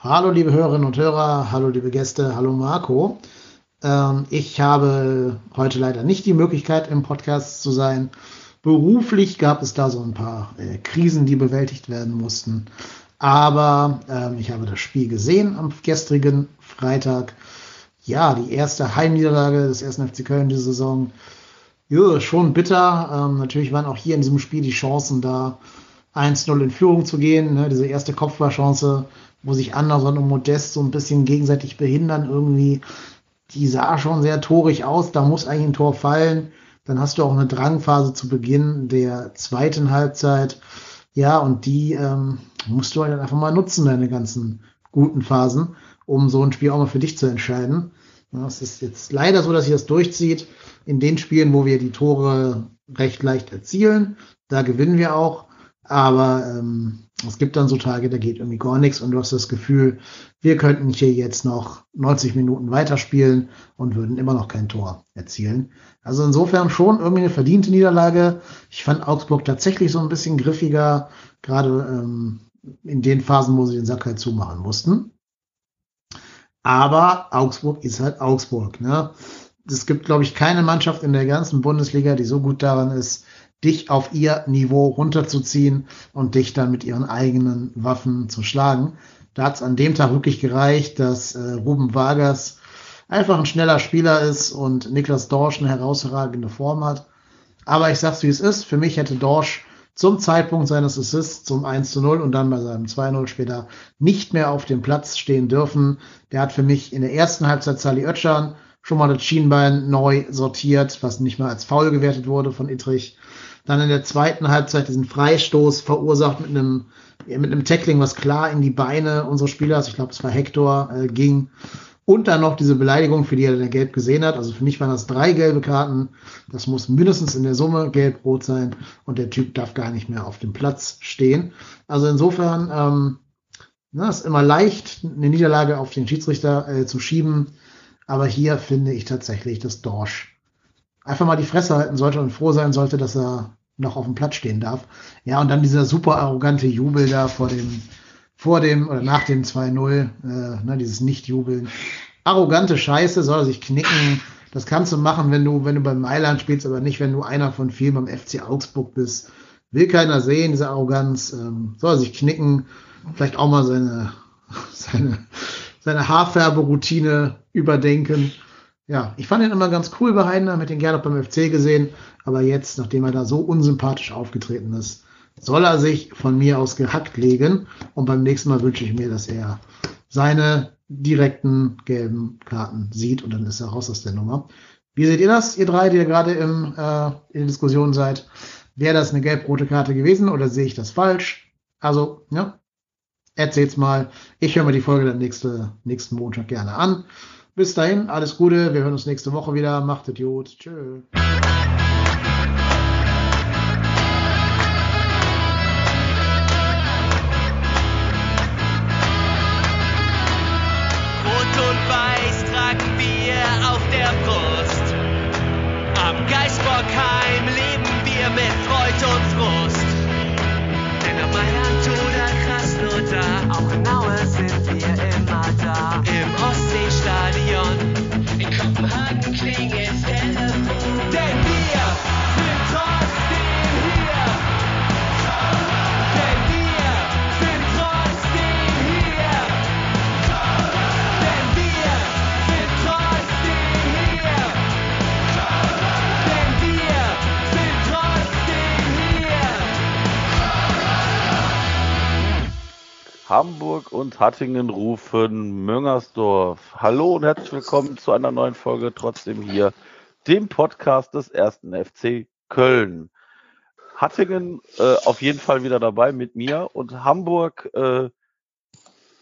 Hallo liebe Hörerinnen und Hörer, hallo liebe Gäste, hallo Marco. Ähm, ich habe heute leider nicht die Möglichkeit im Podcast zu sein. Beruflich gab es da so ein paar äh, Krisen, die bewältigt werden mussten. Aber ähm, ich habe das Spiel gesehen am gestrigen Freitag. Ja, die erste Heimniederlage des 1. FC Köln diese Saison. Ja, schon bitter. Ähm, natürlich waren auch hier in diesem Spiel die Chancen da, 1-0 in Führung zu gehen. Ne? Diese erste Kopfballchance wo sich Anderson und Modest so ein bisschen gegenseitig behindern irgendwie. Die sah schon sehr torig aus, da muss eigentlich ein Tor fallen. Dann hast du auch eine Drangphase zu Beginn der zweiten Halbzeit. Ja, und die ähm, musst du halt einfach mal nutzen, deine ganzen guten Phasen, um so ein Spiel auch mal für dich zu entscheiden. Es ist jetzt leider so, dass sich das durchzieht. In den Spielen, wo wir die Tore recht leicht erzielen, da gewinnen wir auch. Aber ähm, es gibt dann so Tage, da geht irgendwie gar nichts und du hast das Gefühl, wir könnten hier jetzt noch 90 Minuten weiterspielen und würden immer noch kein Tor erzielen. Also insofern schon irgendwie eine verdiente Niederlage. Ich fand Augsburg tatsächlich so ein bisschen griffiger, gerade ähm, in den Phasen, wo sie den Sack halt zumachen mussten. Aber Augsburg ist halt Augsburg. Ne? Es gibt, glaube ich, keine Mannschaft in der ganzen Bundesliga, die so gut daran ist, dich auf ihr Niveau runterzuziehen und dich dann mit ihren eigenen Waffen zu schlagen. Da hat es an dem Tag wirklich gereicht, dass äh, Ruben Vargas einfach ein schneller Spieler ist und Niklas Dorsch eine herausragende Form hat. Aber ich sag's wie es ist, für mich hätte Dorsch zum Zeitpunkt seines Assists zum 1 zu 0 und dann bei seinem 2-0 später nicht mehr auf dem Platz stehen dürfen. Der hat für mich in der ersten Halbzeit Sally Oetschan schon mal das Schienbein neu sortiert, was nicht mal als Foul gewertet wurde von Ittrich dann in der zweiten Halbzeit diesen Freistoß verursacht mit einem, mit einem Tackling, was klar in die Beine unseres Spielers, ich glaube, es war Hector, äh, ging. Und dann noch diese Beleidigung, für die er dann gelb gesehen hat. Also für mich waren das drei gelbe Karten. Das muss mindestens in der Summe gelb-rot sein. Und der Typ darf gar nicht mehr auf dem Platz stehen. Also insofern, ähm, na, ist immer leicht, eine Niederlage auf den Schiedsrichter äh, zu schieben. Aber hier finde ich tatsächlich, dass Dorsch einfach mal die Fresse halten sollte und froh sein sollte, dass er noch auf dem Platz stehen darf. Ja, und dann dieser super arrogante Jubel da vor dem, vor dem oder nach dem 2-0, äh, ne, dieses Nicht-Jubeln. Arrogante Scheiße, soll er sich knicken. Das kannst du machen, wenn du, wenn du beim Mailand spielst, aber nicht, wenn du einer von vielen beim FC Augsburg bist. Will keiner sehen, diese Arroganz. Ähm, soll er sich knicken. Vielleicht auch mal seine, seine, seine Haarfärberoutine überdenken. Ja, ich fand ihn immer ganz cool bei Heidner, mit den gerne beim FC gesehen. Aber jetzt, nachdem er da so unsympathisch aufgetreten ist, soll er sich von mir aus gehackt legen. Und beim nächsten Mal wünsche ich mir, dass er seine direkten gelben Karten sieht und dann ist er raus aus der Nummer. Wie seht ihr das, ihr drei, die ihr gerade im, äh, in der Diskussion seid? Wäre das eine gelb-rote Karte gewesen oder sehe ich das falsch? Also, ja, erzählt's mal. Ich höre mir die Folge dann nächste, nächsten Montag gerne an. Bis dahin, alles Gute. Wir hören uns nächste Woche wieder. Macht gut. Tschö. Hamburg und Hattingen rufen Müngersdorf. Hallo und herzlich willkommen zu einer neuen Folge trotzdem hier, dem Podcast des ersten FC Köln. Hattingen äh, auf jeden Fall wieder dabei mit mir und Hamburg, äh,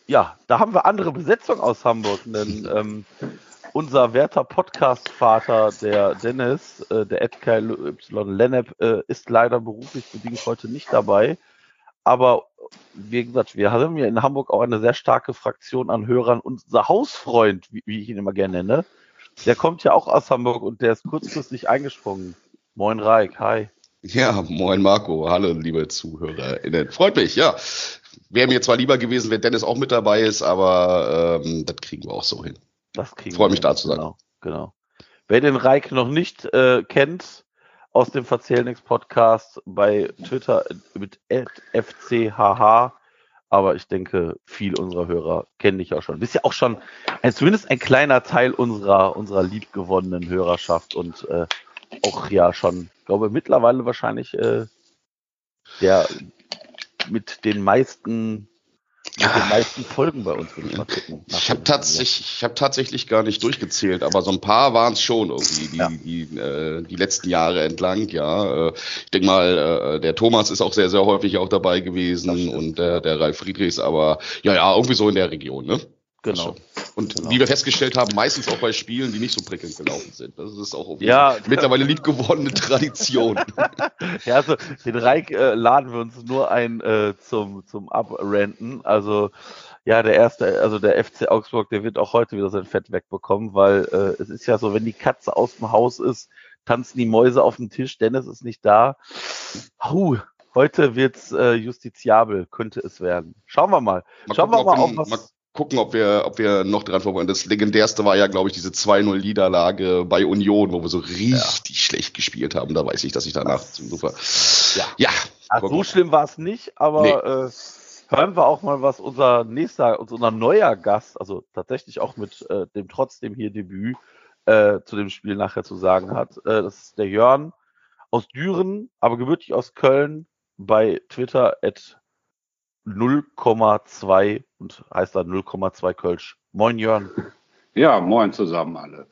ja, da haben wir andere Besetzung aus Hamburg, denn ähm, unser werter Podcast-Vater, der Dennis, äh, der Y Lennep, äh, ist leider beruflich bedingt heute nicht dabei. Aber wie gesagt, wir haben ja in Hamburg auch eine sehr starke Fraktion an Hörern. Unser Hausfreund, wie, wie ich ihn immer gerne nenne, der kommt ja auch aus Hamburg und der ist kurzfristig eingesprungen. Moin Reik, hi. Ja, moin Marco, hallo liebe ZuhörerInnen. Freut mich, ja. wäre mir zwar lieber gewesen, wenn Dennis auch mit dabei ist, aber ähm, das kriegen wir auch so hin. Das kriegen Freue mich da zu sein. Genau, genau. Wer den Reik noch nicht äh, kennt, aus dem Verzählnix Podcast bei Twitter mit FCHH, aber ich denke, viele unserer Hörer kennen dich auch schon. Bist ja auch schon ein, zumindest ein kleiner Teil unserer, unserer liebgewonnenen Hörerschaft und äh, auch ja schon, glaube mittlerweile wahrscheinlich äh, der mit den meisten mit den meisten Folgen bei uns, ich mal gucken. Ich habe tatsächlich, ich habe tatsächlich gar nicht durchgezählt, aber so ein paar waren es schon irgendwie die, Ja. die, äh, die letzten Jahre entlang. Ja, äh, ich denke mal, äh, der Thomas ist auch sehr, sehr häufig auch dabei gewesen und der, der Ralf Friedrichs, aber ja, ja, irgendwie so in der Region, ne? Genau. Und Genau. wie wir festgestellt haben, meistens auch bei Spielen, die nicht so prickelnd gelaufen sind. Das ist auch Ja. mittlerweile liebgewonnene Tradition. Ja, also den Reik äh, laden wir uns nur ein äh, zum, zum Abrenten. Also ja, der erste, also der FC Augsburg, der wird auch heute wieder sein Fett wegbekommen, weil äh, es ist ja so, wenn die Katze aus dem Haus ist, tanzen die Mäuse auf dem Tisch, Dennis ist nicht da. Huh, heute wird's äh, justiziabel, könnte es werden. Schauen wir mal. Mal Schauen wir gucken, mal, ob auf wir- was. mal gucken, ob wir, ob wir noch dran vorbei. Das legendärste war ja, glaube ich, diese 2-0-Niederlage bei Union, wo wir so richtig schlecht gespielt haben. Da weiß ich, dass ich danach super. Ja. ja. Ach, so schlimm war es nicht, aber Nee. äh, hören wir auch mal, was unser nächster, unser neuer Gast, also tatsächlich auch mit äh, dem trotzdem hier Debüt äh, zu dem Spiel nachher zu sagen hat. Äh, das ist der Jörn aus Düren, aber gebürtig aus Köln bei Twitter at 0,2 und heißt da 0,2 Kölsch. Moin Jörn. Ja, moin zusammen alle.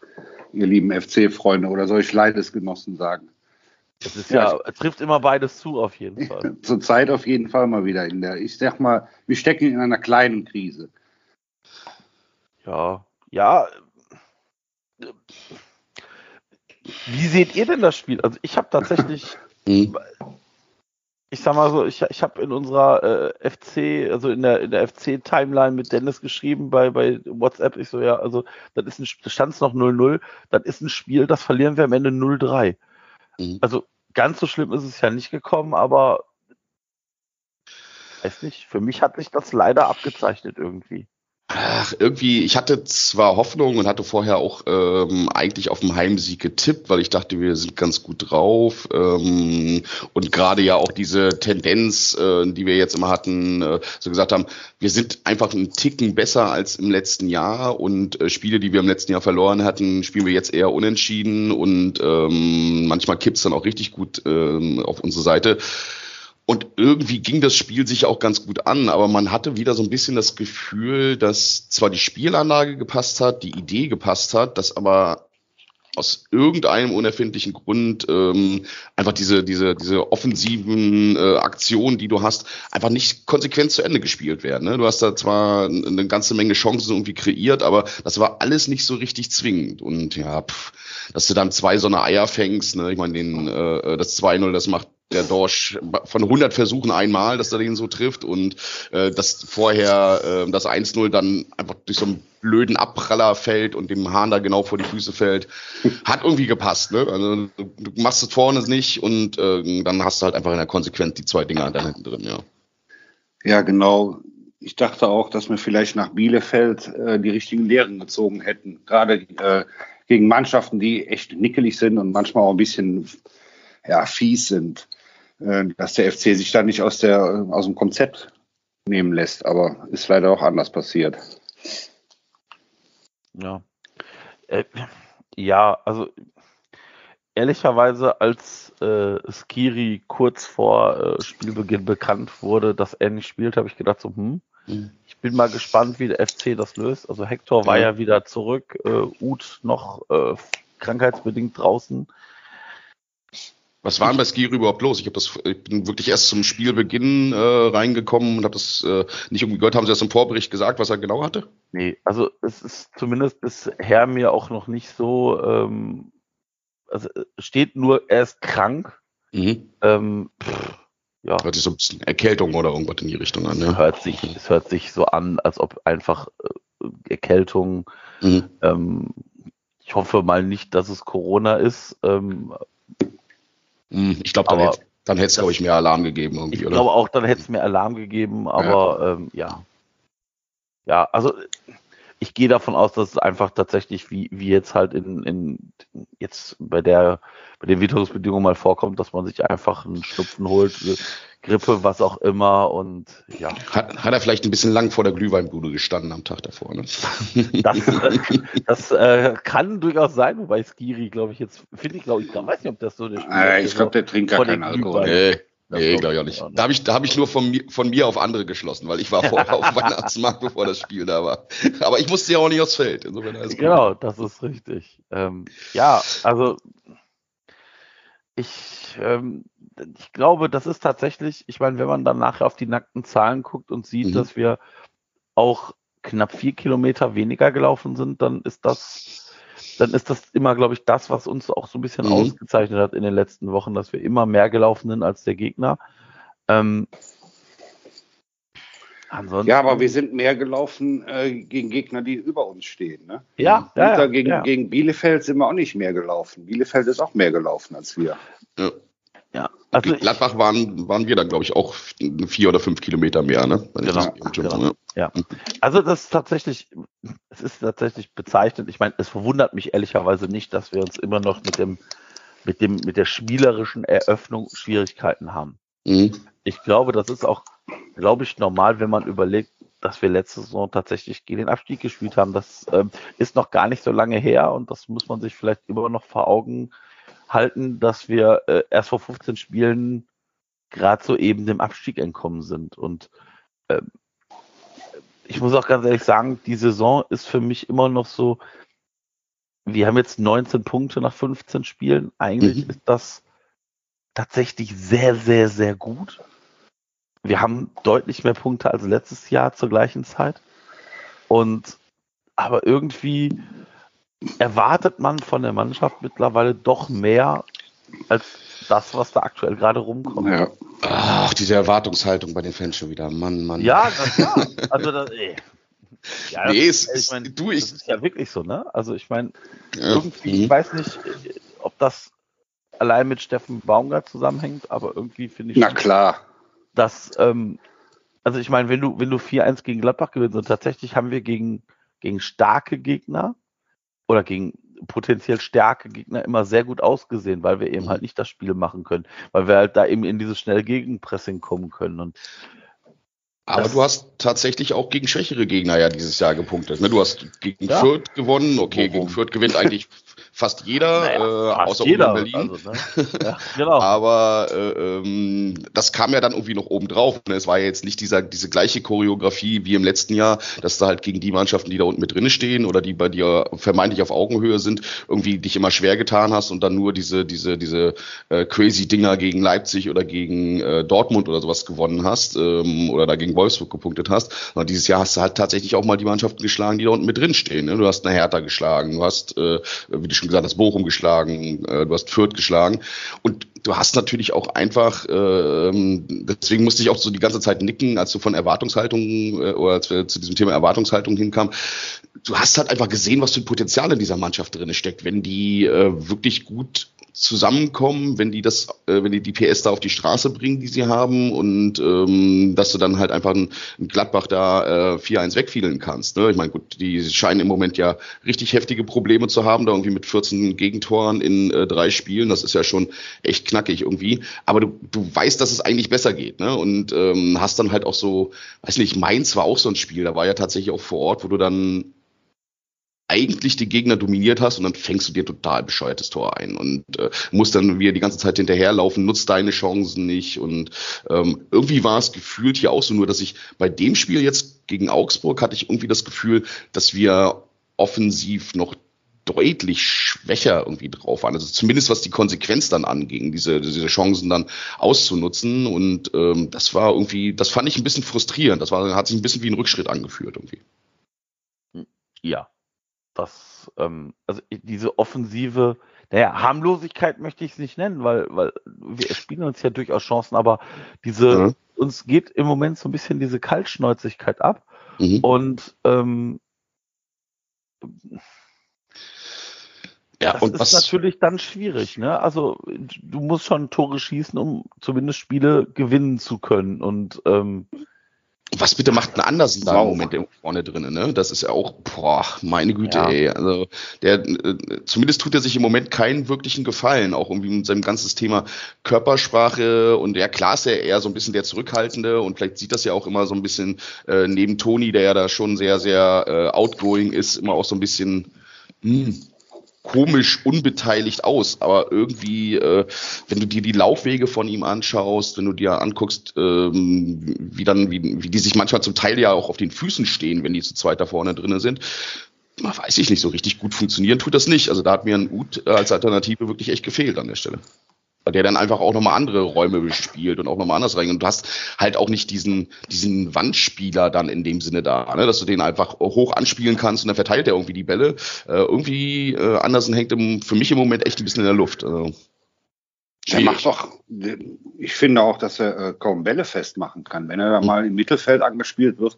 Ihr lieben FC-Freunde oder soll ich Leidesgenossen sagen? Es ist Ja, ja, trifft immer beides zu auf jeden Fall. Zurzeit auf jeden Fall mal wieder in der, ich sag mal, wir stecken in einer kleinen Krise. Ja, ja. Wie seht ihr denn das Spiel? Also ich habe tatsächlich, Hm. Ich sag mal so, ich, ich habe in unserer äh, FC, also in der, in der FC-Timeline mit Dennis geschrieben bei, bei WhatsApp, ich so, ja, also das ist ein stand's noch 0-0, das ist ein Spiel, das verlieren wir am Ende 0-3. Mhm. Also ganz so schlimm ist es ja nicht gekommen, aber weiß nicht, für mich hat sich das leider abgezeichnet irgendwie. Ach, irgendwie, ich hatte zwar Hoffnung und hatte vorher auch ähm, eigentlich auf den Heimsieg getippt, weil ich dachte, wir sind ganz gut drauf. Ähm, und gerade ja auch diese Tendenz, äh, die wir jetzt immer hatten, äh, so gesagt haben, wir sind einfach einen Ticken besser als im letzten Jahr und äh, Spiele, die wir im letzten Jahr verloren hatten, spielen wir jetzt eher unentschieden und ähm, manchmal kippt's dann auch richtig gut ähm, auf unsere Seite. Und irgendwie ging das Spiel sich auch ganz gut an, aber man hatte wieder so ein bisschen das Gefühl, dass zwar die Spielanlage gepasst hat, die Idee gepasst hat, dass aber aus irgendeinem unerfindlichen Grund ähm, einfach diese diese diese offensiven äh, Aktionen, die du hast, einfach nicht konsequent zu Ende gespielt werden. Ne? Du hast da zwar eine ganze Menge Chancen irgendwie kreiert, aber das war alles nicht so richtig zwingend. Und ja, pff, dass du dann zwei so eine Eier fängst, ne? ich meine, den äh, das 2-0, das macht der Dorsch von 100 Versuchen einmal, dass er den so trifft und äh, dass vorher äh, das 1-0 dann einfach durch so einen blöden Abpraller fällt und dem Hahn da genau vor die Füße fällt, hat irgendwie gepasst. Ne? Also du, machst es vorne nicht und äh, dann hast du halt einfach in der Konsequenz die zwei Dinger da hinten drin, ja. Ja, genau. Ich dachte auch, dass wir vielleicht nach Bielefeld äh, die richtigen Lehren gezogen hätten. Gerade äh, gegen Mannschaften, die echt nickelig sind und manchmal auch ein bisschen ja, fies sind. Äh, dass der FC sich da nicht aus, der, aus dem Konzept nehmen lässt. Aber ist leider auch anders passiert. Ja. Äh, ja, also ehrlicherweise, als äh, Skiri kurz vor äh, Spielbeginn bekannt wurde, dass er nicht spielt, habe ich gedacht so, hm, ich bin mal gespannt, wie der FC das löst. Also Hector war Ja. ja wieder zurück, äh, Uth noch äh, krankheitsbedingt draußen. Was war denn bei Skiri überhaupt los? Ich, hab das, ich bin wirklich erst zum Spielbeginn äh, reingekommen und habe das äh, nicht irgendwie gehört. Haben Sie das im Vorbericht gesagt, was er genau hatte? Nee, also es ist zumindest bisher mir auch noch nicht so, ähm, also äh, steht nur, er ist krank. Mhm. Ähm, pff, ja, Hört sich so ein bisschen Erkältung oder irgendwas in die Richtung an, ne? hört sich, es hört sich so an, als ob einfach äh, Erkältung, Mhm. ähm, ich hoffe mal nicht, dass es Corona ist, ähm. Ich glaube, Dann hätte es, glaube ich, mehr Alarm gegeben irgendwie, Ich oder? glaube auch, dann hätte es mehr Alarm gegeben, aber ja. Ähm, ja. Ja, also ich gehe davon aus, dass es einfach tatsächlich wie, wie jetzt halt in, in jetzt bei der bei den Witterungsbedingungen mal vorkommt, dass man sich einfach einen Schnupfen holt, Grippe, was auch immer und ja. Hat, hat er vielleicht ein bisschen lang vor der Glühweinbude gestanden am Tag davor, ne? Das, äh, das äh, kann durchaus sein, wobei Skiri, glaube ich, jetzt, finde ich, glaube ich, weiß nicht, ob das so der äh, Ich glaube, der trinkt gar keinen Alkohol. Nee. Nee, glaube ich auch nicht. Da habe ich, da hab ich nur von mir, von mir auf andere geschlossen, weil ich war vorher auf Weihnachtsmarkt, bevor das Spiel da war. Aber ich musste ja auch nicht aufs Feld. Insofern alles genau, gut. das ist richtig. Ähm, ja, also ich, ähm, ich glaube, das ist tatsächlich, ich meine, wenn man dann nachher auf die nackten Zahlen guckt und sieht, mhm. dass wir auch knapp vier Kilometer weniger gelaufen sind, dann ist das, dann ist das immer, glaube ich, das, was uns auch so ein bisschen mhm. ausgezeichnet hat in den letzten Wochen, dass wir immer mehr gelaufen sind als der Gegner. Ähm, Ansonsten, ja, aber wir sind mehr gelaufen äh, gegen Gegner, die über uns stehen. Ne? Ja, ja, ja, gegen, ja, gegen, Bielefeld sind wir auch nicht mehr gelaufen. Bielefeld ist auch mehr gelaufen als wir. Ja. Ja. Also gegen Gladbach waren, waren wir dann, glaube ich, auch vier oder fünf Kilometer mehr. Ne? Genau, genau. Ja. Also das ist tatsächlich, es ist tatsächlich bezeichnend. Ich meine, es verwundert mich ehrlicherweise nicht, dass wir uns immer noch mit dem, mit dem, mit der spielerischen Eröffnung Schwierigkeiten haben. Mhm. Ich glaube, das ist auch glaube ich, normal, wenn man überlegt, dass wir letzte Saison tatsächlich gegen den Abstieg gespielt haben. Das ähm, ist noch gar nicht so lange her und das muss man sich vielleicht immer noch vor Augen halten, dass wir äh, erst vor 15 Spielen gerade so eben dem Abstieg entkommen sind. Und ähm, ich muss auch ganz ehrlich sagen, die Saison ist für mich immer noch so, wir haben jetzt 19 Punkte nach 15 Spielen. Eigentlich mhm. ist das tatsächlich sehr, sehr, sehr gut wir haben deutlich mehr Punkte als letztes Jahr zur gleichen Zeit. Und aber irgendwie erwartet man von der Mannschaft mittlerweile doch mehr als das, was da aktuell gerade rumkommt. Ja. Ach, diese Erwartungshaltung bei den Fans schon wieder. Mann, Mann. Ja, das klar. Also das, ey. Ja, nee, das, ist, ich mein, du, ich, das ist ja wirklich so, ne? Also ich meine, ja. irgendwie, ich mhm. weiß nicht, ob das allein mit Steffen Baumgart zusammenhängt, aber irgendwie finde ich. Na klar dass, ähm, also ich meine, wenn du, wenn du 4-1 gegen Gladbach gewinnst und tatsächlich haben wir gegen, gegen starke Gegner oder gegen potenziell starke Gegner immer sehr gut ausgesehen, weil wir eben halt nicht das Spiel machen können, weil wir halt da eben in dieses schnell Gegenpressing kommen können. Und aber du hast tatsächlich auch gegen schwächere Gegner ja dieses Jahr gepunktet. Ne? Du hast gegen ja. Fürth gewonnen. Okay, gegen Fürth gewinnt eigentlich fast jeder, naja, äh, außer jeder, Berlin. Also, ne? ja, genau. Aber äh, ähm, das kam ja dann irgendwie noch oben drauf. Ne? Es war ja jetzt nicht dieser, diese gleiche Choreografie wie im letzten Jahr, dass du halt gegen die Mannschaften, die da unten mit drin stehen oder die bei dir vermeintlich auf Augenhöhe sind, irgendwie dich immer schwer getan hast und dann nur diese, diese, diese äh, crazy Dinger gegen Leipzig oder gegen äh, Dortmund oder sowas gewonnen hast ähm, oder dagegen Wolfsburg gepunktet hast. Und dieses Jahr hast du halt tatsächlich auch mal die Mannschaften geschlagen, die da unten mit drin stehen. Ne? Du hast eine Hertha geschlagen, du hast, äh, wie du schon gesagt hast, Bochum geschlagen, äh, du hast Fürth geschlagen. Und du hast natürlich auch einfach, äh, deswegen musste ich auch so die ganze Zeit nicken, als du von Erwartungshaltung äh, oder als wir zu diesem Thema Erwartungshaltung hinkam. Du hast halt einfach gesehen, was für ein Potenzial in dieser Mannschaft drin steckt, wenn die äh, wirklich gut zusammenkommen, wenn die das, äh, wenn die die PS da auf die Straße bringen, die sie haben und ähm, dass du dann halt einfach ein, ein Gladbach da äh, 4-1 wegfielen kannst. Ne? Ich meine, gut, die scheinen im Moment ja richtig heftige Probleme zu haben, da irgendwie mit 14 Gegentoren in äh, drei Spielen. Das ist ja schon echt knackig irgendwie. Aber du, du weißt, dass es eigentlich besser geht, ne? Und ähm, hast dann halt auch so, weiß nicht, Mainz war auch so ein Spiel, da war ja tatsächlich auch vor Ort, wo du dann eigentlich die Gegner dominiert hast und dann fängst du dir total bescheuertes Tor ein und äh, musst dann wieder die ganze Zeit hinterherlaufen, nutzt deine Chancen nicht und ähm, irgendwie war es gefühlt hier auch so nur, dass ich bei dem Spiel jetzt gegen Augsburg hatte ich irgendwie das Gefühl, dass wir offensiv noch deutlich schwächer irgendwie drauf waren. Also zumindest was die Konsequenz dann anging, diese, diese Chancen dann auszunutzen. Und ähm, das war irgendwie, das fand ich ein bisschen frustrierend. Das war, hat sich ein bisschen wie ein Rückschritt angeführt irgendwie. Ja, das, ähm, also diese offensive, naja, Harmlosigkeit möchte ich es nicht nennen, weil, weil wir spielen uns ja durchaus Chancen, aber diese, mhm. uns geht im Moment so ein bisschen diese Kaltschnäuzigkeit ab und ähm, Ja, das und ist was, natürlich dann schwierig, ne? Also du musst schon Tore schießen, um zumindest Spiele gewinnen zu können. Und ähm, was bitte macht ein Andersen da im Moment vorne drinnen, ne? Das ist ja auch, boah, meine Güte, ja. ey. Also der, äh, zumindest tut er sich im Moment keinen wirklichen Gefallen, auch irgendwie mit seinem ganzen Thema Körpersprache und ja, klar ist er eher so ein bisschen der Zurückhaltende und vielleicht sieht das ja auch immer so ein bisschen äh, neben Toni, der ja da schon sehr, sehr äh, outgoing ist, immer auch so ein bisschen, hm, komisch unbeteiligt aus, aber irgendwie, äh, wenn du dir die Laufwege von ihm anschaust, wenn du dir anguckst, ähm, wie dann, wie, wie die sich manchmal zum Teil ja auch auf den Füßen stehen, wenn die zu zweit da vorne drinnen sind, weiß ich nicht, so richtig gut funktionieren tut das nicht. Also da hat mir ein Ut als Alternative wirklich echt gefehlt an der Stelle der dann einfach auch nochmal andere Räume bespielt und auch nochmal anders rein. Und du hast halt auch nicht diesen, diesen Wandspieler dann in dem Sinne da, ne? dass du den einfach hoch anspielen kannst und dann verteilt er irgendwie die Bälle. Äh, irgendwie äh, Andersen hängt im, für mich im Moment echt ein bisschen in der Luft. Also, er macht doch, ich finde auch, dass er äh, kaum Bälle festmachen kann. Wenn er da mal im Mittelfeld angespielt wird,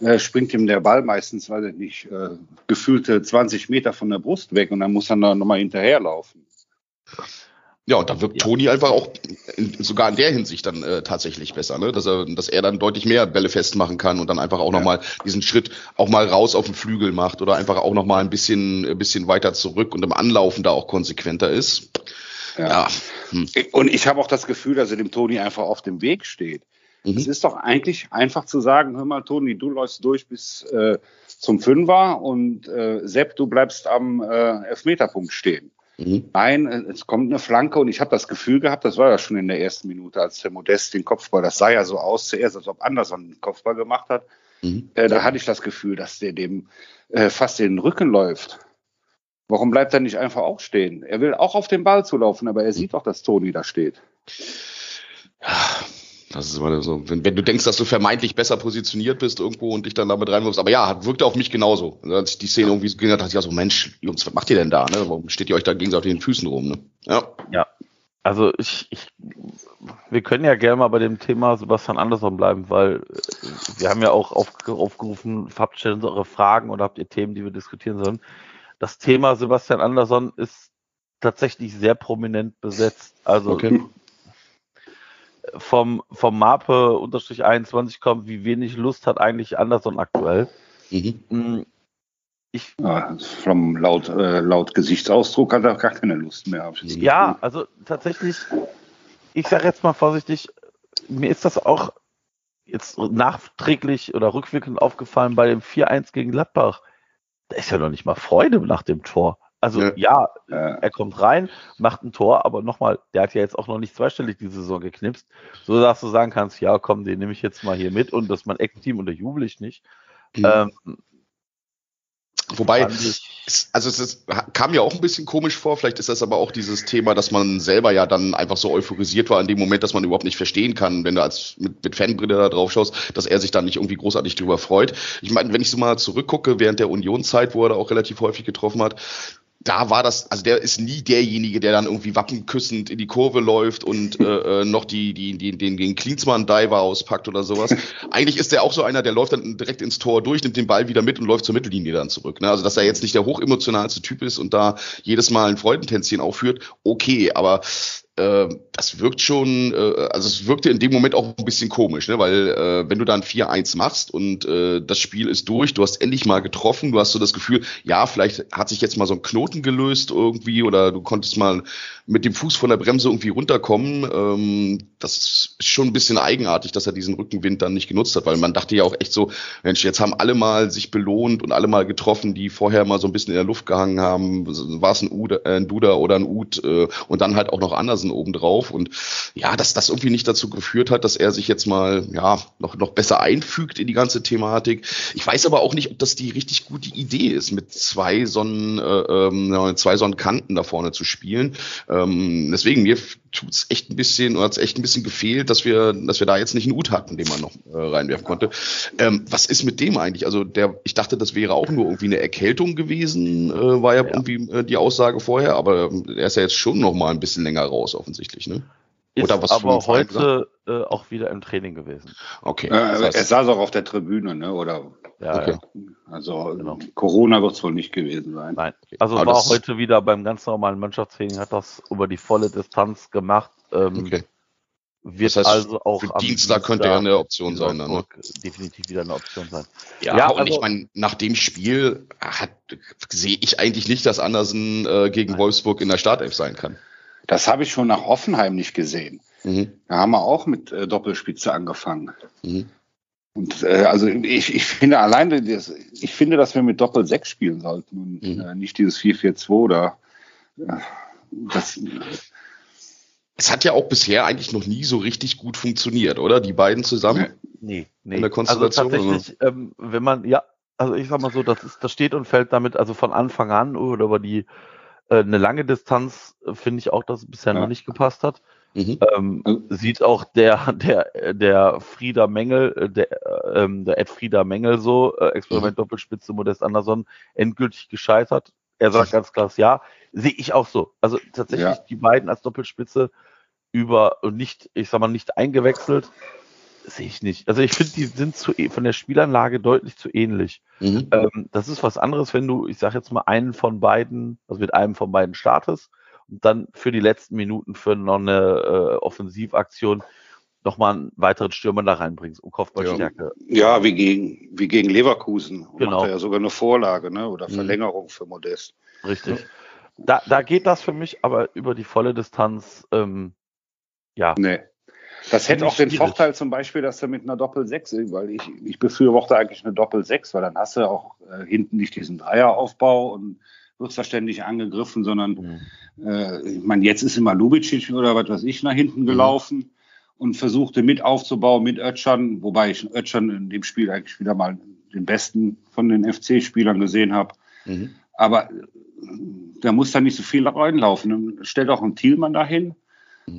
äh, springt ihm der Ball meistens, weil er nicht, äh, gefühlte 20 Meter von der Brust weg und dann muss er da nochmal hinterherlaufen. Ja, und da wirkt ja. Toni einfach auch in, sogar in der Hinsicht dann äh, tatsächlich besser, ne? dass er, dass er dann deutlich mehr Bälle festmachen kann und dann einfach auch ja. nochmal diesen Schritt auch mal raus auf den Flügel macht oder einfach auch nochmal ein bisschen, ein bisschen weiter zurück und im Anlaufen da auch konsequenter ist. Ja. ja. Hm. Und ich habe auch das Gefühl, dass er dem Toni einfach auf dem Weg steht. Mhm. Es ist doch eigentlich einfach zu sagen, hör mal, Toni, du läufst durch bis äh, zum Fünfer und äh, Sepp, du bleibst am äh, Elfmeterpunkt stehen. Mhm. Nein, es kommt eine Flanke und ich habe das Gefühl gehabt, das war ja schon in der ersten Minute, als der Modest den Kopfball, das sah ja so aus zuerst, als ob Anderson den Kopfball gemacht hat. Mhm. Äh, da hatte ich das Gefühl, dass der dem äh, fast in den Rücken läuft. Warum bleibt er nicht einfach auch stehen? Er will auch auf den Ball zulaufen, aber er sieht doch, dass Toni da steht. Das ist immer so, wenn, wenn du denkst, dass du vermeintlich besser positioniert bist irgendwo und dich dann damit reinwirfst. Aber ja, wirkte auf mich genauso. Als ich die Szene irgendwie so gehört dachte ich ja so, Mensch, Jungs, was macht ihr denn da? Ne? Warum steht ihr euch da gegenseitig auf den Füßen rum? Ne? Ja. ja. Also ich, ich, wir können ja gerne mal bei dem Thema Sebastian Andersson bleiben, weil äh, wir haben ja auch auf, aufgerufen, habt stellen eure Fragen oder habt ihr Themen, die wir diskutieren sollen. Das Thema Sebastian Andersson ist tatsächlich sehr prominent besetzt. Also okay vom, vom Mape unterstrich 21 kommt, wie wenig Lust hat eigentlich Anderson aktuell. Mhm. Mm, ich, ja, vom laut, äh, laut Gesichtsausdruck hat er gar keine Lust mehr. Ja, also tatsächlich, ich sage jetzt mal vorsichtig, mir ist das auch jetzt nachträglich oder rückwirkend aufgefallen bei dem 4-1 gegen Gladbach. Da ist ja noch nicht mal Freude nach dem Tor. Also ja, ja, er kommt rein, macht ein Tor, aber nochmal, der hat ja jetzt auch noch nicht zweistellig die Saison geknipst, so dass du sagen kannst, ja komm, den nehme ich jetzt mal hier mit und das ist mein Eckteam und da jubel ich nicht. Mhm. Ähm, Wobei, es, also es ist, kam ja auch ein bisschen komisch vor, vielleicht ist das aber auch dieses Thema, dass man selber ja dann einfach so euphorisiert war in dem Moment, dass man überhaupt nicht verstehen kann, wenn du als mit, mit Fanbrille da drauf schaust, dass er sich dann nicht irgendwie großartig drüber freut. Ich meine, wenn ich so mal zurückgucke, während der Unionszeit, wo er da auch relativ häufig getroffen hat, da war das, also der ist nie derjenige, der dann irgendwie wappenküssend in die Kurve läuft und äh, äh noch die, die, die, den, den Klinsmann-Diver auspackt oder sowas. Eigentlich ist der auch so einer, der läuft dann direkt ins Tor durch, nimmt den Ball wieder mit und läuft zur Mittellinie dann zurück. Ne? Also, dass er jetzt nicht der hochemotionalste Typ ist und da jedes Mal ein Freudentänzchen aufführt, okay, aber äh, das wirkt schon, äh, also es wirkte in dem Moment auch ein bisschen komisch, ne? weil äh, wenn du dann 4-1 machst und äh, das Spiel ist durch, du hast endlich mal getroffen, du hast so das Gefühl, ja, vielleicht hat sich jetzt mal so ein Knoten gelöst irgendwie oder du konntest mal mit dem Fuß von der Bremse irgendwie runterkommen. Ähm, das ist schon ein bisschen eigenartig, dass er diesen Rückenwind dann nicht genutzt hat, weil man dachte ja auch echt so, Mensch, jetzt haben alle mal sich belohnt und alle mal getroffen, die vorher mal so ein bisschen in der Luft gehangen haben, war es ein, ein Duda oder ein Ud und dann halt auch noch Andersen obendrauf und ja, dass das irgendwie nicht dazu geführt hat, dass er sich jetzt mal ja noch, noch besser einfügt in die ganze Thematik. Ich weiß aber auch nicht, ob das die richtig gute Idee ist, mit zwei Sonnen, äh, ähm, zwei Sonnenkanten da vorne zu spielen. Ähm, deswegen, mir tut's echt ein bisschen, oder hat's echt ein bisschen gefehlt, dass wir, dass wir da jetzt nicht einen Ut hatten, den man noch äh, reinwerfen konnte. Ähm, was ist mit dem eigentlich? Also der, ich dachte, das wäre auch nur irgendwie eine Erkältung gewesen, äh, war ja, ja. irgendwie äh, die Aussage vorher, aber er ist ja jetzt schon noch mal ein bisschen länger raus, offensichtlich, ne? Ist Oder was aber heute äh, auch wieder im Training gewesen. Okay. Äh, das heißt- er saß auch auf der Tribüne, ne? Oder Ja, Okay. ja. also Genau. Corona wird es wohl nicht gewesen sein. Nein. Also Aber war heute wieder beim ganz normalen Mannschaftstraining, hat das über die volle Distanz gemacht. Ähm, okay. Wird Das heißt, also auch für am Dienstag könnte er eine Option in sein, dann, ne? Wolfsburg definitiv wieder eine Option sein. Ja, Ja, und also- ich meine, nach dem Spiel hat, sehe ich eigentlich nicht, dass Andersen äh, gegen Nein. Wolfsburg in der Startelf sein kann. Das habe ich schon nach Hoffenheim nicht gesehen. Mhm. Da haben wir auch mit äh, Doppelspitze angefangen. Mhm. Und äh, also ich, ich finde alleine, das, ich finde, dass wir mit Doppel 6 spielen sollten und Mhm. äh, nicht dieses 4-4-2 oder äh, das, Es hat ja auch bisher eigentlich noch nie so richtig gut funktioniert, oder? Die beiden zusammen. Nee, nee. In der also Konstellation, tatsächlich, ähm, wenn man, ja, also ich sag mal so, das ist, das steht und fällt damit, also von Anfang an oder über die äh, eine lange Distanz äh, finde ich auch, dass es bisher Ja. noch nicht gepasst hat. Mhm. Ähm, Also- sieht auch der, der, der Frieda Mengel, äh, der, äh, ähm, der Ed Frieda Mengel so, äh, Experiment Doppelspitze Modest Anderson, endgültig gescheitert. Er sagt ganz klar ja. Sehe ich auch so. Also tatsächlich Ja. die beiden als Doppelspitze über und nicht, ich sag mal, nicht eingewechselt, sehe ich nicht. Also ich finde, die sind zu, von der Spielanlage deutlich zu ähnlich. Mhm. Ähm, das ist was anderes, wenn du, ich sage jetzt mal, einen von beiden, also mit einem von beiden startest und dann für die letzten Minuten für noch eine äh, Offensivaktion nochmal einen weiteren Stürmer da reinbringst, um Kopfballstärke. ja, wie gegen, wie gegen Leverkusen. Genau. Macht er ja sogar eine Vorlage, ne? Oder Mhm. Verlängerung für Modest. Richtig. Da, da geht das für mich, aber über die volle Distanz, ähm, ja. Nee. Das hätte auch den schwierig. Vorteil zum Beispiel, dass du mit einer Doppel-6, weil ich, ich befürworte eigentlich eine Doppel-6, weil dann hast du auch äh, hinten nicht diesen Dreieraufbau und wirst da ständig angegriffen, sondern Mhm. äh, ich meine, jetzt ist immer Lubicic oder was weiß ich nach hinten Mhm. gelaufen und versuchte mit aufzubauen mit Ötschern, wobei ich Ötschern in dem Spiel eigentlich wieder mal den besten von den FC-Spielern gesehen habe. Mhm. Aber äh, da muss da nicht so viel reinlaufen. Dann stellt auch einen Thielmann dahin Mhm.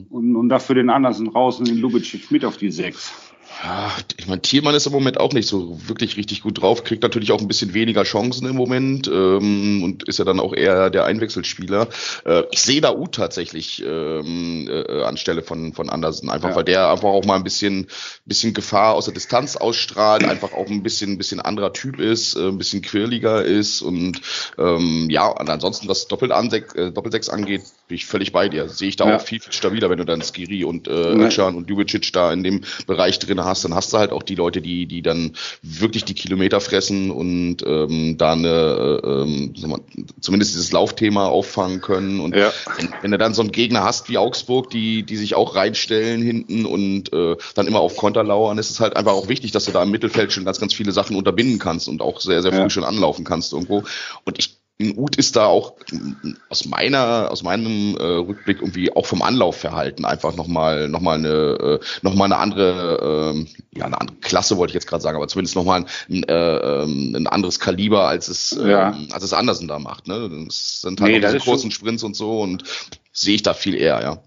Und, und dafür den Andersen raus und den Lubicic mit auf die Sechs. Ja, ich meine, Thielmann ist im Moment auch nicht so wirklich richtig gut drauf, kriegt natürlich auch ein bisschen weniger Chancen im Moment ähm, und ist ja dann auch eher der Einwechselspieler. Äh, ich sehe da Uth tatsächlich ähm, äh, anstelle von, von Andersen, einfach Ja. weil der einfach auch mal ein bisschen, bisschen Gefahr aus der Distanz ausstrahlt, einfach auch ein bisschen, ein bisschen anderer Typ ist, äh, ein bisschen quirliger ist und ähm, ja, und ansonsten was äh, Doppelsechs angeht, bin ich völlig bei dir. Sehe ich da Ja. auch viel, viel stabiler, wenn du dann Skiri und äh. Özcan und Ljubicic da in dem Bereich drin hast, dann hast du halt auch die Leute, die, die dann wirklich die Kilometer fressen und ähm, da eine, äh, ähm, mal, zumindest dieses Laufthema auffangen können. Und Ja. wenn, wenn du dann so einen Gegner hast wie Augsburg, die, die sich auch reinstellen hinten und äh, dann immer auf Konter lauern, ist es halt einfach auch wichtig, dass du da im Mittelfeld schon ganz, ganz viele Sachen unterbinden kannst und auch sehr, sehr früh Ja. schon anlaufen kannst irgendwo. Und ich Uth ist da auch aus meiner, aus meinem äh, Rückblick irgendwie auch vom Anlaufverhalten einfach nochmal noch mal eine, äh, noch mal eine andere, ähm, ja, eine andere Klasse wollte ich jetzt gerade sagen, aber zumindest nochmal ein, äh, ähm, ein anderes Kaliber, als es, Ja. ähm, als es Andersen da macht. Ne? Das sind halt Nee, diese kurzen Sprints und so und sehe ich da viel eher, ja.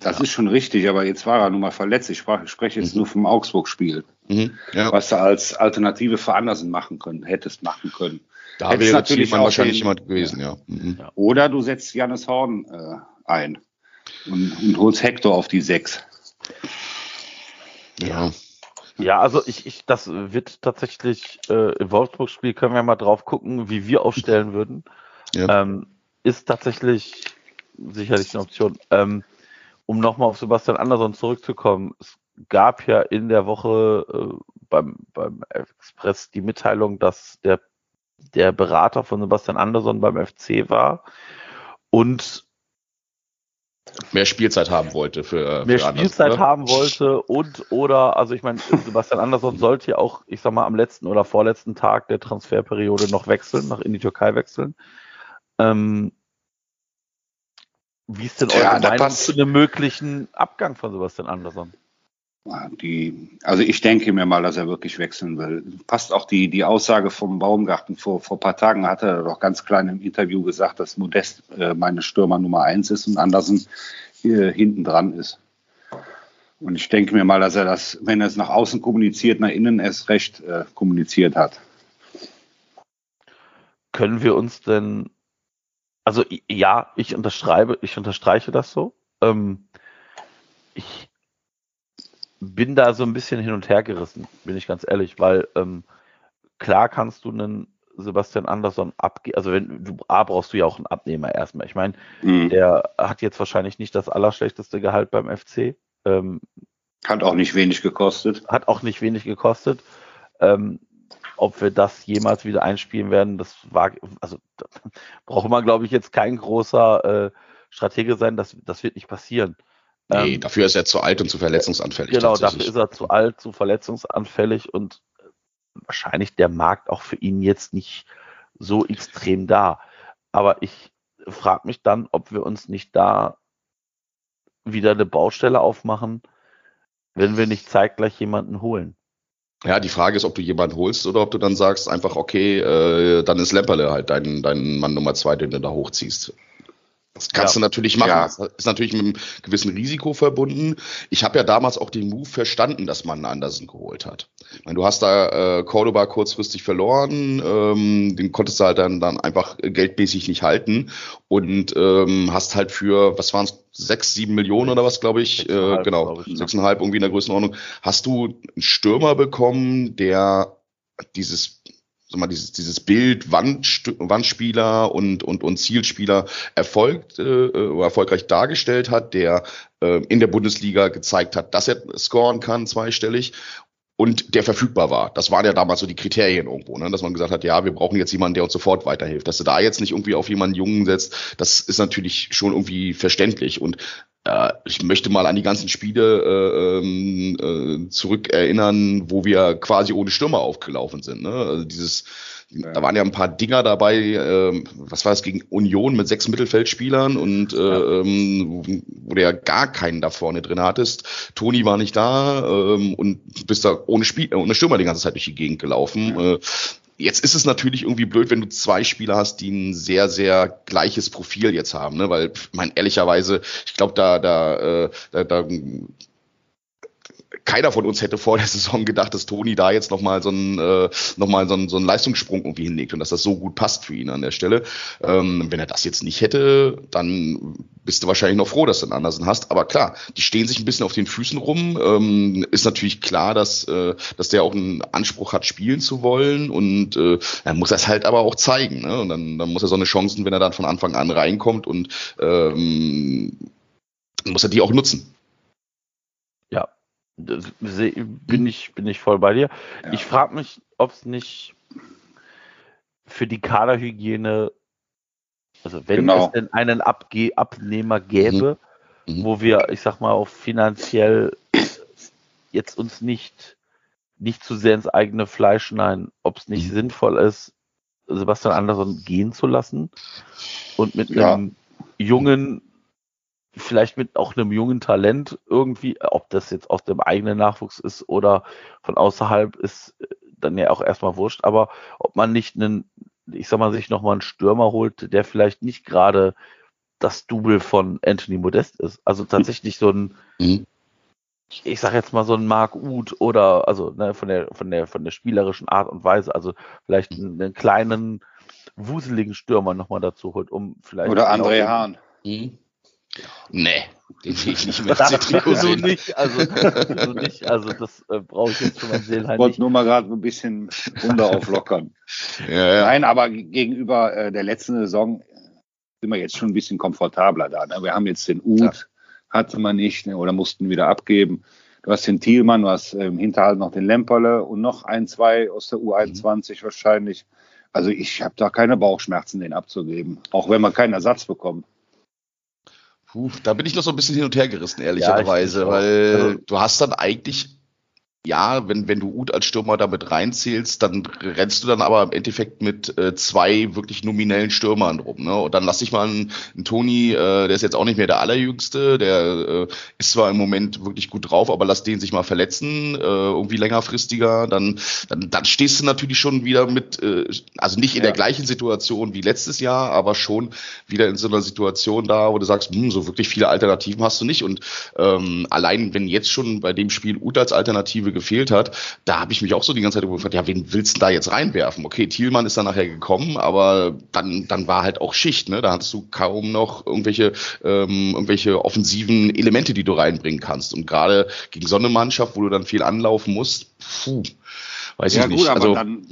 Das ist schon richtig, aber jetzt war er nun mal verletzt. Ich sprach- spreche jetzt Mhm. nur vom Augsburg-Spiel, Mhm. ja. was du als Alternative für Andersen machen können, hättest machen können. Da Hättest wäre natürlich Thielmann auch wahrscheinlich den- jemand gewesen, ja. Mhm. Oder du setzt Janis Horn äh, ein und, und holst Hector auf die Sechs. ja. Ja, also ich, ich, das wird tatsächlich äh, im Wolfsburg-Spiel können wir mal drauf gucken, wie wir aufstellen würden. Ja. Ähm, ist tatsächlich sicherlich eine Option. Ähm, um nochmal auf Sebastian Andersson zurückzukommen, es gab ja in der Woche äh, beim, beim Express die Mitteilung, dass der, der Berater von Sebastian Andersson beim FC war und Mehr Spielzeit haben wollte für, mehr für Andersen, Spielzeit oder? haben wollte und oder, also ich meine, Sebastian Andersson sollte ja auch, ich sag mal, am letzten oder vorletzten Tag der Transferperiode noch wechseln, nach in die Türkei wechseln. Ähm, wie ist denn eure da Meinung zu einem möglichen Abgang von Sebastian Andersson? Die, also ich denke mir mal, dass er wirklich wechseln will. Passt auch die, die Aussage vom Baumgarten. Vor, vor ein paar Tagen hat er doch ganz klein im Interview gesagt, dass Modest äh, meine Stürmer Nummer eins ist und Andersen äh, hinten dran ist. Und ich denke mir mal, dass er das, wenn er es nach außen kommuniziert, nach innen erst recht äh, kommuniziert hat. Können wir uns denn, also ja, ich unterschreibe, ich unterstreiche das so. Ähm, ich bin da so ein bisschen hin und her gerissen, bin ich ganz ehrlich, weil ähm, klar kannst du einen Sebastian Andersson abgeben, also wenn du A brauchst du ja auch einen Abnehmer erstmal. Ich meine, mhm. der hat jetzt wahrscheinlich nicht das allerschlechteste Gehalt beim FC. Ähm, hat auch nicht wenig gekostet. Hat auch nicht wenig gekostet. Ähm, ob wir das jemals wieder einspielen werden, das war, also da braucht man, glaube ich, jetzt kein großer äh, Stratege sein, das, das wird nicht passieren. Nee, ähm, dafür ist er zu alt und zu verletzungsanfällig. Genau, dafür ist er zu alt, zu verletzungsanfällig und wahrscheinlich der Markt auch für ihn jetzt nicht so extrem da. Aber ich frage mich dann, ob wir uns nicht da wieder eine Baustelle aufmachen, wenn wir nicht zeitgleich jemanden holen. Ja, die Frage ist, ob du jemanden holst oder ob du dann sagst einfach, okay, äh, dann ist Lemperle halt dein, dein Mann Nummer zwei, den du da hochziehst. Das kannst ja. du natürlich machen. Ja. Das ist natürlich mit einem gewissen Risiko verbunden. Ich habe ja damals auch den Move verstanden, dass man einen Andersen geholt hat. Ich meine, du hast da äh, Cordoba kurzfristig verloren, ähm, den konntest du halt dann, dann einfach geldmäßig nicht halten und ähm, hast halt für, was waren es, sechs, sieben Millionen oder was, glaube ich, äh, genau, sechseinhalb irgendwie in der Größenordnung, hast du einen Stürmer bekommen, der dieses sag mal, dieses, dieses Bild Wand, Wandspieler und, und, und Zielspieler erfolgt, äh, erfolgreich dargestellt hat, der äh, in der Bundesliga gezeigt hat, dass er scoren kann, zweistellig und der verfügbar war. Das waren ja damals so die Kriterien irgendwo, ne? dass man gesagt hat, ja, wir brauchen jetzt jemanden, der uns sofort weiterhilft. Dass du da jetzt nicht irgendwie auf jemanden Jungen setzt, das ist natürlich schon irgendwie verständlich. Und äh, ich möchte mal an die ganzen Spiele äh, ähm, äh, zurückerinnern, wo wir quasi ohne Stürmer aufgelaufen sind. Ne? Also dieses ja. Da waren ja ein paar Dinger dabei, äh, was war das, gegen Union mit sechs Mittelfeldspielern und äh, ja. ähm, wo du ja gar keinen da vorne drin hattest. Toni war nicht da ähm, und bist da ohne, Spiel, ohne Stürmer die ganze Zeit durch die Gegend gelaufen. Ja. Jetzt ist es natürlich irgendwie blöd, wenn du zwei Spieler hast, die ein sehr, sehr gleiches Profil jetzt haben, ne? Weil, ich meine, ehrlicherweise, ich glaube, da, da, äh, da, da keiner von uns hätte vor der Saison gedacht, dass Toni da jetzt nochmal so einen, äh, noch so, einen, so einen Leistungssprung irgendwie hinlegt und dass das so gut passt für ihn an der Stelle. Ähm, wenn er das jetzt nicht hätte, dann bist du wahrscheinlich noch froh, dass du einen Andersen hast. Aber klar, die stehen sich ein bisschen auf den Füßen rum. Ähm, ist natürlich klar, dass, äh, dass der auch einen Anspruch hat, spielen zu wollen und äh, er muss das halt aber auch zeigen. Ne? Und dann, dann muss er so eine Chancen, wenn er dann von Anfang an reinkommt und ähm, muss er die auch nutzen. Bin ich, bin ich voll bei dir. Ja. Ich frage mich, ob es nicht für die Kaderhygiene, also wenn genau. es denn einen Abge Abnehmer gäbe, mhm. Mhm. wo wir, ich sag mal, auch finanziell jetzt uns nicht, nicht zu sehr ins eigene Fleisch schneiden, ob es nicht mhm. sinnvoll ist, Sebastian Andersson gehen zu lassen und mit ja. einem jungen vielleicht mit auch einem jungen Talent irgendwie, ob das jetzt aus dem eigenen Nachwuchs ist oder von außerhalb, ist äh, dann ja auch erstmal wurscht, aber ob man nicht einen, ich sag mal, sich nochmal einen Stürmer holt, der vielleicht nicht gerade das Double von Anthony Modest ist. Also tatsächlich so ein, mhm. ich sag jetzt mal so ein Mark Uth oder also ne, von der von der von der spielerischen Art und Weise, also vielleicht einen, einen kleinen wuseligen Stürmer nochmal dazu holt, um vielleicht oder André Hahn. Mhm. Nee, den sehe ich nicht mehr. Das so nicht, also, so nicht, also das äh, brauche ich jetzt für mein Seelenheim Ich wollte nur mal gerade ein bisschen runter auflockern. ja, ja. Nein, aber gegenüber äh, der letzten Saison sind wir jetzt schon ein bisschen komfortabler da. Ne? Wir haben jetzt den Uth, ja. hatte man nicht ne? oder mussten wieder abgeben. Du hast den Thielmann, du hast im Hinterhalt noch den Lemperle und noch ein, zwei aus der U21 mhm. wahrscheinlich. Also ich habe da keine Bauchschmerzen, den abzugeben, auch wenn man keinen Ersatz bekommt. Puh, da bin ich noch so ein bisschen hin und her gerissen, ehrlicherweise, ja, weil also, du hast dann eigentlich ja, wenn, wenn du Ut als Stürmer damit reinzählst, dann rennst du dann aber im Endeffekt mit äh, zwei wirklich nominellen Stürmern rum. Ne? Und dann lass ich mal einen, einen Toni, äh, der ist jetzt auch nicht mehr der Allerjüngste, der äh, ist zwar im Moment wirklich gut drauf, aber lass den sich mal verletzen, äh, irgendwie längerfristiger, dann, dann, dann stehst du natürlich schon wieder mit, äh, also nicht in ja. der gleichen Situation wie letztes Jahr, aber schon wieder in so einer Situation da, wo du sagst, hm, so wirklich viele Alternativen hast du nicht. Und ähm, allein wenn jetzt schon bei dem Spiel Ut als Alternative Offensive gefehlt hat, da habe ich mich auch so die ganze Zeit gefragt, ja, wen willst du da jetzt reinwerfen? Okay, Thielmann ist dann nachher gekommen, aber dann, dann war halt auch Schicht, ne? Da hattest du kaum noch irgendwelche, ähm, irgendwelche offensiven Elemente, die du reinbringen kannst. Und gerade gegen so eine Mannschaft, wo du dann viel anlaufen musst, puh, weiß ja, ich nicht. Gut, also, dann,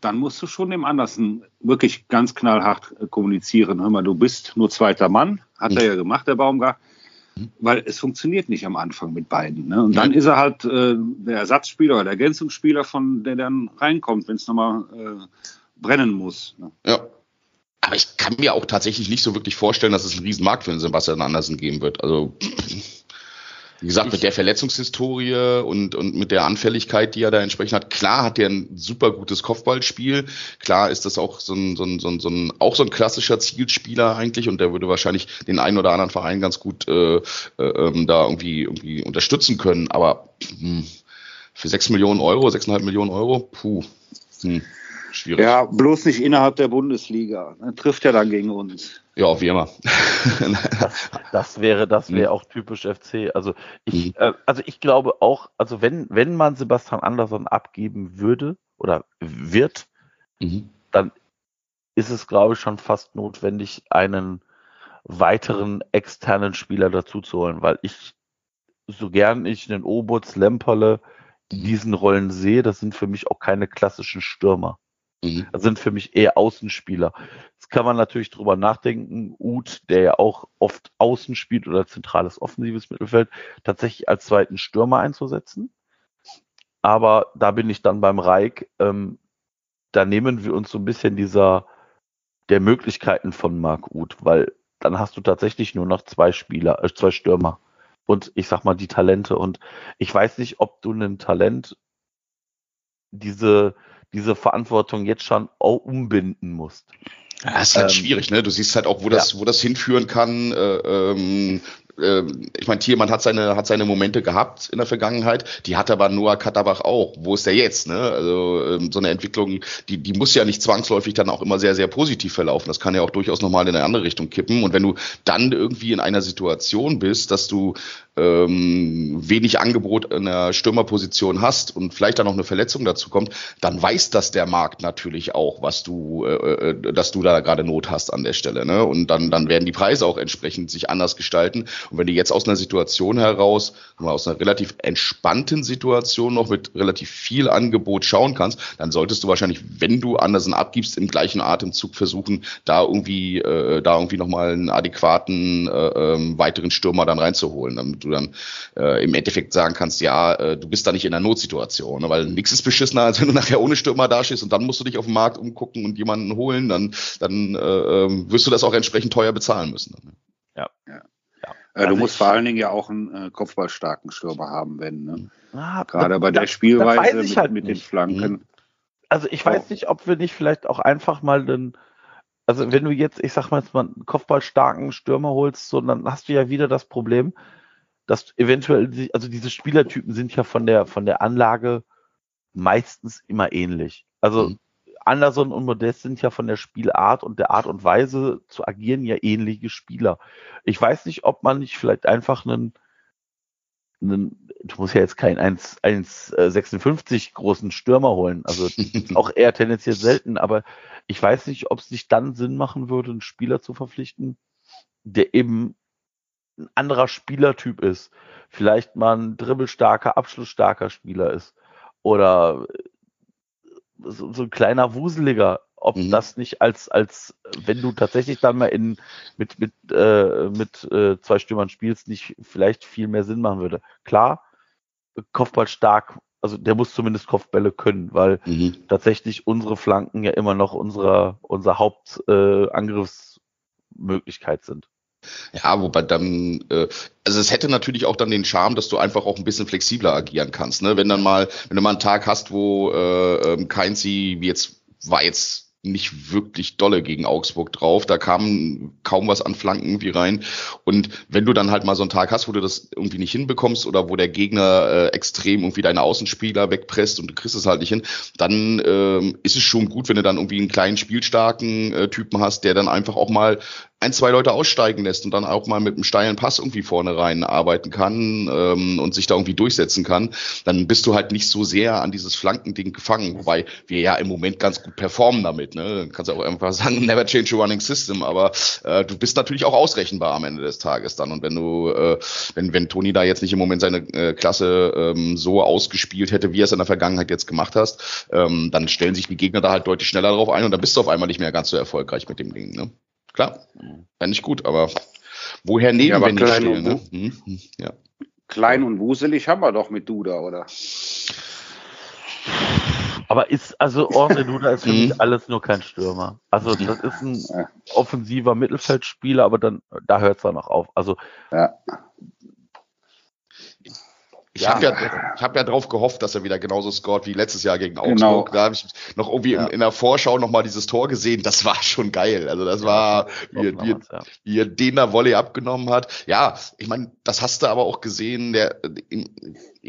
dann musst du schon dem Andersen wirklich ganz knallhart äh, kommunizieren. Hör mal, du bist nur zweiter Mann, hat mhm. er ja gemacht, der Baumgart weil es funktioniert nicht am Anfang mit beiden. Ne? Und dann ist er halt äh, der Ersatzspieler oder der Ergänzungsspieler, von der dann reinkommt, wenn es nochmal äh, brennen muss. Ne? Ja. Aber ich kann mir auch tatsächlich nicht so wirklich vorstellen, dass es einen riesen Markt für den Sebastian Andersen geben wird. Also wie gesagt, mit der Verletzungshistorie und, und mit der Anfälligkeit, die er da entsprechend hat, klar hat er ein super gutes Kopfballspiel. Klar ist das auch so ein, so ein, so ein, so ein, auch so ein klassischer Zielspieler eigentlich und der würde wahrscheinlich den einen oder anderen Verein ganz gut äh, äh, ähm, da irgendwie, irgendwie unterstützen können. Aber hm, für sechs Millionen Euro, sechseinhalb Millionen Euro, puh, hm, schwierig. Ja, bloß nicht innerhalb der Bundesliga. Er trifft ja dann gegen uns. Ja, wie immer. das, das, wäre, das wäre mhm. auch typisch FC. Also ich, mhm. äh, also ich glaube auch, also wenn, wenn man Sebastian Andersson abgeben würde oder wird, mhm. dann ist es, glaube ich, schon fast notwendig, einen weiteren externen Spieler dazu zu holen, weil ich, so gern ich einen Obutz, Lemperle in mhm. diesen Rollen sehe, das sind für mich auch keine klassischen Stürmer. Mhm. Das sind für mich eher Außenspieler. Jetzt kann man natürlich drüber nachdenken, Uth, der ja auch oft außen spielt oder zentrales offensives Mittelfeld, tatsächlich als zweiten Stürmer einzusetzen. Aber da bin ich dann beim Reik. Ähm, da nehmen wir uns so ein bisschen dieser der Möglichkeiten von Marc Uth, weil dann hast du tatsächlich nur noch zwei Spieler, äh, zwei Stürmer und ich sag mal die Talente. Und ich weiß nicht, ob du ein Talent diese diese Verantwortung jetzt schon auch umbinden musst. Ja, das ist halt ähm, schwierig, ne? Du siehst halt auch, wo das, ja. wo das hinführen kann. Äh, ähm, äh, ich meine, Thielmann hat seine, hat seine Momente gehabt in der Vergangenheit, die hat aber Noah Katterbach auch. Wo ist der jetzt? Ne? Also ähm, so eine Entwicklung, die, die muss ja nicht zwangsläufig dann auch immer sehr, sehr positiv verlaufen. Das kann ja auch durchaus nochmal in eine andere Richtung kippen. Und wenn du dann irgendwie in einer Situation bist, dass du ähm, wenig Angebot in der Stürmerposition hast und vielleicht dann noch eine Verletzung dazu kommt, dann weiß das der Markt natürlich auch, was du, äh, äh, dass du da gerade Not hast an der Stelle. Ne? Und dann, dann werden die Preise auch entsprechend sich anders gestalten. Und wenn du jetzt aus einer Situation heraus, aus einer relativ entspannten Situation noch mit relativ viel Angebot schauen kannst, dann solltest du wahrscheinlich, wenn du Andersen abgibst, im gleichen Atemzug versuchen, da irgendwie, äh, da irgendwie nochmal einen adäquaten äh, ähm, weiteren Stürmer dann reinzuholen, damit du dann äh, im Endeffekt sagen kannst, ja, äh, du bist da nicht in einer Notsituation, ne? weil nichts ist beschissener, als wenn du nachher ohne Stürmer dastehst und dann musst du dich auf dem Markt umgucken und jemanden holen, dann, dann äh, ähm, wirst du das auch entsprechend teuer bezahlen müssen. Ne? Ja. ja. Äh, du musst vor allen Dingen ja auch einen äh, kopfballstarken Stürmer haben, wenn. Ne? Ah, Gerade da, bei der Spielweise mit, halt mit den Flanken. Mhm. Also ich weiß oh. nicht, ob wir nicht vielleicht auch einfach mal den, also wenn du jetzt, ich sag mal jetzt mal einen kopfballstarken Stürmer holst, so, dann hast du ja wieder das Problem, dass eventuell, also diese Spielertypen sind ja von der, von der Anlage meistens immer ähnlich. Also mhm. Anderson und Modest sind ja von der Spielart und der Art und Weise zu agieren ja ähnliche Spieler. Ich weiß nicht, ob man nicht vielleicht einfach einen, einen du musst ja jetzt keinen 1,56 großen Stürmer holen. Also auch eher tendenziell selten, aber ich weiß nicht, ob es nicht dann Sinn machen würde, einen Spieler zu verpflichten, der eben ein anderer Spielertyp ist. Vielleicht mal ein dribbelstarker, abschlussstarker Spieler ist. Oder so, so ein kleiner Wuseliger, ob mhm. das nicht als, als, wenn du tatsächlich dann mal in, mit, mit, äh, mit äh, zwei Stürmern spielst, nicht vielleicht viel mehr Sinn machen würde. Klar, Kopfball stark, also der muss zumindest Kopfbälle können, weil mhm. tatsächlich unsere Flanken ja immer noch unsere, unser Hauptangriffsmöglichkeit äh, sind. Ja, wobei dann, äh, also es hätte natürlich auch dann den Charme, dass du einfach auch ein bisschen flexibler agieren kannst. Ne? Wenn dann mal, wenn du mal einen Tag hast, wo äh, ähm, kein sie, wie jetzt war jetzt nicht wirklich dolle gegen Augsburg drauf. Da kam kaum was an Flanken irgendwie rein. Und wenn du dann halt mal so einen Tag hast, wo du das irgendwie nicht hinbekommst oder wo der Gegner äh, extrem irgendwie deine Außenspieler wegpresst und du kriegst es halt nicht hin, dann ähm, ist es schon gut, wenn du dann irgendwie einen kleinen spielstarken äh, Typen hast, der dann einfach auch mal ein, zwei Leute aussteigen lässt und dann auch mal mit einem steilen Pass irgendwie vorne rein arbeiten kann ähm, und sich da irgendwie durchsetzen kann, dann bist du halt nicht so sehr an dieses Flankending gefangen, wobei wir ja im Moment ganz gut performen damit. Ne? Du kannst auch einfach sagen, never change a running system, aber äh, du bist natürlich auch ausrechenbar am Ende des Tages dann. Und wenn du, äh, wenn, wenn Toni da jetzt nicht im Moment seine äh, Klasse ähm, so ausgespielt hätte, wie er es in der Vergangenheit jetzt gemacht hast, ähm, dann stellen sich die Gegner da halt deutlich schneller drauf ein und dann bist du auf einmal nicht mehr ganz so erfolgreich mit dem Ding. Ne? Klar, wäre nicht gut, aber woher nehmen Ja, aber wir nicht klein ne? Hm, hm, Ja. Klein und wuselig haben wir doch mit Duda, oder? Aber ist, also Ordre Duda ist für Mhm. mich alles nur kein Stürmer. Also das ist ein offensiver Mittelfeldspieler, aber dann, da hört es dann noch auf. Also Ja. Ich Ja. habe ja, ich hab ja drauf gehofft, dass er wieder genauso scored wie letztes Jahr gegen Genau. Augsburg. Da habe ich noch irgendwie Ja. in, in der Vorschau nochmal dieses Tor gesehen. Das war schon geil. Also das war, wie, er- wie, ja. wie er den da Volley abgenommen hat. Ja, ich meine, das hast du aber auch gesehen. Der, ihm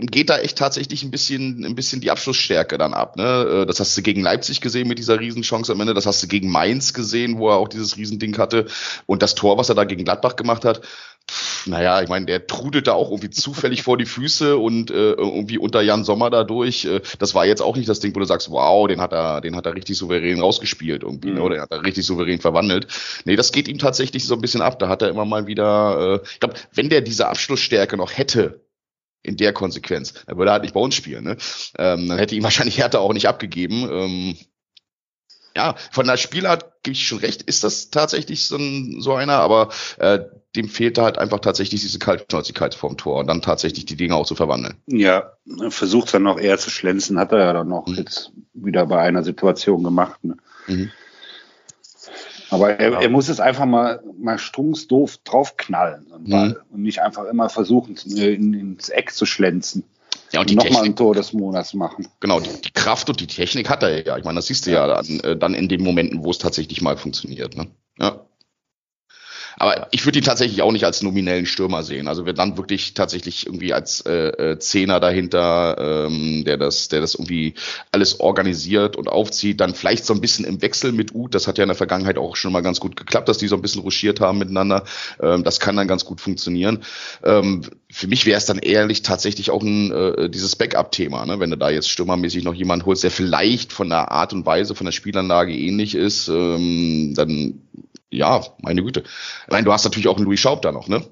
geht da echt tatsächlich ein bisschen, ein bisschen die Abschlussstärke dann ab. Ne? Äh, Das hast du gegen Leipzig gesehen mit dieser Riesenchance am Ende. Das hast du gegen Mainz gesehen, wo er auch dieses Riesending hatte. Und das Tor, was er da gegen Gladbach gemacht hat, pff, naja, ich meine, der trudelt da auch irgendwie zufällig vor die Füße und äh, irgendwie unter Jan Sommer da durch. Äh, das war jetzt auch nicht das Ding, wo du sagst, wow, den hat er, den hat er richtig souverän rausgespielt irgendwie, ne? Mhm. oder den hat er richtig souverän verwandelt. Nee, das geht ihm tatsächlich so ein bisschen ab. Da hat er immer mal wieder, äh, ich glaube, wenn der diese Abschlussstärke noch hätte, in der Konsequenz, dann würde er halt nicht bei uns spielen. Ne? Ähm, dann hätte ihm wahrscheinlich Hertha auch nicht abgegeben. Ähm, ja, von der Spielart gebe ich schon recht, ist das tatsächlich so, ein, so einer, aber äh, dem fehlt da halt einfach tatsächlich diese Kaltschnäuzigkeit vorm Tor und dann tatsächlich die Dinge auch zu verwandeln. Ja, versucht dann noch eher zu schlänzen, hat er ja dann noch Mhm. jetzt wieder bei einer Situation gemacht. Ne? Mhm. Aber er, Ja. er muss es einfach mal, mal strunksdoof draufknallen einen Mhm. Und nicht einfach immer versuchen, äh, in, ins Eck zu schlänzen. Ja, und Und nochmal ein Tor des Monats machen. genau, die, die Kraft und die Technik hat er ja. Ich meine, das siehst du ja, dann, äh, dann in den Momenten, wo es tatsächlich mal funktioniert. Ne? Ja. Aber ich würde ihn tatsächlich auch nicht als nominellen Stürmer sehen. Also wir dann wirklich tatsächlich irgendwie als äh, äh, Zehner dahinter, ähm, der das, der das irgendwie alles organisiert und aufzieht. Dann vielleicht so ein bisschen im Wechsel mit Uth. Das hat ja in der Vergangenheit auch schon mal ganz gut geklappt, dass die so ein bisschen ruschiert haben miteinander. Ähm, das kann dann ganz gut funktionieren. Ähm, für mich wäre es dann ehrlich tatsächlich auch ein äh, dieses Backup-Thema, ne? wenn du da jetzt stürmermäßig noch jemanden holst, der vielleicht von der Art und Weise, von der Spielanlage ähnlich ist, ähm, dann ja, meine Güte. Ich meine, du hast natürlich auch einen Louis Schaub da noch, ne?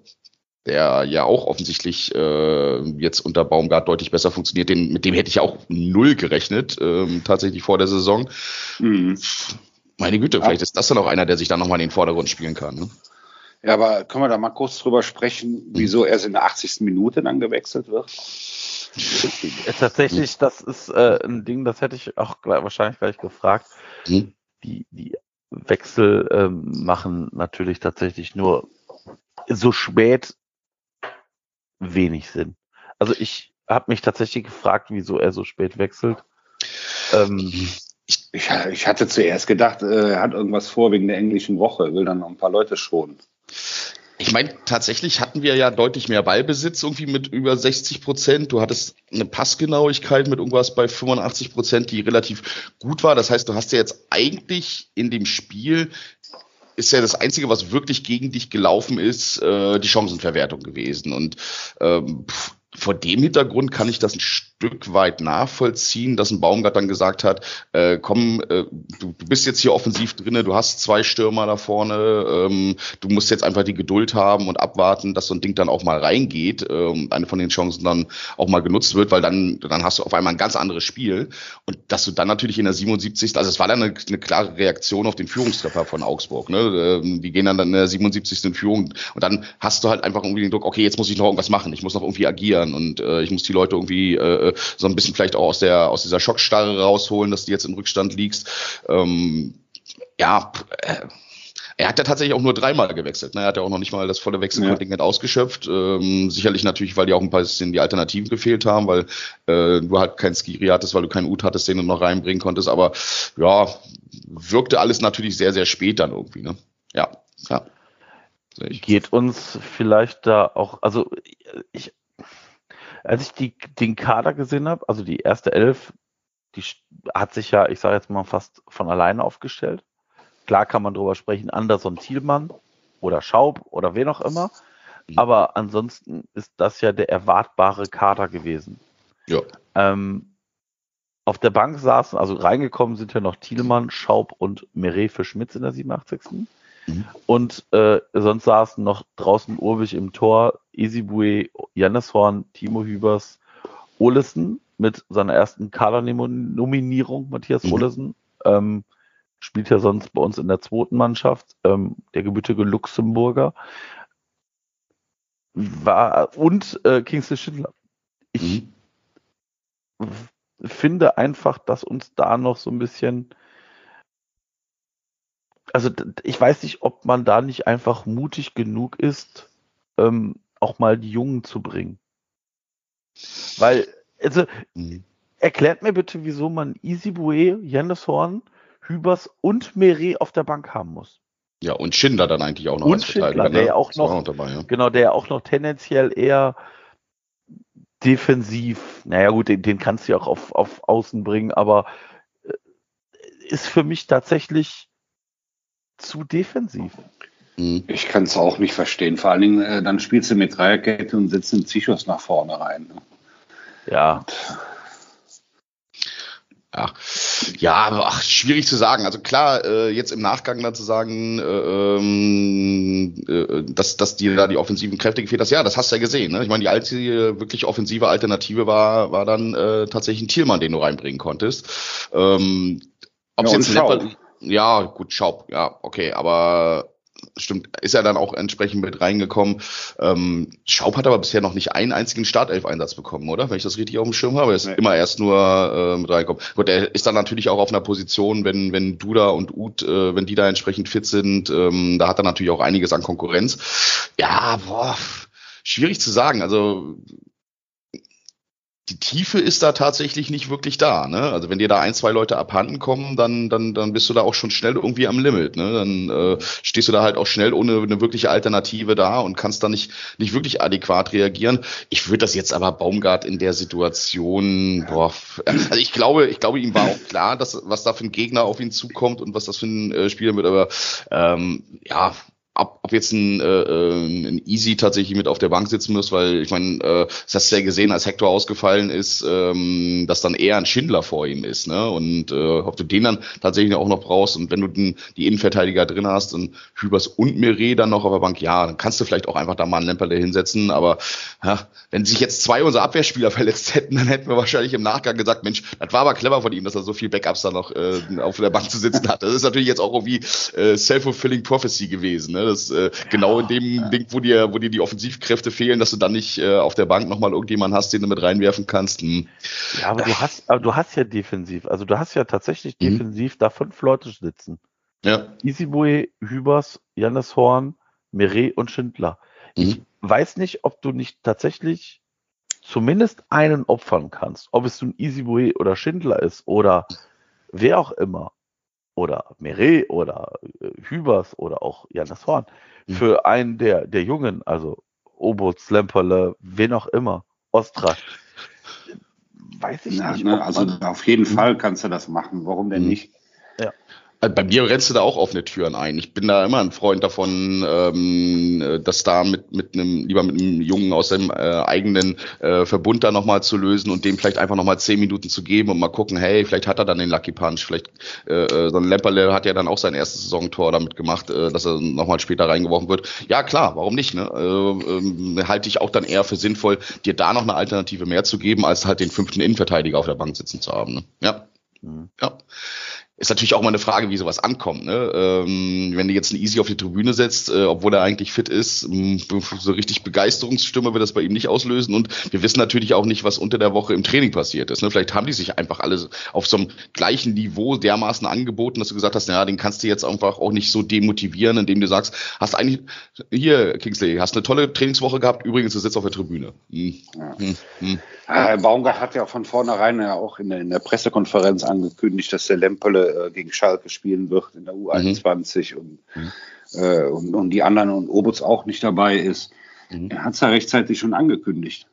Der ja auch offensichtlich äh, jetzt unter Baumgart deutlich besser funktioniert. Den, mit dem hätte ich ja auch null gerechnet, ähm, tatsächlich vor der Saison. Mhm. Meine Güte, Ja. vielleicht ist das dann auch einer, der sich dann nochmal in den Vordergrund spielen kann. Ne? Ja, aber können wir da mal kurz drüber sprechen, wieso erst in der 80. Minute dann gewechselt wird? Äh, Tatsächlich, das ist äh, ein Ding, das hätte ich auch gleich, wahrscheinlich gleich gefragt. Hm? Die, die Wechsel ähm, machen natürlich tatsächlich nur so spät wenig Sinn. Also ich habe mich tatsächlich gefragt, wieso er so spät wechselt. Ähm, Ich, ich hatte zuerst gedacht, äh, er hat irgendwas vor wegen der englischen Woche, will dann noch ein paar Leute schonen. Ich meine, tatsächlich hatten wir ja deutlich mehr Ballbesitz, irgendwie mit über 60 Prozent. Du hattest eine Passgenauigkeit mit irgendwas bei 85 Prozent, die relativ gut war. Das heißt, du hast ja jetzt eigentlich in dem Spiel ist ja das Einzige, was wirklich gegen dich gelaufen ist, äh, die Chancenverwertung gewesen. Und ähm, pff, vor dem Hintergrund kann ich das ein Stück weit nachvollziehen, dass ein Baumgart dann gesagt hat, äh, komm, äh, du, du bist jetzt hier offensiv drinne, du hast zwei Stürmer da vorne, ähm, du musst jetzt einfach die Geduld haben und abwarten, dass so ein Ding dann auch mal reingeht, ähm, eine von den Chancen dann auch mal genutzt wird, weil dann, dann hast du auf einmal ein ganz anderes Spiel und dass du dann natürlich in der 77. Also es war dann eine, eine klare Reaktion auf den Führungstreffer von Augsburg, ne? Ähm, Die gehen dann in der 77. in Führung und dann hast du halt einfach irgendwie den Druck, okay, jetzt muss ich noch irgendwas machen, ich muss noch irgendwie agieren und äh, ich muss die Leute irgendwie äh, so ein bisschen vielleicht auch aus der aus dieser Schockstarre rausholen, dass du jetzt im Rückstand liegst. Ähm, ja, äh, er hat ja tatsächlich auch nur dreimal gewechselt. Ne? Er hat ja auch noch nicht mal das volle Wechselkontingent ausgeschöpft. Ähm, sicherlich natürlich, weil die auch ein bisschen die Alternativen gefehlt haben, weil äh, du halt kein Skiri hattest, weil du keinen Ut hattest, den du noch reinbringen konntest. Aber ja, wirkte alles natürlich sehr, sehr spät dann irgendwie. Ne? Ja, ja. Geht uns vielleicht da auch, also ich, als ich die, den Kader gesehen habe, also die erste Elf, die hat sich ja, ich sage jetzt mal, fast von alleine aufgestellt. Klar kann man drüber sprechen, Anderson Thielmann, oder Schaub oder wen auch immer. Aber ansonsten ist das ja der erwartbare Kader gewesen. Ja. Ähm, auf der Bank saßen, also reingekommen sind ja noch Thielemann, Schaub und Meret für Schmitz in der 87. Mhm. Und äh, sonst saßen noch draußen Urbich im Tor Isibue, Horn, Timo Hübers, Olesen mit seiner ersten Kader-Nominierung, Matthias mhm. Olesen. Ähm, spielt ja sonst bei uns in der zweiten Mannschaft, ähm, der gebürtige Luxemburger. War, und äh, Kingsley Schindler. Ich mhm. finde einfach, dass uns da noch so ein bisschen also ich weiß nicht, ob man da nicht einfach mutig genug ist, ähm, auch mal die Jungen zu bringen. Weil, also, mhm. erklärt mir bitte, wieso man Isibue, Horn, Hübers und Meret auf der Bank haben muss. Ja, und Schindler dann eigentlich auch noch und Schindler, der ne? ja auch noch, auch dabei, ja. genau, der ja auch noch tendenziell eher defensiv, naja gut, den, den kannst du ja auch auf, auf Außen bringen, aber äh, ist für mich tatsächlich zu defensiv. Mhm. Ich kann es auch nicht verstehen. Vor allen Dingen, äh, dann spielst du mit Dreierkette und setzt den Zichos nach vorne rein. Ne? Ja. Ja, ja ach, schwierig zu sagen. Also klar, äh, jetzt im Nachgang dann zu sagen, äh, ähm, äh, dass, dass dir da die offensiven Kräfte gefehlt hast, ja, das hast du ja gesehen. Ne? Ich meine, die einzige wirklich offensive Alternative war, war dann äh, tatsächlich ein Thielmann, den du reinbringen konntest. Ähm, ob ja, jetzt ein ja, gut, Schaub, ja, okay, aber stimmt, ist er dann auch entsprechend mit reingekommen. Ähm, Schaub hat aber bisher noch nicht einen einzigen Startelf-Einsatz bekommen, oder? Wenn ich das richtig auf dem Schirm habe. Er ist nee. immer erst nur äh, mit reingekommen. Gut, er ist dann natürlich auch auf einer Position, wenn, wenn Duda und Uth, äh, wenn die da entsprechend fit sind, ähm, da hat er natürlich auch einiges an Konkurrenz. Ja, boah, schwierig zu sagen. Also die Tiefe ist da tatsächlich nicht wirklich da. Ne? Also wenn dir da ein, zwei Leute abhanden kommen, dann, dann, dann bist du da auch schon schnell irgendwie am Limit. Ne? Dann äh, stehst du da halt auch schnell ohne eine wirkliche Alternative da und kannst da nicht, nicht wirklich adäquat reagieren. Ich würde das jetzt aber Baumgart in der Situation, boah, also ich glaube, ich glaube, ihm war auch klar, dass was da für ein Gegner auf ihn zukommt und was das für ein äh, Spieler wird. Aber ähm, ja, ob, ob jetzt ein, äh, äh, ein Easy tatsächlich mit auf der Bank sitzen muss, weil ich meine, äh, das hast du ja gesehen, als Hector ausgefallen ist, ähm, dass dann eher ein Schindler vor ihm ist, ne? Und äh, ob du den dann tatsächlich auch noch brauchst und wenn du den, die Innenverteidiger drin hast und Hübers und Mire dann noch auf der Bank, ja, dann kannst du vielleicht auch einfach da mal einen Lemperle hinsetzen, aber ja, wenn sich jetzt zwei unserer Abwehrspieler verletzt hätten, dann hätten wir wahrscheinlich im Nachgang gesagt, Mensch, das war aber clever von ihm, dass er so viel Backups da noch äh, auf der Bank zu sitzen hat. Das ist natürlich jetzt auch irgendwie äh, self-fulfilling prophecy gewesen, ne? Das äh, genau in dem ja. Ding, wo dir, wo dir die Offensivkräfte fehlen, dass du dann nicht äh, auf der Bank nochmal irgendjemanden hast, den du mit reinwerfen kannst. Hm. Ja, aber du hast, aber du hast ja defensiv, also du hast ja tatsächlich mhm. defensiv da fünf Leute sitzen. Ja. Isibue, Hübers, Jannes Horn, Meret und Schindler. Mhm. Ich weiß nicht, ob du nicht tatsächlich zumindest einen opfern kannst. Ob es nun Isibue oder Schindler ist oder wer auch immer oder Meret oder äh, Hübers oder auch Janis Horn mhm. für einen der, der Jungen, also Obot, Slemperle, wen auch immer, Ostra. Weiß ich ja, nicht. Ne, also auf jeden mhm. Fall kannst du das machen. Warum denn mhm. nicht? Äh, bei mir rennst du da auch offene Türen ein. Ich bin da immer ein Freund davon, ähm, das da mit, mit einem, lieber mit einem Jungen aus dem äh, eigenen äh, Verbund da nochmal zu lösen und dem vielleicht einfach nochmal zehn Minuten zu geben und mal gucken, hey, vielleicht hat er dann den Lucky Punch, vielleicht äh, äh so ein Lemperle hat ja dann auch sein erstes Saisontor damit gemacht, äh, dass er nochmal später reingeworfen wird. Ja, klar, warum nicht? Ne? Äh, äh, halte ich auch dann eher für sinnvoll, dir da noch eine Alternative mehr zu geben, als halt den fünften Innenverteidiger auf der Bank sitzen zu haben. Ne? Ja. Mhm. Ja. Ist natürlich auch mal eine Frage, wie sowas ankommt. Ne? Ähm, wenn du jetzt einen Easy auf die Tribüne setzt, äh, obwohl er eigentlich fit ist, mh, so richtig Begeisterungsstimme wird das bei ihm nicht auslösen. Und wir wissen natürlich auch nicht, was unter der Woche im Training passiert ist. Ne? Vielleicht haben die sich einfach alle auf so einem gleichen Niveau dermaßen angeboten, dass du gesagt hast, naja, den kannst du jetzt einfach auch nicht so demotivieren, indem du sagst, hast eigentlich, hier, Kingsley, hast eine tolle Trainingswoche gehabt, übrigens, du sitzt auf der Tribüne. Hm. Ja. Hm. Hm. Herr Baumgart hat ja von vornherein ja auch in der, in der Pressekonferenz angekündigt, dass der Lempele äh, gegen Schalke spielen wird in der U21 mhm. und, mhm. Äh, und, und, die anderen und Obutz auch nicht dabei ist. Mhm. Er hat es ja rechtzeitig schon angekündigt.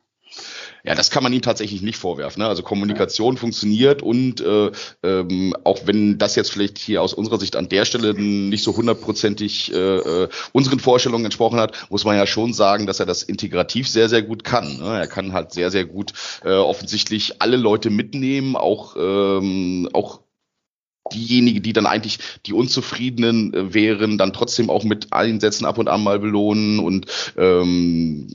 Ja, das kann man ihm tatsächlich nicht vorwerfen. Ne? Also Kommunikation ja. funktioniert und äh, ähm, auch wenn das jetzt vielleicht hier aus unserer Sicht an der Stelle nicht so hundertprozentig äh, äh, unseren Vorstellungen entsprochen hat, muss man ja schon sagen, dass er das integrativ sehr, sehr gut kann. Ne? Er kann halt sehr, sehr gut äh, offensichtlich alle Leute mitnehmen, auch, ähm, auch diejenigen, die dann eigentlich die Unzufriedenen äh, wären, dann trotzdem auch mit Einsätzen ab und an mal belohnen und ähm,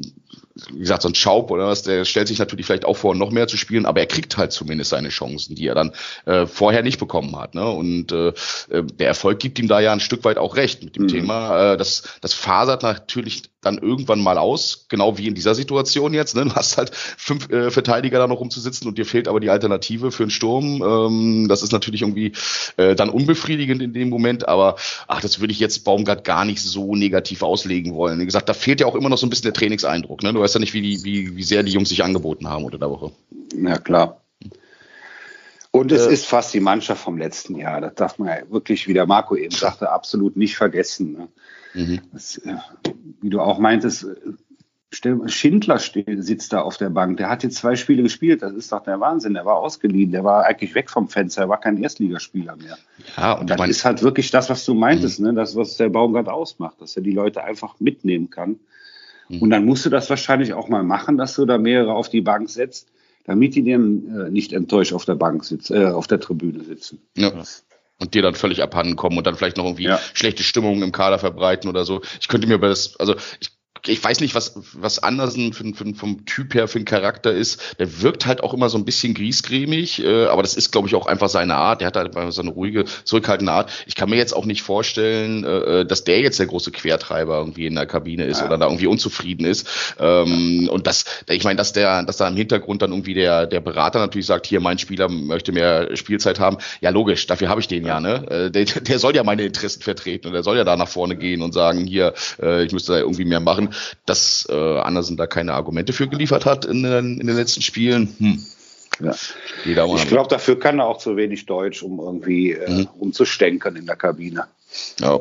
wie gesagt, so ein Schaub oder was, der stellt sich natürlich vielleicht auch vor, noch mehr zu spielen, aber er kriegt halt zumindest seine Chancen, die er dann äh, vorher nicht bekommen hat. Ne? Und äh, äh der Erfolg gibt ihm da ja ein Stück weit auch recht mit dem mhm. Thema. Äh, das, das fasert natürlich dann irgendwann mal aus, genau wie in dieser Situation jetzt. Ne? Du hast halt fünf äh, Verteidiger da noch rumzusitzen und dir fehlt aber die Alternative für einen Sturm. Ähm, das ist natürlich irgendwie äh, dann unbefriedigend in dem Moment, aber ach, das würde ich jetzt Baumgart gar nicht so negativ auslegen wollen. Wie gesagt, da fehlt ja auch immer noch so ein bisschen der Trainingseindruck. Ne? Du weißt ja nicht, wie, wie, wie sehr die Jungs sich angeboten haben unter der Woche. Ja, klar. Und es äh, ist fast die Mannschaft vom letzten Jahr. Das darf man ja wirklich, wie der Marco eben sagte, absolut nicht vergessen. Ne? Mhm. Das, äh, wie du auch meintest, Schindler sitzt da auf der Bank. Der hat jetzt zwei Spiele gespielt. Das ist doch der Wahnsinn. Der war ausgeliehen. Der war eigentlich weg vom Fenster. Er war kein Erstligaspieler mehr. Ja, und, und das ist halt wirklich das, was du meintest, mhm. ne? Das, was der Baumgart ausmacht, dass er die Leute einfach mitnehmen kann. Mhm. Und dann musst du das wahrscheinlich auch mal machen, dass du da mehrere auf die Bank setzt, damit die dann äh, nicht enttäuscht auf der Bank sitzen, äh, auf der Tribüne sitzen. Ja und dir dann völlig abhanden kommen und dann vielleicht noch irgendwie ja. schlechte Stimmungen im Kader verbreiten oder so. Ich könnte mir über das, also ich ich weiß nicht, was, was Andersen für, für, vom Typ her für ein Charakter ist. Der wirkt halt auch immer so ein bisschen griesgrämig, äh, aber das ist, glaube ich, auch einfach seine Art. Der hat halt so eine ruhige, zurückhaltende Art. Ich kann mir jetzt auch nicht vorstellen, äh, dass der jetzt der große Quertreiber irgendwie in der Kabine ist ja. oder da irgendwie unzufrieden ist. Ähm, ja. Und das, ich meine, dass der, dass da im Hintergrund dann irgendwie der, der Berater natürlich sagt, hier, mein Spieler möchte mehr Spielzeit haben. Ja, logisch, dafür habe ich den ja, ne? Äh, der, der soll ja meine Interessen vertreten und der soll ja da nach vorne gehen und sagen, hier, äh, ich müsste da irgendwie mehr machen dass äh, Andersen da keine Argumente für geliefert hat in den, in den letzten Spielen. Hm. Ja. Ich glaube, dafür kann er auch zu wenig Deutsch, um irgendwie äh, mhm. umzustenkern in der Kabine. Ja. ja.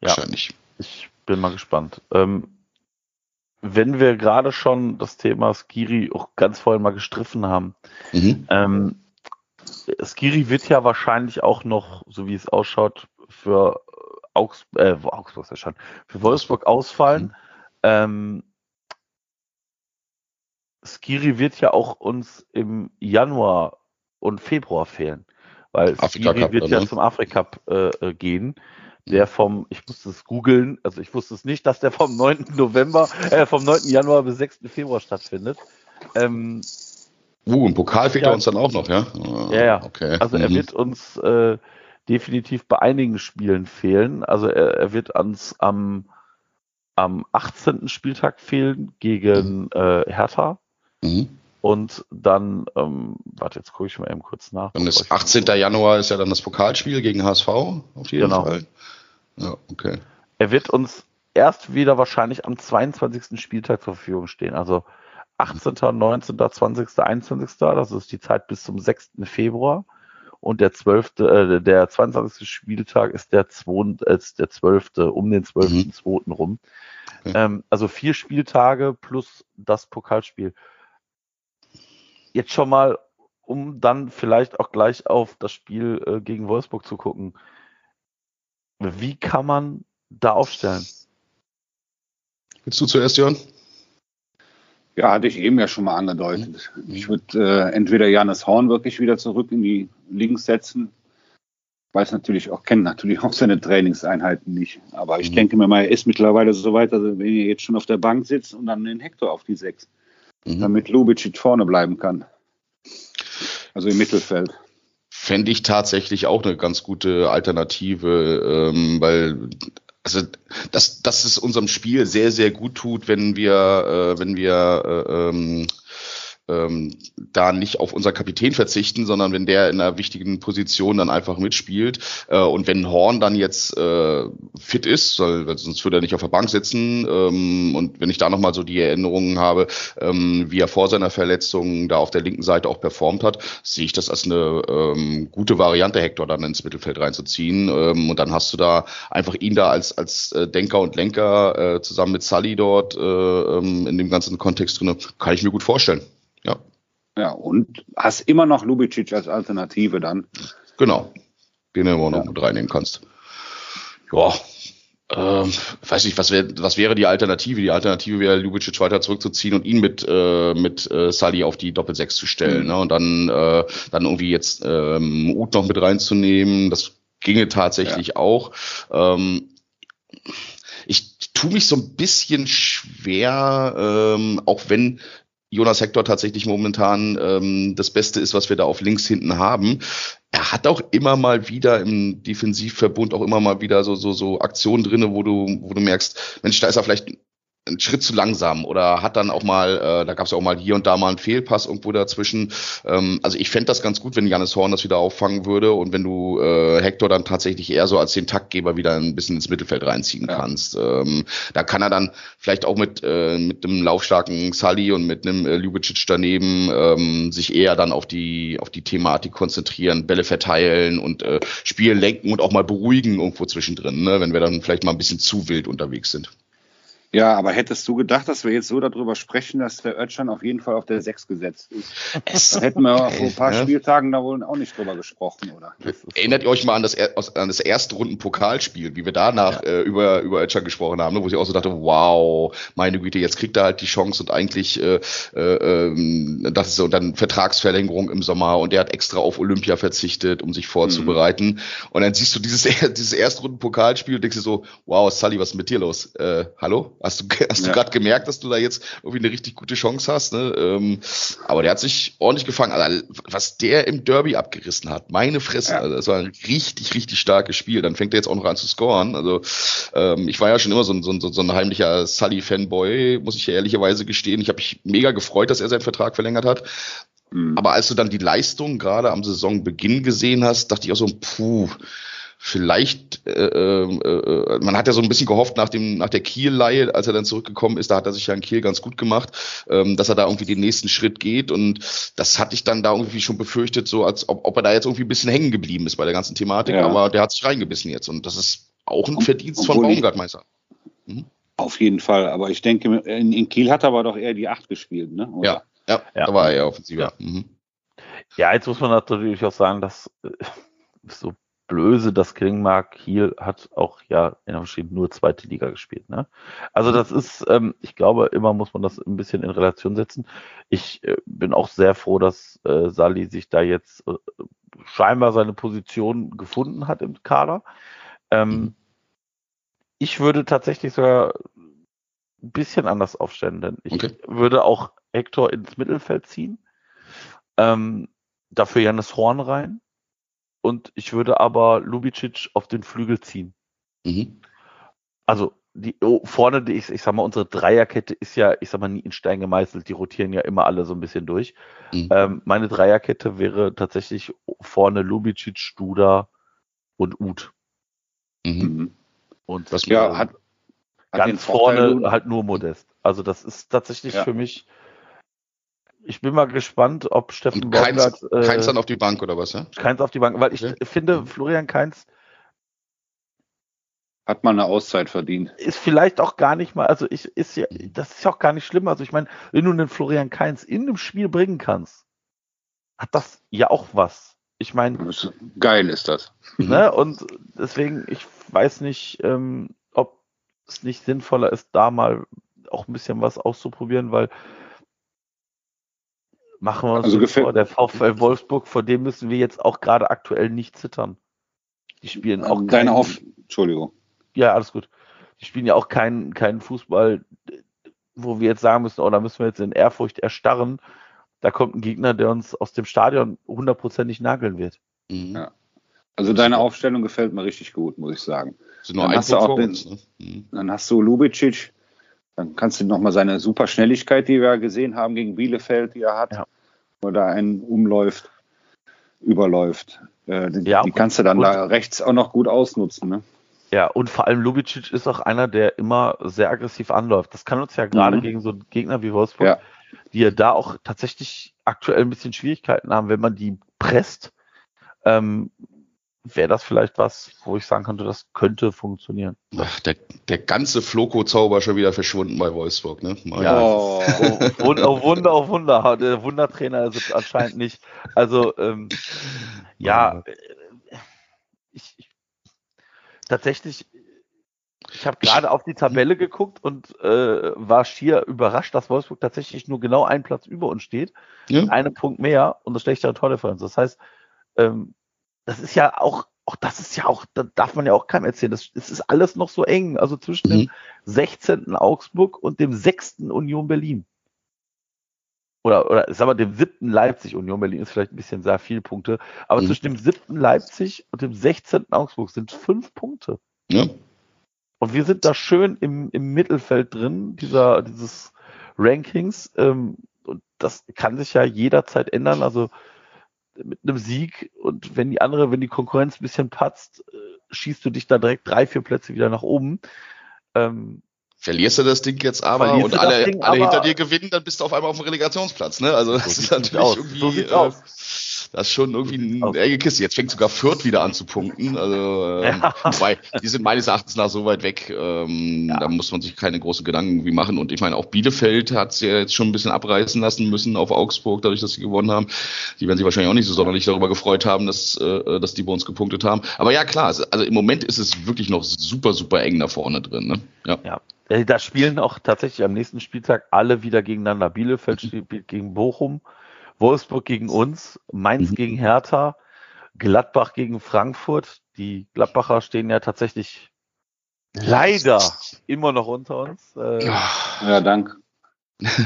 Wahrscheinlich. Ich bin mal gespannt. Ähm, wenn wir gerade schon das Thema Skiri auch ganz vorhin mal gestriffen haben, mhm. ähm, Skiri wird ja wahrscheinlich auch noch, so wie es ausschaut, für Augs äh, Augsburg ist schon, für Wolfsburg ausfallen. Mhm. Ähm, Skiri wird ja auch uns im Januar und Februar fehlen, weil Skiri wird ja zum Afrika äh, gehen. Der vom, ich musste es googeln, also ich wusste es nicht, dass der vom 9. November, äh, vom 9. Januar bis 6. Februar stattfindet. Ähm, uh, ein Pokal fehlt ja, uns dann auch noch, ja? Ja, ja. Okay. Also er mhm. wird uns äh, definitiv bei einigen Spielen fehlen. Also er, er wird ans am, am 18. Spieltag fehlen gegen mhm. äh, Hertha. Mhm. Und dann, ähm, warte, jetzt gucke ich mal eben kurz nach. Dann ist 18. Januar ist ja dann das Pokalspiel gegen HSV, auf jeden genau. Fall. Ja, okay. Er wird uns erst wieder wahrscheinlich am 22. Spieltag zur Verfügung stehen. Also 18., 19., 20., 21. Das ist die Zeit bis zum 6. Februar und der zwölfte, äh, der 22. Spieltag ist der zweite, ist der zwölfte, um den zwölften, mhm. zweiten rum. Okay. Ähm, also vier Spieltage plus das Pokalspiel. Jetzt schon mal, um dann vielleicht auch gleich auf das Spiel äh, gegen Wolfsburg zu gucken. Wie kann man da aufstellen? Willst du zuerst, Jörn? Ja, hatte ich eben ja schon mal angedeutet. Mhm. Ich würde äh, entweder Janis Horn wirklich wieder zurück in die Links setzen. Weiß natürlich auch, kennt natürlich auch seine Trainingseinheiten nicht. Aber ich mhm. denke mir mal, er ist mittlerweile so weit, dass er, wenn er jetzt schon auf der Bank sitzt und dann den Hector auf die Sechs, mhm. damit Lubicic vorne bleiben kann. Also im Mittelfeld fände ich tatsächlich auch eine ganz gute Alternative, ähm, weil also dass, dass es unserem Spiel sehr, sehr gut tut, wenn wir, äh, wenn wir äh, ähm, ähm, da nicht auf unseren Kapitän verzichten, sondern wenn der in einer wichtigen Position dann einfach mitspielt äh, und wenn Horn dann jetzt äh, fit ist, soll, sonst würde er nicht auf der Bank sitzen ähm, und wenn ich da nochmal so die Erinnerungen habe, ähm, wie er vor seiner Verletzung da auf der linken Seite auch performt hat, sehe ich das als eine ähm, gute Variante, Hector dann ins Mittelfeld reinzuziehen ähm, und dann hast du da einfach ihn da als, als äh, Denker und Lenker äh, zusammen mit Sully dort äh, ähm, in dem ganzen Kontext drin, kann ich mir gut vorstellen. Ja. Ja, und hast immer noch Lubicic als Alternative dann. Genau. Den du immer noch ja. mit reinnehmen kannst. Ja, ähm, weiß nicht, was, wär, was wäre die Alternative? Die Alternative wäre, Lubicic weiter zurückzuziehen und ihn mit, äh, mit äh, Sully auf die Doppelsechs zu stellen. Mhm. Ne? Und dann, äh, dann irgendwie jetzt ähm, Ut noch mit reinzunehmen. Das ginge tatsächlich ja. auch. Ähm, ich tue mich so ein bisschen schwer, ähm, auch wenn Jonas Hector tatsächlich momentan ähm, das Beste ist, was wir da auf links hinten haben. Er hat auch immer mal wieder im Defensivverbund auch immer mal wieder so so so Aktionen drinne, wo du wo du merkst, Mensch, da ist er vielleicht einen Schritt zu langsam oder hat dann auch mal, äh, da gab es ja auch mal hier und da mal einen Fehlpass irgendwo dazwischen. Ähm, also ich fände das ganz gut, wenn Janis Horn das wieder auffangen würde und wenn du äh, Hector dann tatsächlich eher so als den Taktgeber wieder ein bisschen ins Mittelfeld reinziehen ja. kannst. Ähm, da kann er dann vielleicht auch mit, äh, mit einem laufstarken Sully und mit einem äh, Ljubicic daneben ähm, sich eher dann auf die, auf die Thematik konzentrieren, Bälle verteilen und äh, Spiel lenken und auch mal beruhigen irgendwo zwischendrin, ne, wenn wir dann vielleicht mal ein bisschen zu wild unterwegs sind. Ja, aber hättest du gedacht, dass wir jetzt so darüber sprechen, dass der Özcan auf jeden Fall auf der 6 gesetzt ist? Es hätten wir vor ein paar Spieltagen da wohl auch nicht drüber gesprochen, oder? Erinnert ihr euch mal an das, an das erste Runden-Pokalspiel, wie wir danach ja. äh, über, über Özcan gesprochen haben, ne? wo ich auch so dachte, wow, meine Güte, jetzt kriegt er halt die Chance und eigentlich, äh, äh, ähm, das ist so, dann Vertragsverlängerung im Sommer und er hat extra auf Olympia verzichtet, um sich vorzubereiten. Mhm. Und dann siehst du dieses, dieses Erstrunden-Pokalspiel und denkst dir so, wow, Sully, was ist mit dir los? Äh, hallo? Hast du, hast ja. du gerade gemerkt, dass du da jetzt irgendwie eine richtig gute Chance hast? Ne? Ähm, aber der hat sich ordentlich gefangen. Also, was der im Derby abgerissen hat, meine Fresse, ja. also, das war ein richtig, richtig starkes Spiel. Dann fängt er jetzt auch noch an zu scoren. Also ähm, ich war ja schon immer so ein, so ein, so ein heimlicher Sully-Fanboy, muss ich ja ehrlicherweise gestehen. Ich habe mich mega gefreut, dass er seinen Vertrag verlängert hat. Mhm. Aber als du dann die Leistung gerade am Saisonbeginn gesehen hast, dachte ich auch so, puh, vielleicht, äh, äh, äh, man hat ja so ein bisschen gehofft nach dem nach der Kiel-Leihe, als er dann zurückgekommen ist, da hat er sich ja in Kiel ganz gut gemacht, ähm, dass er da irgendwie den nächsten Schritt geht und das hatte ich dann da irgendwie schon befürchtet, so als ob, ob er da jetzt irgendwie ein bisschen hängen geblieben ist bei der ganzen Thematik, ja. aber der hat sich reingebissen jetzt und das ist auch ein Verdienst von Baumgartmeister. Mhm. Auf jeden Fall, aber ich denke, in, in, Kiel hat er aber doch eher die Acht gespielt, ne? Oder? Ja, ja, ja, da war er ja offensiv. Ja. Mhm. ja, jetzt muss man natürlich auch sagen, dass äh, so blöse das klingen mag, Kiel hat auch ja in steht nur zweite Liga gespielt. Ne? Also das ist, ähm, ich glaube, immer muss man das ein bisschen in Relation setzen. Ich äh, bin auch sehr froh, dass äh, Sali sich da jetzt äh, scheinbar seine Position gefunden hat im Kader. Ähm, mhm. Ich würde tatsächlich sogar ein bisschen anders aufstellen, denn ich okay. würde auch Hector ins Mittelfeld ziehen. Ähm, dafür Janis Horn rein und ich würde aber Lubicic auf den Flügel ziehen. Mhm. Also die oh, vorne, die, ich, ich sag mal, unsere Dreierkette ist ja, ich sag mal, nie in Stein gemeißelt. Die rotieren ja immer alle so ein bisschen durch. Mhm. Ähm, meine Dreierkette wäre tatsächlich vorne Lubicic, Studa und Uth. Mhm. Und das ja, hat, ganz vorne halt nur Modest. Also das ist tatsächlich ja. für mich ich bin mal gespannt, ob Steffen Und Keins, Baumgart, äh, Keins dann auf die Bank oder was, ja? Keins auf die Bank, weil ich okay. finde, Florian Keins hat mal eine Auszeit verdient. Ist vielleicht auch gar nicht mal, also ich, ist ja, das ist ja auch gar nicht schlimm. Also ich meine, wenn du einen Florian Keins in einem Spiel bringen kannst, hat das ja auch was. Ich meine. Geil ist das. Ne, und deswegen, ich weiß nicht, ähm, ob es nicht sinnvoller ist, da mal auch ein bisschen was auszuprobieren, weil Machen wir uns also vor, der VfL Wolfsburg, vor dem müssen wir jetzt auch gerade aktuell nicht zittern. Die spielen auch ähm, Deine Auf Entschuldigung. Ja, alles gut. Die spielen ja auch keinen keinen Fußball, wo wir jetzt sagen müssen, oh, da müssen wir jetzt in Ehrfurcht erstarren. Da kommt ein Gegner, der uns aus dem Stadion hundertprozentig nageln wird. Mhm. Ja. Also deine Aufstellung gefällt mir richtig gut, muss ich sagen. Dann hast, du auch den, ne? mhm. dann hast du Lubicic, Dann kannst du nochmal seine super Schnelligkeit, die wir gesehen haben gegen Bielefeld, die er hat, ja. wo da einen umläuft, überläuft. Äh, die, ja, die kannst du dann da rechts auch noch gut ausnutzen. Ne? Ja, und vor allem Lubicic ist auch einer, der immer sehr aggressiv anläuft. Das kann uns ja gerade mhm. gegen so einen Gegner wie Wolfsburg, ja. die ja da auch tatsächlich aktuell ein bisschen Schwierigkeiten haben, wenn man die presst. Ähm, wäre das vielleicht was, wo ich sagen könnte, das könnte funktionieren. Ach, der, der ganze Floko-Zauber schon wieder verschwunden bei Wolfsburg, ne? ja, oh. oh, Wunder, oh Wunder, oh Wunder. Der Wundertrainer ist es anscheinend nicht. Also, ähm, ja, ich, ich tatsächlich, ich habe gerade auf die Tabelle geguckt und äh, war schier überrascht, dass Wolfsburg tatsächlich nur genau einen Platz über uns steht. Ja. Einen Punkt mehr und das schlechtere Tordifferenz. Das heißt, ähm, das ist ja auch, auch das ist ja auch, da darf man ja auch keinem erzählen. Das, das ist alles noch so eng. Also zwischen mhm. dem 16. Augsburg und dem 6. Union Berlin. Oder, oder sag mal, dem 7. Leipzig, Union Berlin ist vielleicht ein bisschen sehr viele Punkte, aber mhm. zwischen dem 7. Leipzig und dem 16. Augsburg sind fünf Punkte. Ja. Und wir sind da schön im, im Mittelfeld drin, dieser, dieses Rankings. Ähm, und das kann sich ja jederzeit ändern. Also mit einem Sieg und wenn die andere, wenn die Konkurrenz ein bisschen patzt, äh, schießt du dich da direkt drei, vier Plätze wieder nach oben. Ähm, Verlierst du das Ding jetzt aber und alle, Ding, alle aber hinter dir gewinnen, dann bist du auf einmal auf dem Relegationsplatz. Ne? Also das so ist natürlich irgendwie. So äh, aus. Das ist schon irgendwie eine enge Kiste. Jetzt fängt sogar Fürth wieder an zu punkten. Also, ähm, ja. wobei, die sind meines Erachtens nach so weit weg. Ähm, ja. Da muss man sich keine großen Gedanken wie machen. Und ich meine, auch Bielefeld hat es ja jetzt schon ein bisschen abreißen lassen müssen auf Augsburg, dadurch, dass sie gewonnen haben. Die werden sich wahrscheinlich auch nicht so sonderlich darüber gefreut haben, dass, äh, dass die bei uns gepunktet haben. Aber ja, klar, also im Moment ist es wirklich noch super, super eng da vorne drin. Ne? Ja. ja. Äh, da spielen auch tatsächlich am nächsten Spieltag alle wieder gegeneinander. Bielefeld spielt gegen Bochum. Wolfsburg gegen uns, Mainz mhm. gegen Hertha, Gladbach gegen Frankfurt. Die Gladbacher stehen ja tatsächlich leider immer noch unter uns. Äh, ja, dank.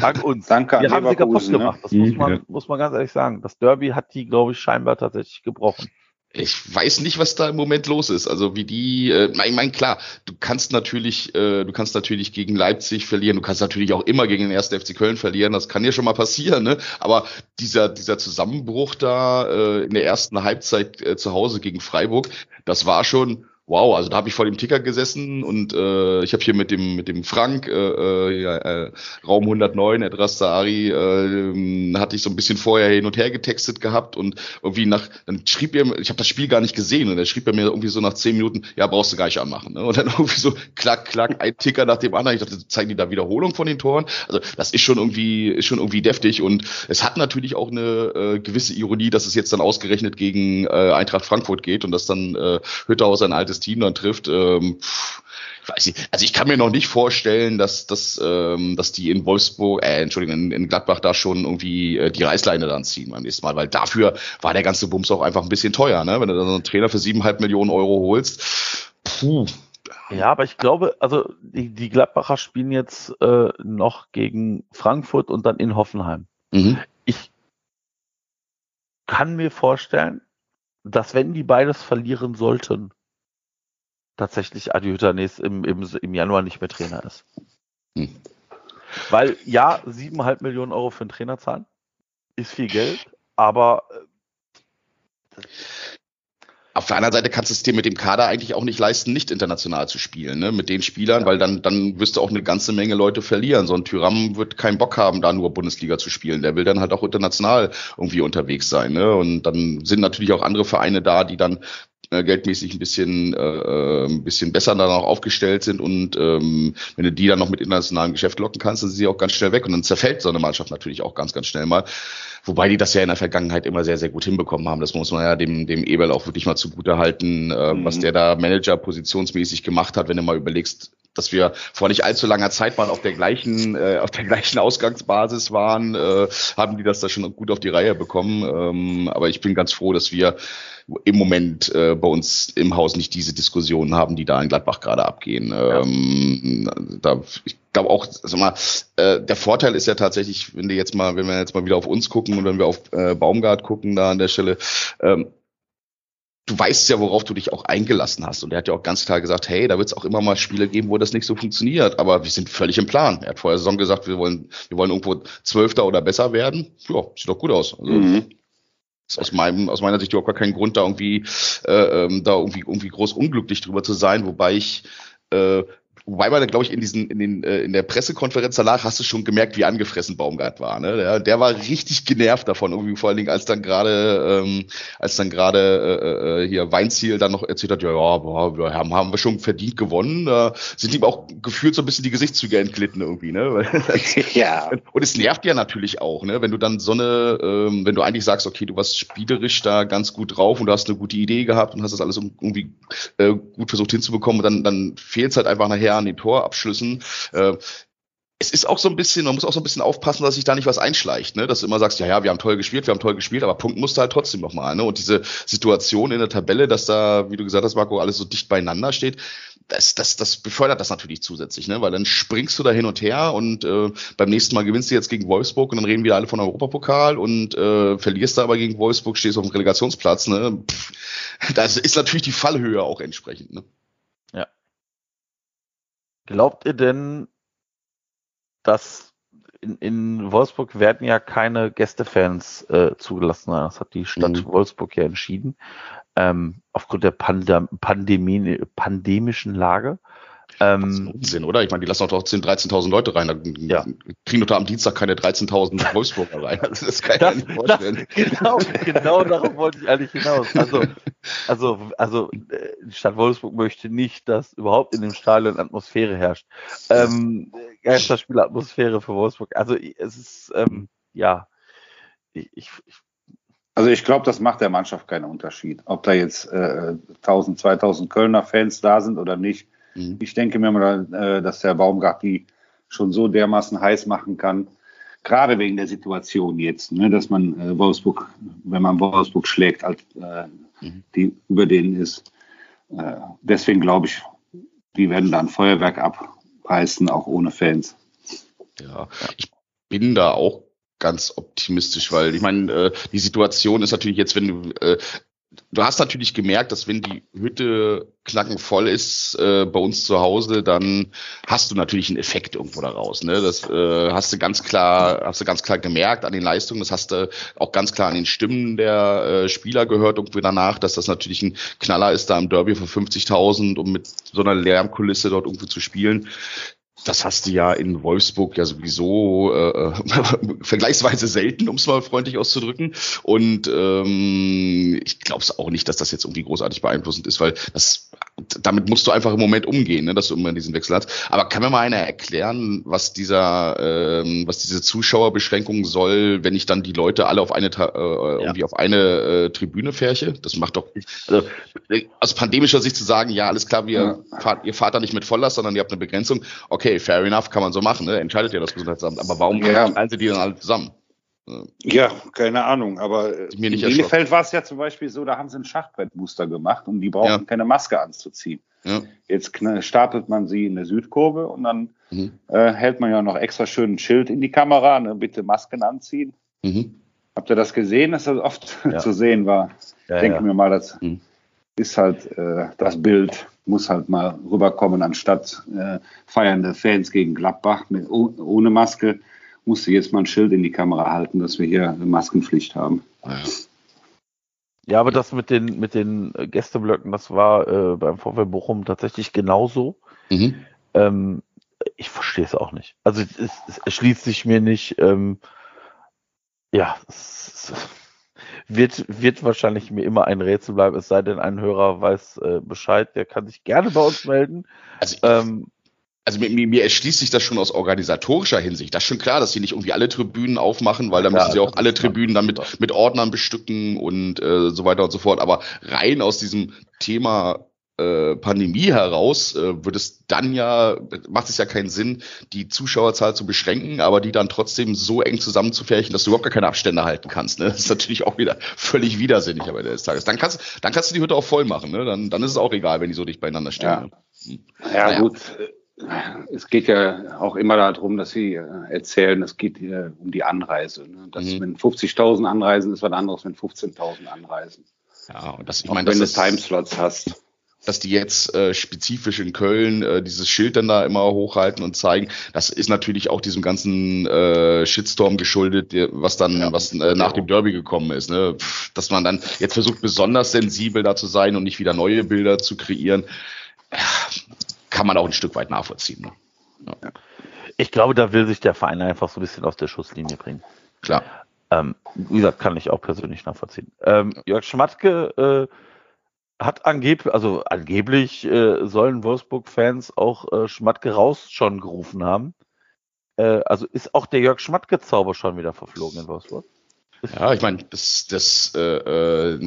Dank uns. Danke Wir haben sie kaputt ne? gemacht. Das muss man, muss man ganz ehrlich sagen. Das Derby hat die, glaube ich, scheinbar tatsächlich gebrochen ich weiß nicht, was da im Moment los ist. Also wie die, äh, ich meine, klar, du kannst natürlich, äh, du kannst natürlich gegen Leipzig verlieren, du kannst natürlich auch immer gegen den ersten FC Köln verlieren, das kann ja schon mal passieren, ne? Aber dieser, dieser Zusammenbruch da äh, in der ersten Halbzeit äh, zu Hause gegen Freiburg, das war schon, wow, also da habe ich vor dem Ticker gesessen und äh, ich habe hier mit dem mit dem Frank äh, äh, äh, Raum 109 Edrastari äh, hatte ich so ein bisschen vorher hin und her getextet gehabt und irgendwie nach dann schrieb er ich habe das Spiel gar nicht gesehen und er schrieb er mir irgendwie so nach zehn Minuten ja brauchst du gar nicht anmachen ne? und dann irgendwie so klack klack ein Ticker nach dem anderen ich dachte zeigen die da Wiederholung von den Toren also das ist schon irgendwie ist schon irgendwie deftig und es hat natürlich auch eine äh, gewisse Ironie dass es jetzt dann ausgerechnet gegen äh, Eintracht Frankfurt geht und dass dann äh, Hütterhaus ein altes Team dann trifft. Ähm, ich weiß nicht, also ich kann mir noch nicht vorstellen, dass, dass, ähm, dass die in Wolfsburg, äh, Entschuldigung, in, in Gladbach da schon irgendwie äh, die Reißleine dann ziehen beim nächsten Mal, weil dafür war der ganze Bums auch einfach ein bisschen teuer, ne? Wenn du dann so einen Trainer für siebeneinhalb Millionen Euro holst, puh. Ja, aber ich glaube, also die, die Gladbacher spielen jetzt äh, noch gegen Frankfurt und dann in Hoffenheim. Mhm. Ich kann mir vorstellen, dass wenn die beides verlieren sollten, tatsächlich Adi Hütter im, im, im Januar nicht mehr Trainer ist. Hm. Weil ja, siebeneinhalb Millionen Euro für einen Trainer zahlen ist viel Geld, aber äh, auf der anderen Seite kannst du es dir mit dem Kader eigentlich auch nicht leisten, nicht international zu spielen, ne? Mit den Spielern, ja. weil dann, dann wirst du auch eine ganze Menge Leute verlieren. So ein Tyram wird keinen Bock haben, da nur Bundesliga zu spielen. Der will dann halt auch international irgendwie unterwegs sein, ne? Und dann sind natürlich auch andere Vereine da, die dann äh, geldmäßig ein bisschen, äh, ein bisschen besser dann auch aufgestellt sind und ähm, wenn du die dann noch mit internationalem Geschäft locken kannst, dann sind sie auch ganz schnell weg und dann zerfällt so eine Mannschaft natürlich auch ganz, ganz schnell mal. Wobei die das ja in der Vergangenheit immer sehr, sehr gut hinbekommen haben. Das muss man ja dem, dem Eberl auch wirklich mal zugute halten, äh, mhm. was der da Manager positionsmäßig gemacht hat, wenn du mal überlegst, dass wir vor nicht allzu langer Zeit mal auf der gleichen, äh, auf der gleichen Ausgangsbasis waren, äh, haben die das da schon gut auf die Reihe bekommen. Ähm, aber ich bin ganz froh, dass wir im Moment äh, bei uns im Haus nicht diese Diskussionen haben, die da in Gladbach gerade abgehen. Ja. Ähm, da, ich glaube auch, sag mal, äh, der Vorteil ist ja tatsächlich, wenn wir jetzt mal, wenn wir jetzt mal wieder auf uns gucken und wenn wir auf äh, Baumgart gucken da an der Stelle, ähm, du weißt ja, worauf du dich auch eingelassen hast. Und er hat ja auch ganz klar gesagt, hey, da wird es auch immer mal Spiele geben, wo das nicht so funktioniert. Aber wir sind völlig im Plan. Er hat vor der Saison gesagt, wir wollen, wir wollen irgendwo Zwölfter oder besser werden. Ja, sieht doch gut aus. Also, mhm. Ist aus meinem, aus meiner Sicht überhaupt gar kein Grund, da irgendwie, äh, ähm, da irgendwie, irgendwie groß unglücklich drüber zu sein, wobei ich äh, Wobei man, glaube ich, in diesen, in den, äh, in der Pressekonferenz danach hast du schon gemerkt, wie angefressen Baumgart war. Ne? Der, der war richtig genervt davon, irgendwie vor allen Dingen, als dann gerade, ähm, als dann gerade äh, äh, hier Weinziel dann noch erzählt hat, ja, ja, boah, wir haben, haben wir schon verdient gewonnen. Da sind ihm auch gefühlt so ein bisschen die Gesichtszüge entglitten irgendwie, ne? ja. Und es nervt ja natürlich auch, ne? Wenn du dann so eine, ähm, wenn du eigentlich sagst, okay, du warst spielerisch da ganz gut drauf und du hast eine gute Idee gehabt und hast das alles irgendwie äh, gut versucht hinzubekommen, dann, dann fehlt es halt einfach nachher den Torabschlüssen. Äh, es ist auch so ein bisschen, man muss auch so ein bisschen aufpassen, dass sich da nicht was einschleicht, ne? Dass du immer sagst, ja, ja, wir haben toll gespielt, wir haben toll gespielt, aber Punkt musst du halt trotzdem nochmal, ne? Und diese Situation in der Tabelle, dass da, wie du gesagt hast, Marco, alles so dicht beieinander steht, das, das, das befördert das natürlich zusätzlich, ne? Weil dann springst du da hin und her und äh, beim nächsten Mal gewinnst du jetzt gegen Wolfsburg und dann reden wir alle von Europapokal und äh, verlierst da aber gegen Wolfsburg, stehst auf dem Relegationsplatz, ne? Pff, das ist natürlich die Fallhöhe auch entsprechend, ne? Glaubt ihr denn, dass in, in Wolfsburg werden ja keine Gästefans äh, zugelassen Das hat die Stadt mhm. Wolfsburg ja entschieden. Ähm, aufgrund der Pandem Pandemie, pandemischen Lage. Ähm, das ist Unsinn, oder? Ich meine, die lassen doch 10.000, 13.000 Leute rein. Dann ja. kriegen doch da am Dienstag keine 13.000 Wolfsburger rein. Das kann ich mir nicht vorstellen. Das, genau, genau darauf wollte ich eigentlich hinaus. Also, also, also äh, die Stadt Wolfsburg möchte nicht, dass überhaupt in dem Stadion Atmosphäre herrscht. Ähm, Geisterspielatmosphäre für Wolfsburg. Also es ist, ähm, ja, ich, ich, ich also ich glaube, das macht der Mannschaft keinen Unterschied, ob da jetzt äh, 1000, 2000 Kölner Fans da sind oder nicht. Mhm. Ich denke mir mal, äh, dass der Baumgart die schon so dermaßen heiß machen kann, gerade wegen der Situation jetzt, ne, dass man äh, Wolfsburg, wenn man Wolfsburg schlägt, als äh, mhm. die über denen ist. Äh, deswegen glaube ich, die werden dann Feuerwerk abreißen, auch ohne Fans. Ja, ich bin da auch ganz optimistisch, weil ich meine, äh, die Situation ist natürlich jetzt, wenn du äh, du hast natürlich gemerkt, dass wenn die Hütte knackenvoll ist äh, bei uns zu Hause, dann hast du natürlich einen Effekt irgendwo daraus. Ne? Das äh, hast du ganz klar, hast du ganz klar gemerkt an den Leistungen. Das hast du auch ganz klar an den Stimmen der äh, Spieler gehört irgendwie danach, dass das natürlich ein Knaller ist, da im Derby von 50.000 um mit so einer Lärmkulisse dort irgendwie zu spielen das hast du ja in Wolfsburg ja sowieso äh, vergleichsweise selten, um es mal freundlich auszudrücken. Und ähm, ich glaube es auch nicht, dass das jetzt irgendwie großartig beeinflussend ist, weil das damit musst du einfach im Moment umgehen, ne, dass du immer diesen Wechsel hast. Aber kann mir mal einer erklären, was dieser, ähm, was diese Zuschauerbeschränkung soll, wenn ich dann die Leute alle auf eine äh, ja. irgendwie auf eine äh, Tribüne färche? Das macht doch also, aus pandemischer Sicht zu sagen, ja, alles klar, wir ja. fahrt, ihr fahrt da nicht mit Volllast, sondern ihr habt eine Begrenzung. Okay, fair enough, kann man so machen, ne? entscheidet ja das Gesundheitsamt. Aber warum ja. sie die dann alle zusammen? Ja, keine Ahnung, aber in Bielefeld war es ja zum Beispiel so, da haben sie ein Schachbrettmuster gemacht und die brauchen ja. keine Maske anzuziehen. Ja. Jetzt startet man sie in der Südkurve und dann mhm. äh, hält man ja noch extra schön ein Schild in die Kamera, ne, bitte Masken anziehen. Mhm. Habt ihr das gesehen, dass das oft ja. zu sehen war? Ja, Denke mir mal, das mhm. ist halt äh, das Bild muss halt mal rüberkommen, anstatt äh, feiernde Fans gegen Gladbach mit, ohne Maske, musste jetzt mal ein Schild in die Kamera halten, dass wir hier eine Maskenpflicht haben. Ja. ja aber das mit den, mit den Gästeblöcken, das war äh, beim VfL Bochum tatsächlich genauso. Mhm. Ähm, ich verstehe es auch nicht. Also es, es erschließt sich mir nicht. Ähm, ja, es, wird, wird wahrscheinlich mir immer ein Rätsel bleiben, es sei denn, ein Hörer weiß äh, Bescheid, der kann sich gerne bei uns melden. Also, ich, ähm, also mir, mir erschließt sich das schon aus organisatorischer Hinsicht. Das ist schon klar, dass sie nicht irgendwie alle Tribünen aufmachen, weil dann ja, müssen sie auch alle Tribünen dann mit, mit Ordnern bestücken und äh, so weiter und so fort. Aber rein aus diesem Thema äh, Pandemie heraus äh, wird es dann ja, macht es ja keinen Sinn, die Zuschauerzahl zu beschränken, aber die dann trotzdem so eng zusammenzufärchen, dass du überhaupt gar keine Abstände halten kannst. Ne? Das ist natürlich auch wieder völlig widersinnig am Ende des Tages. Dann kannst, dann kannst du die Hütte auch voll machen. Ne? Dann, dann ist es auch egal, wenn die so dicht beieinander stehen. Ja, ne? Hm. ja naja. gut. Es geht ja auch immer darum, dass Sie äh, erzählen, es geht hier um die Anreise. Ne? Dass mhm. wenn 50.000 anreisen, ist was anderes, wenn 15.000 anreisen. Ja, und das, ich meine, wenn du Timeslots hast dass die jetzt äh, spezifisch in Köln äh, dieses Schild dann da immer hochhalten und zeigen, das ist natürlich auch diesem ganzen äh, Shitstorm geschuldet, was dann, ja, was äh, nach dem Derby gekommen ist. Ne? Pff, dass man dann jetzt versucht, besonders sensibel da zu sein und nicht wieder neue Bilder zu kreieren, kann man auch ein Stück weit nachvollziehen. Ne? Ja. Ich glaube, da will sich der Verein einfach so ein bisschen aus der Schusslinie bringen. Klar. Ähm, wie gesagt, kann ich auch persönlich nachvollziehen. Ähm, Jörg Schmatke äh, hat angeblich, also angeblich äh, sollen Wolfsburg-Fans auch äh, Schmatke raus schon gerufen haben. Äh, also ist auch der Jörg Schmatke-Zauber schon wieder verflogen in Wolfsburg? Ja, ich meine, das, das, äh, äh,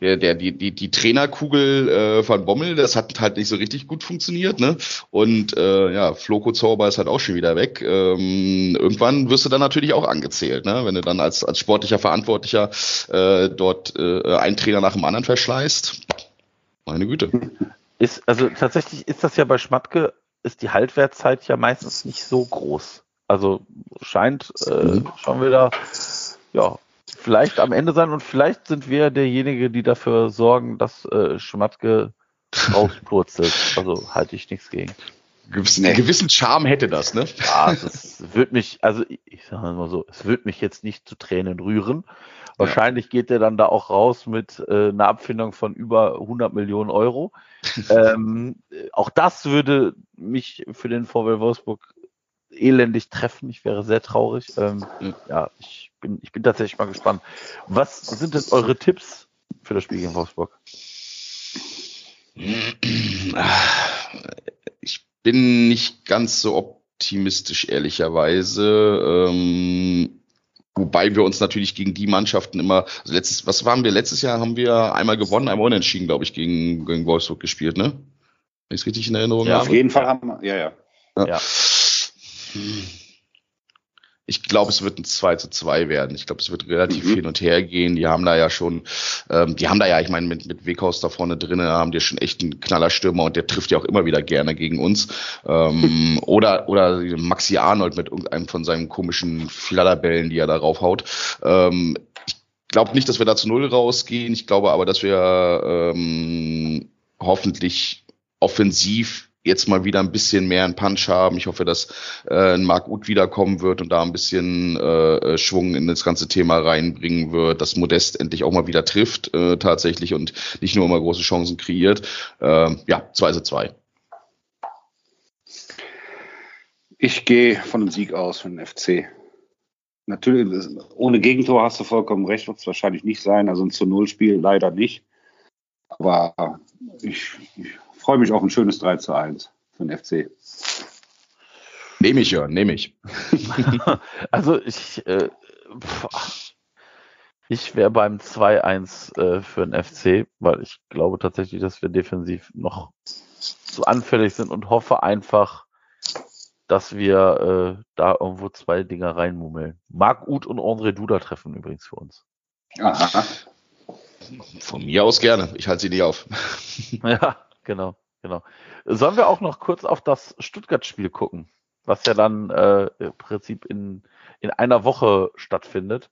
der, der, die, die, die Trainerkugel äh, von Bommel, das hat halt nicht so richtig gut funktioniert, ne? Und äh, ja, Floko Zauber ist halt auch schon wieder weg. Ähm, irgendwann wirst du dann natürlich auch angezählt, ne? Wenn du dann als, als sportlicher Verantwortlicher äh, dort äh, einen Trainer nach dem anderen verschleißt. Meine Güte. Ist, also tatsächlich ist das ja bei Schmatke, ist die Haltwertzeit ja meistens nicht so groß. Also scheint äh, mhm. schon wieder ja, vielleicht am Ende sein und vielleicht sind wir derjenige, die dafür sorgen, dass äh, Schmatke rauspurzelt. Also halte ich nichts gegen. Gewissen, nee. gewissen Charme hätte das, ne? Ja, das wird mich, also ich sage mal so, es wird mich jetzt nicht zu Tränen rühren. Wahrscheinlich ja. geht der dann da auch raus mit äh, einer Abfindung von über 100 Millionen Euro. ähm, auch das würde mich für den VW Wolfsburg elendig treffen. Ich wäre sehr traurig. Ähm. Ja, ich bin, ich bin tatsächlich mal gespannt. Was sind denn eure Tipps für das Spiel gegen Wolfsburg? Ich bin nicht ganz so optimistisch, ehrlicherweise. Ähm, wobei wir uns natürlich gegen die Mannschaften immer, also letztes, was waren wir letztes Jahr? Haben wir einmal gewonnen, einmal unentschieden, glaube ich, gegen, gegen Wolfsburg gespielt, ne? Wenn ich es richtig in Erinnerung ja, habe. Auf jeden Fall haben wir, ja, ja. ja. ja. Ich glaube, es wird ein 2 zu 2 werden. Ich glaube, es wird relativ mhm. hin und her gehen. Die haben da ja schon, ähm, die haben da ja, ich meine, mit, mit Weghaus da vorne drinnen haben die schon echt einen Knallerstürmer und der trifft ja auch immer wieder gerne gegen uns. Ähm, oder, oder Maxi Arnold mit irgendeinem von seinen komischen Fladderbällen, die er da raufhaut. Ähm, ich glaube nicht, dass wir da zu Null rausgehen. Ich glaube aber, dass wir ähm, hoffentlich offensiv jetzt mal wieder ein bisschen mehr einen Punch haben. Ich hoffe, dass äh, Marc Uth wiederkommen wird und da ein bisschen äh, Schwung in das ganze Thema reinbringen wird, dass Modest endlich auch mal wieder trifft äh, tatsächlich und nicht nur immer große Chancen kreiert. Äh, ja, 2 zu 2. Ich gehe von einem Sieg aus für den FC. Natürlich, ohne Gegentor hast du vollkommen recht, wird es wahrscheinlich nicht sein. Also ein zu Null Spiel leider nicht. Aber ich, ich freue mich auf ein schönes 3 zu 1 für den FC. Nehme ich ja, nehme ich. also ich, äh, ich wäre beim 2-1 äh, für den FC, weil ich glaube tatsächlich, dass wir defensiv noch zu anfällig sind und hoffe einfach, dass wir äh, da irgendwo zwei Dinger reinmummeln. Marc Uth und André Duda treffen übrigens für uns. Aha. Von mir aus gerne. Ich halte sie nie auf. ja, Genau, genau. Sollen wir auch noch kurz auf das Stuttgart-Spiel gucken, was ja dann äh, im Prinzip in, in einer Woche stattfindet.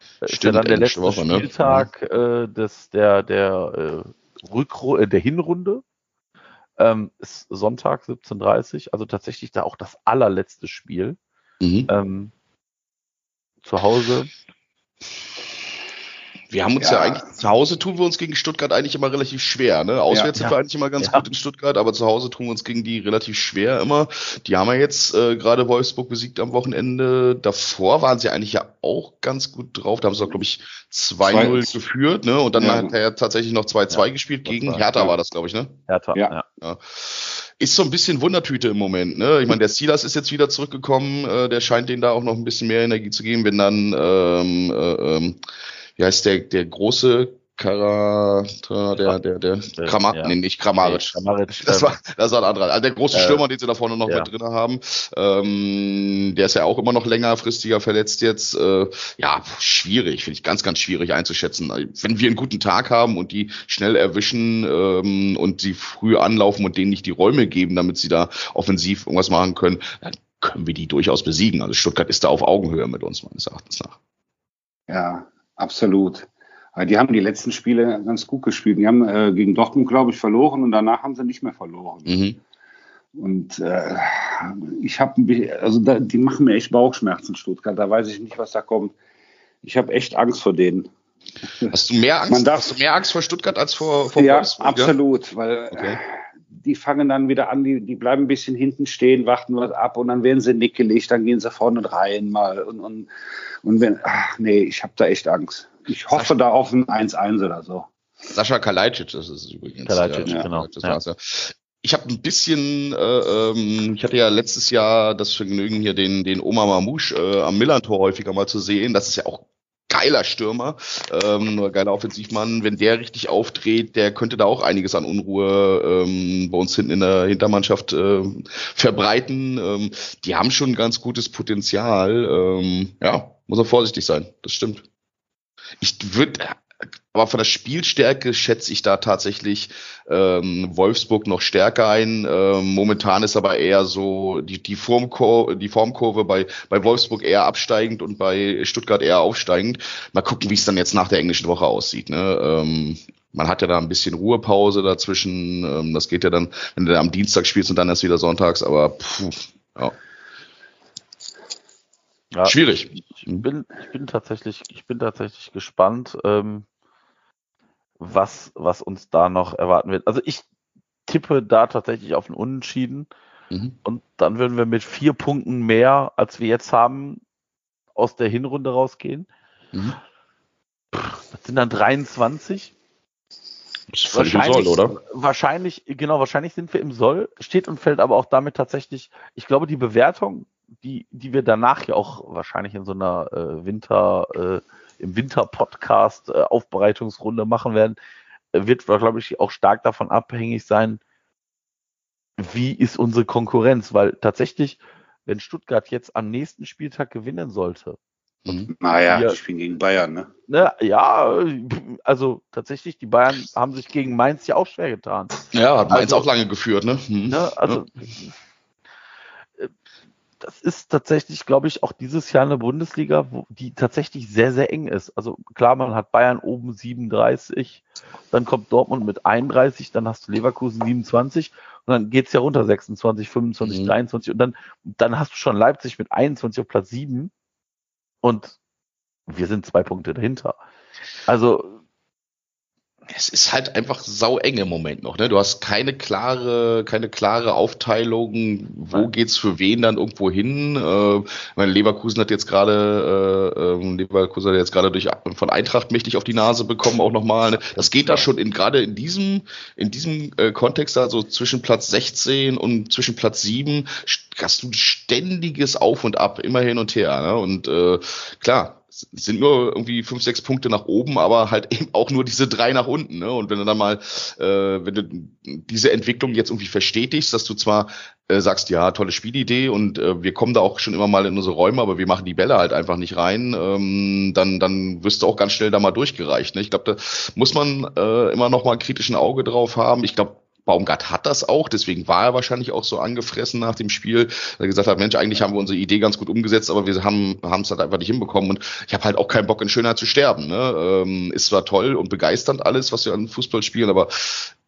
Stimmt, ist ja dann der letzte Woche, ne? Spieltag ne? äh, des, der, der, äh, Rückru äh, der Hinrunde. Ähm, ist Sonntag 17.30 also tatsächlich da auch das allerletzte Spiel. Mhm. Ähm, zu Hause wir haben uns ja. ja. eigentlich, zu Hause tun wir uns gegen Stuttgart eigentlich immer relativ schwer. Ne? Auswärts ja, sind wir eigentlich immer ganz gut in Stuttgart, aber zu Hause tun wir uns gegen die relativ schwer immer. Die haben ja jetzt äh, gerade Wolfsburg besiegt am Wochenende. Davor waren sie eigentlich ja auch ganz gut drauf. Da haben sie auch, glaube ich, 2-0 geführt, ne? Und dann ja. hat er tatsächlich noch 2-2 gespielt. Gegen Hertha war das, glaube ich, ne? Hertha, ja. ja. Ist so ein bisschen Wundertüte im Moment, ne? Ich meine, der Silas ist jetzt wieder zurückgekommen, äh, der scheint denen da auch noch ein bisschen mehr Energie zu geben, wenn dann ähm, äh, ähm, wie heißt der, der große Kara, der, der, der, der Kramar, ja. nee, nicht Kramaric. Nee, Kramaric das, war, das war ein anderer. Also der große äh, Stürmer, den sie da vorne noch ja. mit drin haben, ähm, der ist ja auch immer noch längerfristiger verletzt jetzt. Äh, ja, schwierig, finde ich ganz, ganz schwierig einzuschätzen. Wenn wir einen guten Tag haben und die schnell erwischen ähm, und sie früh anlaufen und denen nicht die Räume geben, damit sie da offensiv irgendwas machen können, dann können wir die durchaus besiegen. Also Stuttgart ist da auf Augenhöhe mit uns, meines Erachtens nach. Ja, Absolut. Die haben die letzten Spiele ganz gut gespielt. Die haben äh, gegen Dortmund, glaube ich, verloren und danach haben sie nicht mehr verloren. Mhm. Und äh, ich habe, also da, die machen mir echt Bauchschmerzen, Stuttgart. Da weiß ich nicht, was da kommt. Ich habe echt Angst vor denen. Hast du mehr Angst? darf, hast du mehr Angst vor Stuttgart als vor, vor ja, Wolfsburg? Absolut, weil okay. Die fangen dann wieder an, die, die bleiben ein bisschen hinten stehen, warten was ab und dann werden sie nickelig, dann gehen sie vorne rein mal und, und, und wenn, ach nee, ich habe da echt Angst. Ich hoffe Sascha, da auf ein 1-1 oder so. Sascha Kalajdzic das ist übrigens. Kalajdzic, ja, genau. Das ja. ja. Ich habe ein bisschen, äh, ähm, ich hatte ja letztes Jahr das Vergnügen, hier den, den Oma Mamouche äh, am Millantor häufiger mal zu sehen. Das ist ja auch geiler Stürmer, ähm, geiler Offensivmann. Wenn der richtig aufdreht, der könnte da auch einiges an Unruhe ähm, bei uns hinten in der Hintermannschaft äh, verbreiten. Ähm, die haben schon ein ganz gutes Potenzial. Ähm, ja, muss er vorsichtig sein. Das stimmt. Ich würde aber von der Spielstärke schätze ich da tatsächlich ähm, Wolfsburg noch stärker ein. Ähm, momentan ist aber eher so die, die, Formkurve, die Formkurve bei, bei Wolfsburg eher absteigend und bei Stuttgart eher aufsteigend. Mal gucken, wie es dann jetzt nach der englischen Woche aussieht. Ne? Ähm, man hat ja da ein bisschen Ruhepause dazwischen. Ähm, das geht ja dann, wenn du am Dienstag spielst und dann erst wieder sonntags, aber puh, ja. Ja, Schwierig. Ich, bin, ich bin tatsächlich, ich bin tatsächlich gespannt. Ähm, was, was uns da noch erwarten wird. Also ich tippe da tatsächlich auf ein Unentschieden. Mhm. Und dann würden wir mit vier Punkten mehr, als wir jetzt haben, aus der Hinrunde rausgehen. Mhm. Das sind dann 23. Ist wahrscheinlich, Soll, oder? Wahrscheinlich, genau, wahrscheinlich sind wir im Soll, steht und fällt aber auch damit tatsächlich, ich glaube, die Bewertung, die, die wir danach ja auch wahrscheinlich in so einer äh, Winter, äh, im Winter-Podcast äh, Aufbereitungsrunde machen werden, wird, glaube ich, auch stark davon abhängig sein, wie ist unsere Konkurrenz, weil tatsächlich, wenn Stuttgart jetzt am nächsten Spieltag gewinnen sollte, Mhm. Naja, wir, spielen gegen Bayern, ne? ne? Ja, also tatsächlich, die Bayern haben sich gegen Mainz ja auch schwer getan. Ja, hat Mainz also, auch lange geführt, ne? Mhm. ne also, ja das ist tatsächlich, glaube ich, auch dieses Jahr eine Bundesliga, wo die tatsächlich sehr, sehr eng ist. Also klar, man hat Bayern oben 37, dann kommt Dortmund mit 31, dann hast du Leverkusen 27 und dann geht's ja runter 26, 25, mhm. 23 und dann, dann hast du schon Leipzig mit 21 auf Platz 7 und wir sind zwei Punkte dahinter. Also es ist halt einfach sau eng im Moment noch. Ne? Du hast keine klare, keine klare Aufteilung, wo geht's für wen dann irgendwo hin. Äh, meine Leverkusen hat jetzt gerade, äh, ähm, Leverkusen hat jetzt gerade durch von Eintracht mächtig auf die Nase bekommen, auch nochmal. Ne? Das geht da schon in gerade in diesem, in diesem äh, Kontext, also zwischen Platz 16 und zwischen Platz 7, hast du ständiges Auf und Ab, immer hin und her. Ne? Und äh, klar, sind nur irgendwie fünf, sechs Punkte nach oben, aber halt eben auch nur diese drei nach unten. Ne? Und wenn du dann mal, äh, wenn du diese Entwicklung jetzt irgendwie verstetigst, dass du zwar äh, sagst, ja, tolle Spielidee und äh, wir kommen da auch schon immer mal in unsere Räume, aber wir machen die Bälle halt einfach nicht rein, ähm, dann, dann wirst du auch ganz schnell da mal durchgereicht. Ne? Ich glaube, da muss man äh, immer noch mal ein kritischen Auge drauf haben. Ich glaube, Baumgart hat das auch, deswegen war er wahrscheinlich auch so angefressen nach dem Spiel, weil er gesagt hat, Mensch, eigentlich haben wir unsere Idee ganz gut umgesetzt, aber wir haben es halt einfach nicht hinbekommen und ich habe halt auch keinen Bock in Schönheit zu sterben. Ne? Ähm, ist zwar toll und begeisternd alles, was wir an Fußball spielen, aber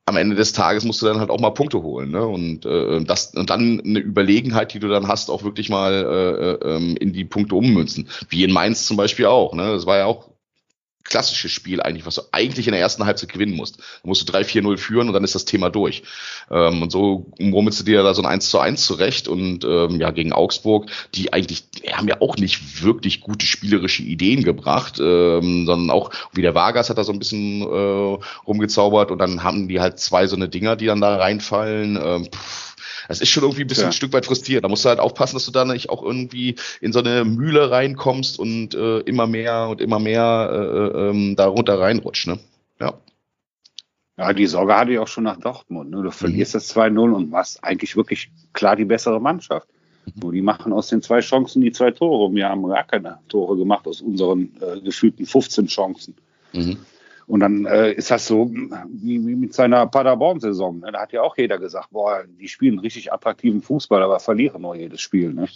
am Ende des Tages musst du dann halt auch mal Punkte holen, ne? Und äh, das und dann eine Überlegenheit, die du dann hast, auch wirklich mal äh, äh, ähm, in die Punkte ummünzen, wie in Mainz zum Beispiel auch. Ne? Das war ja auch klassisches Spiel eigentlich, was du eigentlich in der ersten Halbzeit gewinnen musst. Da musst du 3-4-0 führen und dann ist das Thema durch. Ähm, und so rummelst du dir da so ein 1 zu 1 zurecht und ähm, ja, gegen Augsburg, die eigentlich, die haben ja auch nicht wirklich gute spielerische Ideen gebracht, ähm, sondern auch, wie der Vargas hat da so ein bisschen äh, rumgezaubert und dann haben die halt zwei so eine Dinger, die dann da reinfallen. Ähm, pff, das ist schon irgendwie ein bisschen ja. ein Stück weit frustrierend. Da musst du halt aufpassen, dass du da nicht auch irgendwie in so eine Mühle reinkommst und äh, immer mehr und immer mehr äh, äh, ähm, da runter reinrutscht. Ne? Ja. Ja, die Sorge hatte ich auch schon nach Dortmund. Ne? Du verlierst mhm. das 2-0 und warst eigentlich wirklich klar die bessere Mannschaft. Mhm. Nur die machen aus den zwei Chancen die zwei Tore. Und wir haben gar keine Tore gemacht aus unseren äh, gefühlten 15 Chancen. Mhm. Und dann äh, ist das so wie, wie mit seiner Paderborn-Saison. Ne? Da hat ja auch jeder gesagt, boah, die spielen richtig attraktiven Fußball, aber verlieren nur jedes Spiel. Ne?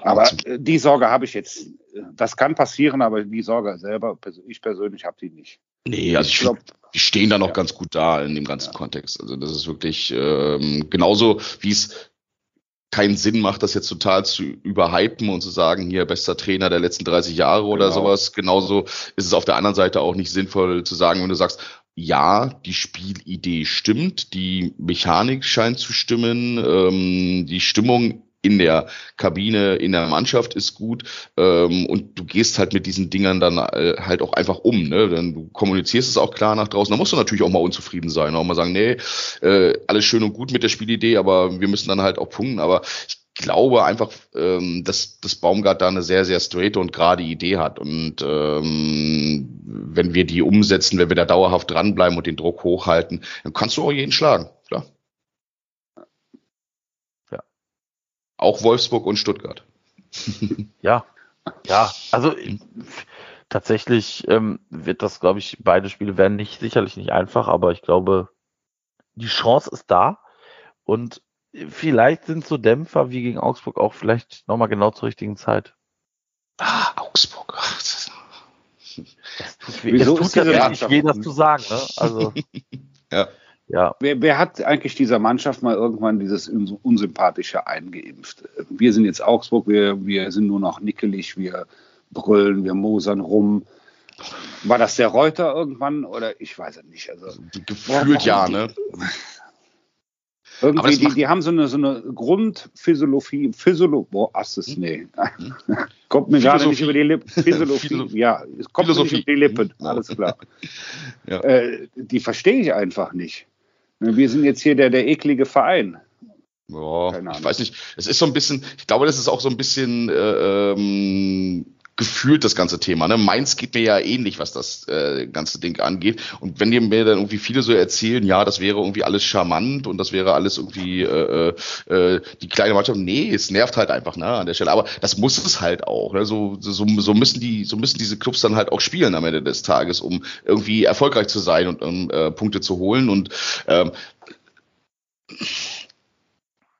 Aber äh, die Sorge habe ich jetzt. Das kann passieren, aber die Sorge selber, ich persönlich habe die nicht. Nee, also ich, ich glaube, die stehen da noch ja. ganz gut da in dem ganzen ja. Kontext. Also das ist wirklich ähm, genauso, wie es keinen Sinn macht, das jetzt total zu überhypen und zu sagen, hier bester Trainer der letzten 30 Jahre oder genau. sowas. Genauso ist es auf der anderen Seite auch nicht sinnvoll zu sagen, wenn du sagst, ja, die Spielidee stimmt, die Mechanik scheint zu stimmen, ähm, die Stimmung in der Kabine, in der Mannschaft ist gut ähm, und du gehst halt mit diesen Dingern dann äh, halt auch einfach um. Ne? Denn du kommunizierst es auch klar nach draußen. Da musst du natürlich auch mal unzufrieden sein, auch mal sagen, nee, äh, alles schön und gut mit der Spielidee, aber wir müssen dann halt auch punkten. Aber ich glaube einfach, ähm, dass, dass Baumgart da eine sehr, sehr straight und gerade Idee hat. Und ähm, wenn wir die umsetzen, wenn wir da dauerhaft dranbleiben und den Druck hochhalten, dann kannst du auch jeden schlagen, klar. Auch Wolfsburg und Stuttgart. ja, ja, also tatsächlich ähm, wird das, glaube ich, beide Spiele werden nicht sicherlich nicht einfach, aber ich glaube, die Chance ist da und vielleicht sind so Dämpfer wie gegen Augsburg auch vielleicht nochmal genau zur richtigen Zeit. Ah, Augsburg. Ach, das, das tut. Wieso es tut ja nicht weh, das zu sagen. Ne? Also, ja. Ja. Wer, wer, hat eigentlich dieser Mannschaft mal irgendwann dieses Unsympathische eingeimpft? Wir sind jetzt Augsburg, wir, wir sind nur noch nickelig, wir brüllen, wir mosern rum. War das der Reuter irgendwann oder ich weiß es nicht. Also, Gefühlt ja, ne? Irgendwie, die, die haben so eine, so eine Grundphysiologie, Physiologie, boah, Asses, hm? nee. Hm? kommt mir gerade nicht über die Lippen. Physiologie, ja, es kommt Philosophie. nicht über die Lippen, hm. alles klar. ja. äh, die verstehe ich einfach nicht. Wir sind jetzt hier der, der eklige Verein. Ja, ich weiß nicht. Es ist so ein bisschen, ich glaube, das ist auch so ein bisschen äh, ähm, gefühlt das ganze Thema. Ne? Mainz geht mir ja ähnlich, was das äh, ganze Ding angeht. Und wenn die mir dann irgendwie viele so erzählen, ja, das wäre irgendwie alles charmant und das wäre alles irgendwie äh, äh, äh die kleine Mannschaft, nee, es nervt halt einfach ne, an der Stelle. Aber das muss es halt auch. Ne? So, so, so müssen die, so müssen diese Clubs dann halt auch spielen am Ende des Tages, um irgendwie erfolgreich zu sein und um äh, Punkte zu holen. Und ähm,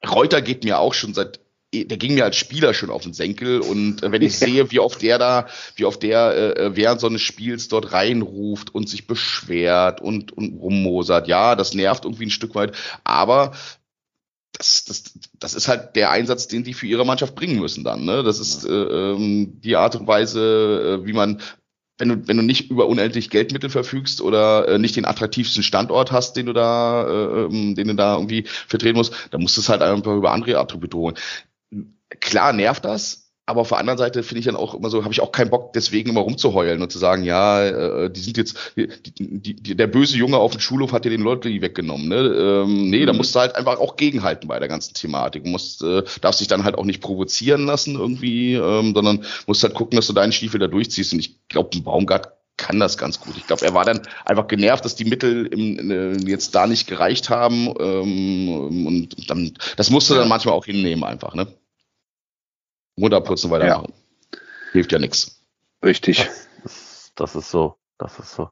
Reuter geht mir auch schon seit der ging mir als Spieler schon auf den Senkel und äh, wenn ich sehe, wie oft der da, wie oft der äh, äh, während so eines Spiels dort reinruft und sich beschwert und, und rummosert, ja, das nervt irgendwie ein Stück weit, aber das, das, das ist halt der Einsatz, den die für ihre Mannschaft bringen müssen dann. Ne? Das ist äh, ähm, die Art und Weise, äh, wie man wenn du, wenn du nicht über unendlich Geldmittel verfügst oder äh, nicht den attraktivsten Standort hast, den du da, äh, ähm, den du da irgendwie vertreten musst, dann musst du es halt einfach über andere Attribute holen. Klar nervt das, aber auf der anderen Seite finde ich dann auch immer so, habe ich auch keinen Bock, deswegen immer rumzuheulen und zu sagen, ja, äh, die sind jetzt, die, die, die, der böse Junge auf dem Schulhof hat dir den Leute weggenommen. Ne? Ähm, nee, mhm. da musst du halt einfach auch gegenhalten bei der ganzen Thematik. Du musst, äh, darfst dich dann halt auch nicht provozieren lassen irgendwie, ähm, sondern musst halt gucken, dass du deinen Stiefel da durchziehst. Und ich glaube, ein Baumgart kann das ganz gut. Ich glaube, er war dann einfach genervt, dass die Mittel im, äh, jetzt da nicht gereicht haben. Ähm, und dann, das musste dann manchmal auch hinnehmen einfach, ne? Runterputzen, weitermachen. Ja. Hilft ja nichts. Richtig. Das, das, ist so. Das ist so.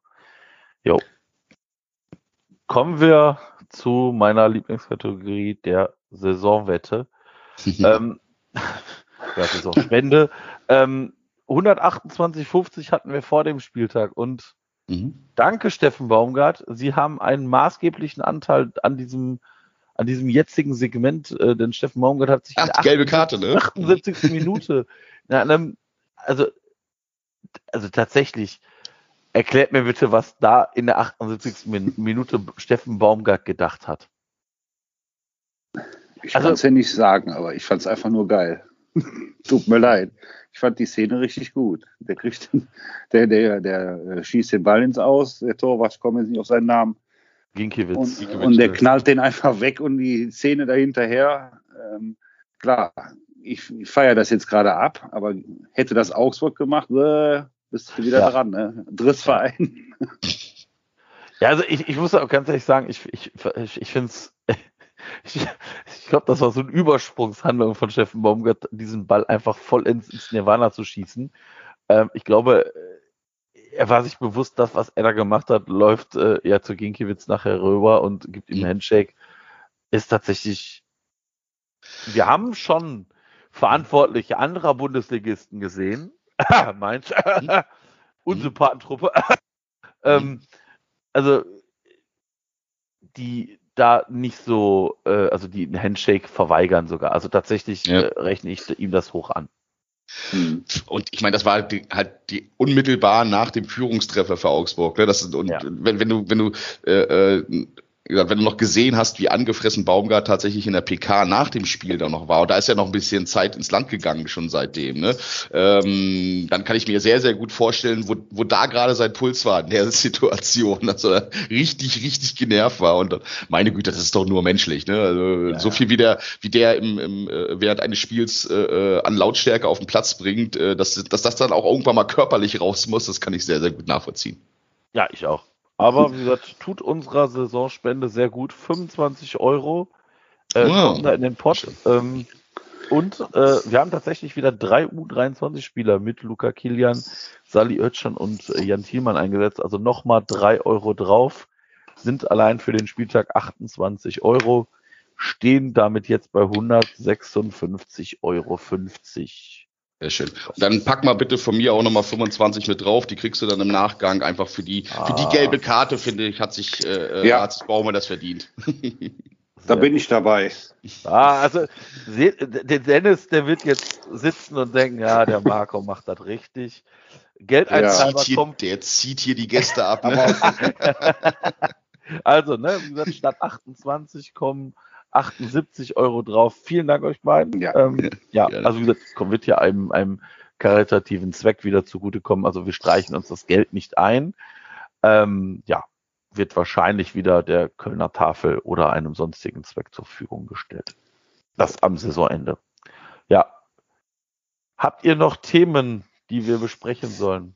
Jo. Kommen wir zu meiner Lieblingskategorie der Saisonwette. ähm, ja, Saisonspende. ähm, 128,50 hatten wir vor dem Spieltag und mhm. danke Steffen Baumgart. Sie haben einen maßgeblichen Anteil an diesem an diesem jetzigen Segment, äh, denn Steffen Baumgart hat sich Ach, in gelbe Karte, ne? 78. Minute, na, einem, also, also tatsächlich, erklärt mir bitte, was da in der 78. Minute Steffen Baumgart gedacht hat. Ich also, kann es ja nicht sagen, aber ich fand es einfach nur geil. Tut mir leid. Ich fand die Szene richtig gut. Der kriegt, der, der, der äh, schießt den Ball ins Aus, der Torwart, ich komme jetzt nicht auf seinen Namen, Ginkiewicz. Und, Ginkiewicz und der knallt den einfach weg und die Szene dahinterher. Ähm, klar, ich, ich feiere das jetzt gerade ab, aber hätte das Augsburg gemacht, äh, bist du wieder ja. dran, ne? Drittverein. Ja, also ich, ich muss auch ganz ehrlich sagen, ich, ich, ich, ich finde es, ich, ich glaube, das war so eine Übersprungshandlung von Steffen Baumgart, diesen Ball einfach voll ins, ins Nirvana zu schießen. Ähm, ich glaube, er war sich bewusst, das, was er da gemacht hat, läuft äh, ja zu Ginkiewicz nachher rüber und gibt ihm einen Handshake. Ist tatsächlich, wir haben schon Verantwortliche anderer Bundesligisten gesehen. Meins. Mhm. Unsympathentruppe. ähm, also, die da nicht so, äh, also die einen Handshake verweigern sogar. Also tatsächlich Ja. äh, rechne ich ihm das hoch an. Hm. Und ich meine, das war die, halt die unmittelbar nach dem Führungstreffer für Augsburg. Ne? Das ist, und Ja. wenn, wenn du, wenn du, äh, äh, gesagt, wenn du noch gesehen hast, wie angefressen Baumgart tatsächlich in der PK nach dem Spiel da noch war, und da ist ja noch ein bisschen Zeit ins Land gegangen schon seitdem, ne? ähm, dann kann ich mir sehr, sehr gut vorstellen, wo, wo da gerade sein Puls war in der Situation, dass er richtig, richtig genervt war. Und meine Güte, das ist doch nur menschlich. Ne? Also, Ja, so viel wie der, wie der im, im, äh, während eines Spiels äh, äh, an Lautstärke auf den Platz bringt, äh, dass, dass das dann auch irgendwann mal körperlich raus muss, das kann ich sehr, sehr gut nachvollziehen. Ja, ich auch. Aber wie gesagt, tut unserer Saisonspende sehr gut. 25 Euro äh, Wow. kommen da in den Pott. Ähm, und äh, wir haben tatsächlich wieder drei U23-Spieler mit Luca Kilian, Sali Özcan und äh, Jan Thielmann eingesetzt. Also nochmal drei Euro drauf. Sind allein für den Spieltag 28 Euro. Stehen damit jetzt bei 156,50 Euro. Sehr schön. Und dann pack mal bitte von mir auch nochmal 25 mit drauf. Die kriegst du dann im Nachgang einfach für die, für die Ah. gelbe Karte, finde ich, hat sich, äh, Ja. hat sich Baumer das verdient. Da bin ich dabei. Ah, also der Dennis, der wird jetzt sitzen und denken, ja, der Marco macht das richtig. Geld Ja. Zieht hier, kommt. der zieht hier die Gäste ab. Ne? Also, ne, wie gesagt, statt 28 kommen 78 Euro drauf. Vielen Dank euch beiden. Ja. ähm, ja Gerne. also wie gesagt, kommt wird hier einem, einem karitativen Zweck wieder zugutekommen. Also wir streichen uns das Geld nicht ein. Ähm, ja, wird wahrscheinlich wieder der Kölner Tafel oder einem sonstigen Zweck zur Verfügung gestellt. Das am Saisonende. Ja. Habt ihr noch Themen, die wir besprechen sollen?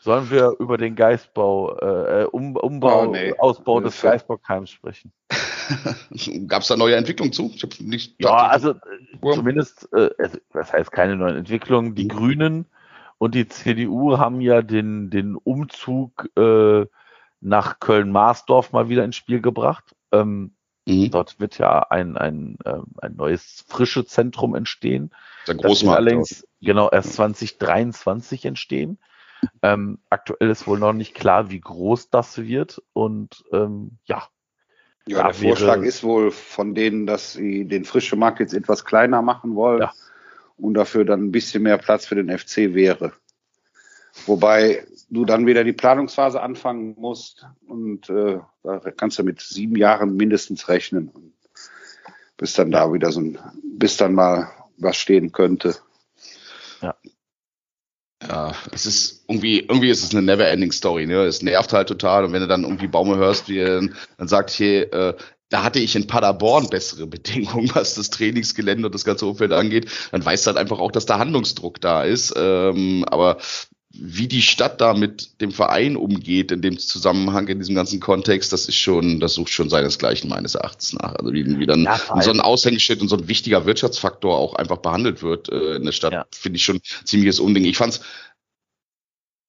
Sollen wir über den Geistbau, äh, um, Umbau, Oh, nee. Ausbau des Geistbauheims sprechen? Gab es da neue Entwicklungen zu? Ich hab nicht, Ja, also äh, Ja. zumindest, äh, also, das heißt keine neuen Entwicklungen. Die Grünen und die CDU haben ja den, den Umzug äh, nach Köln-Marsdorf mal wieder ins Spiel gebracht. Ähm, Mhm. dort wird ja ein, ein, ähm, ein neues frische Zentrum entstehen. Der Das Großmarkt. allerdings genau erst 2023 entstehen. Ähm, aktuell ist wohl noch nicht klar, wie groß das wird. Und ähm, ja, ja, der Vorschlag ist wohl von denen, dass sie den frischen Markt jetzt etwas kleiner machen wollen Ja. und dafür dann ein bisschen mehr Platz für den FC wäre. Wobei du dann wieder die Planungsphase anfangen musst und äh, da kannst du mit sieben Jahren mindestens rechnen. Bis dann da wieder so ein, bis dann mal was stehen könnte. Ja, es ist irgendwie, irgendwie ist es eine never-ending Story, ne? Es nervt halt total und wenn du dann irgendwie Baume hörst, wie er dann sagt, hier, äh, da hatte ich in Paderborn bessere Bedingungen, was das Trainingsgelände und das ganze Umfeld angeht, dann weißt du halt einfach auch, dass da Handlungsdruck da ist. Ähm, aber wie die Stadt da mit dem Verein umgeht in dem Zusammenhang, in diesem ganzen Kontext, das ist schon, das sucht schon seinesgleichen meines Erachtens nach. Also wie, wie dann Ja, so ein Aushängeschild und so ein wichtiger Wirtschaftsfaktor auch einfach behandelt wird äh, in der Stadt, Ja. finde ich schon ziemliches Unding. Ich fand's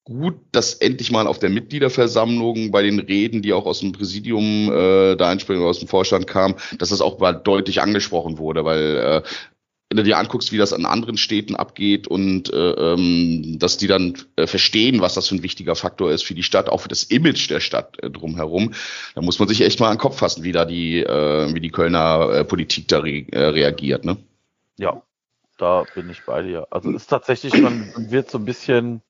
gut, dass endlich mal auf der Mitgliederversammlung bei den Reden, die auch aus dem Präsidium äh, da einspringen, aus dem Vorstand kamen, dass das auch mal deutlich angesprochen wurde, weil äh, wenn du dir anguckst, wie das an anderen Städten abgeht und äh, ähm, dass die dann äh, verstehen, was das für ein wichtiger Faktor ist für die Stadt, auch für das Image der Stadt äh, drumherum, da muss man sich echt mal an den Kopf fassen, wie da die, äh, wie die Kölner äh, Politik da re äh, reagiert. Ne? Ja, da bin ich bei dir. Also ist tatsächlich, man wird so ein bisschen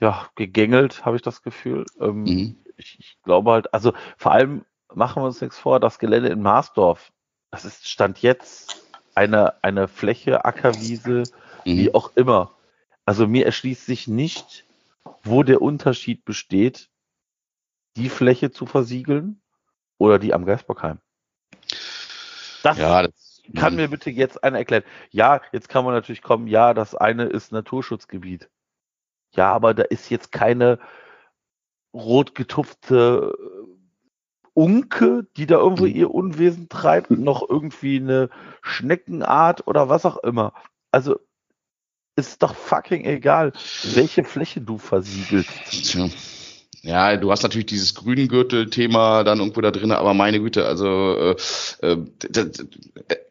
ja, gegängelt, habe ich das Gefühl. Ähm, Mhm. ich, ich glaube halt, also vor allem machen wir uns nichts vor, das Gelände in Marsdorf, das ist Stand jetzt eine, eine Fläche, Ackerwiese, Mhm. wie auch immer. Also mir erschließt sich nicht, wo der Unterschied besteht, die Fläche zu versiegeln oder die am Geisbockheim. Das Ja, das, kann mhm. mir bitte jetzt einer erklären? Ja, jetzt kann man natürlich kommen, ja, das eine ist Naturschutzgebiet. Ja, aber da ist jetzt keine rot getupfte Unke, die da irgendwo Mhm. ihr Unwesen treibt, noch irgendwie eine Schneckenart oder was auch immer. Also ist doch fucking egal, welche Fläche du versiegelst. Tja. Ja, du hast natürlich dieses Grüngürtel-Thema dann irgendwo da drin, aber meine Güte, also äh, äh,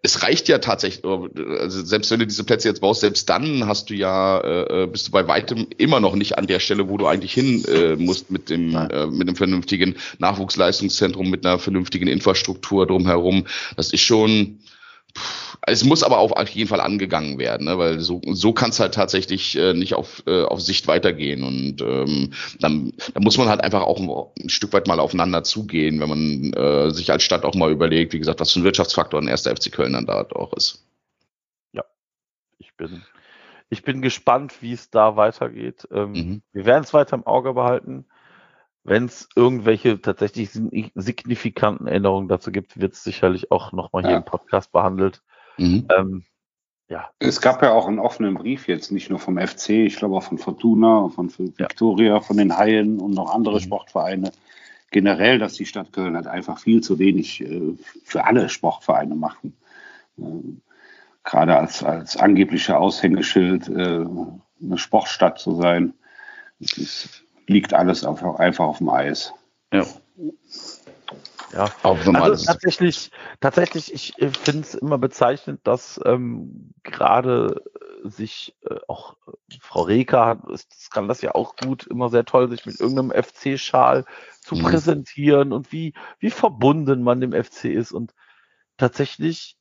es reicht ja tatsächlich, also selbst wenn du diese Plätze jetzt baust, selbst dann hast du ja, äh, bist du bei weitem immer noch nicht an der Stelle, wo du eigentlich hin äh, musst mit dem, äh, mit einem vernünftigen Nachwuchsleistungszentrum, mit einer vernünftigen Infrastruktur drumherum. Das ist schon, es muss aber auch auf jeden Fall angegangen werden, ne? weil so, so kann es halt tatsächlich äh, nicht auf, äh, auf Sicht weitergehen. Und ähm, dann, dann muss man halt einfach auch ein, Stück weit mal aufeinander zugehen, wenn man äh, sich als Stadt auch mal überlegt, wie gesagt, was für ein Wirtschaftsfaktor ein erster FC Köln dann da auch ist. Ja, ich bin, ich bin gespannt, wie es da weitergeht. Ähm, mhm. Wir werden es weiter im Auge behalten. Wenn es irgendwelche tatsächlich signifikanten Änderungen dazu gibt, wird es sicherlich auch nochmal hier ja. im Podcast behandelt. Mhm. Ähm, ja. Es gab ja auch einen offenen Brief jetzt, nicht nur vom FC, ich glaube auch von Fortuna, von Victoria, ja. von den Haien und noch andere mhm. Sportvereine. Generell, dass die Stadt Köln halt einfach viel zu wenig äh, für alle Sportvereine machen. Ähm, gerade als, als angeblicher Aushängeschild äh, eine Sportstadt zu sein, ist, liegt alles auf, einfach auf dem Eis. Ja. Ja, auch also tatsächlich, tatsächlich, ich äh, finde es immer bezeichnend, dass ähm, gerade äh, sich äh, auch äh, Frau Reker hat, ist, kann das ja auch gut, immer sehr toll, sich mit irgendeinem FC-Schal zu mhm. präsentieren und wie, wie verbunden man dem FC ist. Und tatsächlich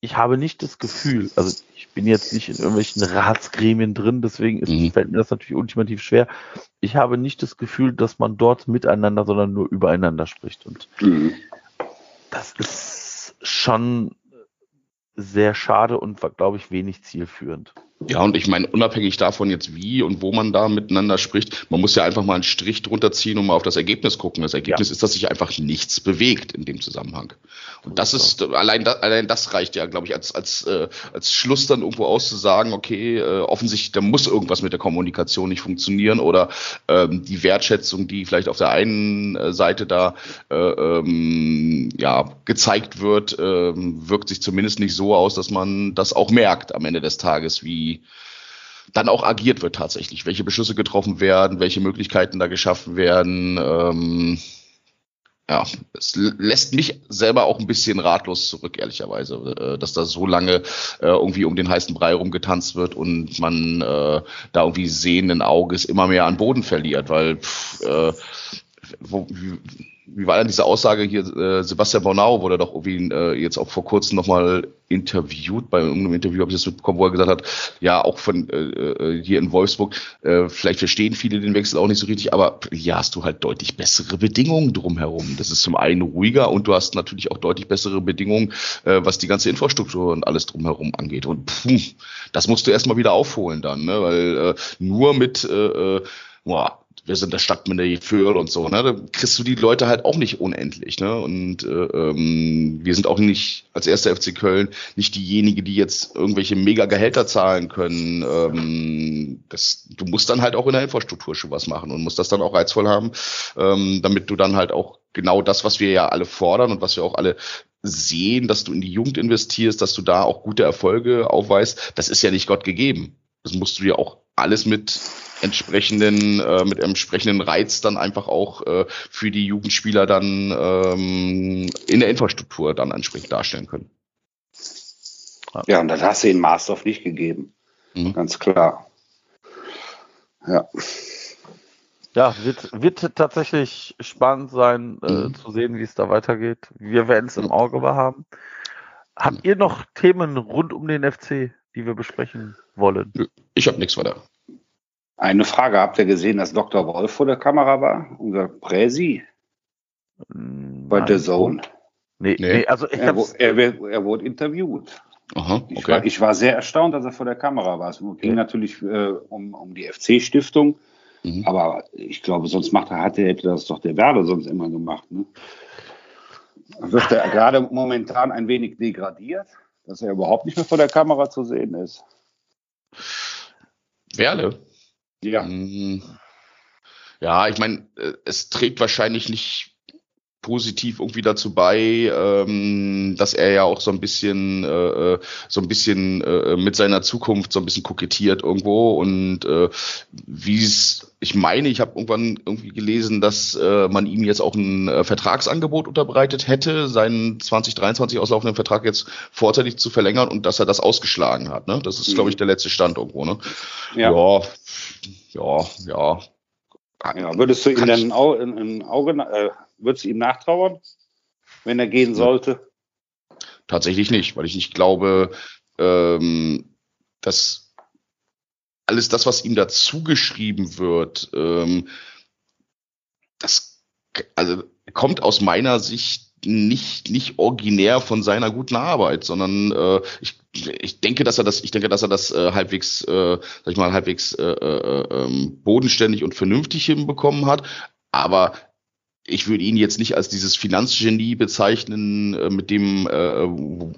ich habe nicht das Gefühl, also ich bin jetzt nicht in irgendwelchen Ratsgremien drin, deswegen ist, mhm. fällt mir das natürlich ultimativ schwer. Ich habe nicht das Gefühl, dass man dort miteinander, sondern nur übereinander spricht. Und mhm. das ist schon sehr schade und war, glaube ich, wenig zielführend. Ja, und ich meine, unabhängig davon jetzt wie und wo man da miteinander spricht, man muss ja einfach mal einen Strich drunter ziehen und mal auf das Ergebnis gucken. Das Ergebnis ja. ist, dass sich einfach nichts bewegt in dem Zusammenhang. Und das ist, allein, das, allein das reicht ja, glaube ich, als, als, äh, als Schluss dann irgendwo auszusagen, okay, äh, offensichtlich, da muss irgendwas mit der Kommunikation nicht funktionieren oder ähm, die Wertschätzung, die vielleicht auf der einen äh, Seite da äh, ähm, ja, gezeigt wird, äh, wirkt sich zumindest nicht so aus, dass man das auch merkt am Ende des Tages, wie dann auch agiert wird tatsächlich, welche Beschlüsse getroffen werden, welche Möglichkeiten da geschaffen werden. Ähm, ja, es lässt mich selber auch ein bisschen ratlos zurück, ehrlicherweise, äh, dass da so lange äh, irgendwie um den heißen Brei rumgetanzt wird und man äh, da irgendwie sehenden Auges immer mehr an Boden verliert, weil pff, äh, wo, wie war denn diese Aussage hier, äh, Sebastian Bornau wurde doch irgendwie äh, jetzt auch vor kurzem nochmal interviewt, bei irgendeinem Interview habe ich das mitbekommen, wo er gesagt hat, ja, auch von äh, äh, hier in Wolfsburg, äh, vielleicht verstehen viele den Wechsel auch nicht so richtig, aber hier hast du halt deutlich bessere Bedingungen drumherum. Das ist zum einen ruhiger und du hast natürlich auch deutlich bessere Bedingungen, äh, was die ganze Infrastruktur und alles drumherum angeht. Und pff, das musst du erstmal wieder aufholen dann, ne? weil äh, nur mit äh, äh boah, wir sind der Stadt mit der Gefühl und so, ne? Da kriegst du die Leute halt auch nicht unendlich, ne? Und äh, ähm, wir sind auch nicht als erster FC Köln nicht diejenige, die jetzt irgendwelche mega Gehälter zahlen können. Ähm, das, du musst dann halt auch in der Infrastruktur schon was machen und musst das dann auch reizvoll haben, ähm, damit du dann halt auch genau das, was wir ja alle fordern und was wir auch alle sehen, dass du in die Jugend investierst, dass du da auch gute Erfolge aufweist, das ist ja nicht Gott gegeben. Das musst du ja auch alles mit entsprechenden, äh, mit entsprechenden Reiz dann einfach auch äh, für die Jugendspieler dann ähm, in der Infrastruktur dann entsprechend darstellen können. Ja, und das hast du in Marsdorf nicht gegeben. Mhm. Ganz klar. Ja. Ja, wird, wird tatsächlich spannend sein, äh, mhm. zu sehen, wie es da weitergeht. Wir werden es im Auge haben. Habt ihr noch Themen rund um den FC, die wir besprechen wollen? Ich habe nichts weiter. Eine Frage, habt ihr gesehen, dass Dr. Wolf vor der Kamera war? Unser Präsi? Bei The Zone? Nee, nee. nee also er, er, er, wurde interviewt. Aha, okay. ich, war, ich, war, sehr erstaunt, dass er vor der Kamera war. Es ging ja. natürlich äh, um, um die FC-Stiftung, mhm. aber ich glaube, sonst macht er, hatte, hätte das doch der Werbe sonst immer gemacht. Ne? Wird er gerade momentan ein wenig degradiert, dass er überhaupt nicht mehr vor der Kamera zu sehen ist? Werle? Ja. Mm. Ja, ich meine, äh, es trägt wahrscheinlich nicht positiv irgendwie dazu bei, ähm, dass er ja auch so ein bisschen, äh, so ein bisschen äh, mit seiner Zukunft so ein bisschen kokettiert irgendwo und äh, wie es, ich meine, ich habe irgendwann irgendwie gelesen, dass äh, man ihm jetzt auch ein äh, Vertragsangebot unterbreitet hätte, seinen 2023 auslaufenden Vertrag jetzt vorzeitig zu verlängern und dass er das ausgeschlagen hat. Ne? Das ist, mhm. glaube ich, der letzte Stand irgendwo. Ne? Ja. ja, ja, ja. Ja, würdest du ihm dann ein Auge, ein Auge äh, würdest du ihm nachtrauern, wenn er gehen sollte? Tatsächlich nicht, weil ich nicht glaube, ähm, dass alles das, was ihm da zugeschrieben wird, ähm, das also kommt aus meiner Sicht nicht nicht originär von seiner guten Arbeit, sondern äh, ich, ich denke, dass er das ich denke, dass er das äh, halbwegs äh, sag ich mal halbwegs äh, äh, ähm, bodenständig und vernünftig hinbekommen hat, aber ich würde ihn jetzt nicht als dieses Finanzgenie bezeichnen, äh, mit dem, äh,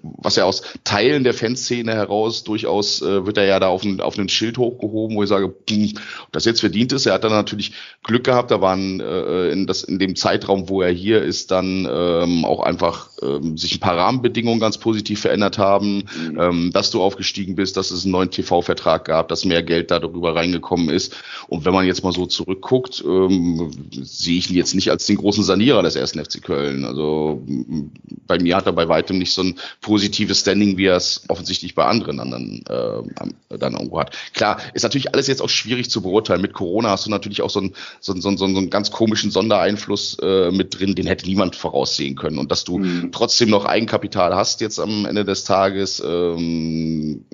was er aus Teilen der Fanszene heraus durchaus, äh, wird er ja da auf, ein, auf einen Schild hochgehoben, wo ich sage, hm, das jetzt verdient ist. Er hat dann natürlich Glück gehabt, da waren äh, in, das, in dem Zeitraum, wo er hier ist, dann ähm, auch einfach ähm, sich ein paar Rahmenbedingungen ganz positiv verändert haben, mhm. ähm, dass du aufgestiegen bist, dass es einen neuen TV-Vertrag gab, dass mehr Geld da darüber reingekommen ist. Und wenn man jetzt mal so zurückguckt, ähm, sehe ich ihn jetzt nicht als den großen Sanierer des ersten FC Köln. Also bei mir hat er bei weitem nicht so ein positives Standing, wie er es offensichtlich bei anderen anderen äh, dann irgendwo hat. Klar, ist natürlich alles jetzt auch schwierig zu beurteilen. Mit Corona hast du natürlich auch so einen, so, so, so, so einen ganz komischen Sondereinfluss äh, mit drin, den hätte niemand voraussehen können. Und dass du mhm trotzdem noch Eigenkapital hast jetzt am Ende des Tages. Ähm,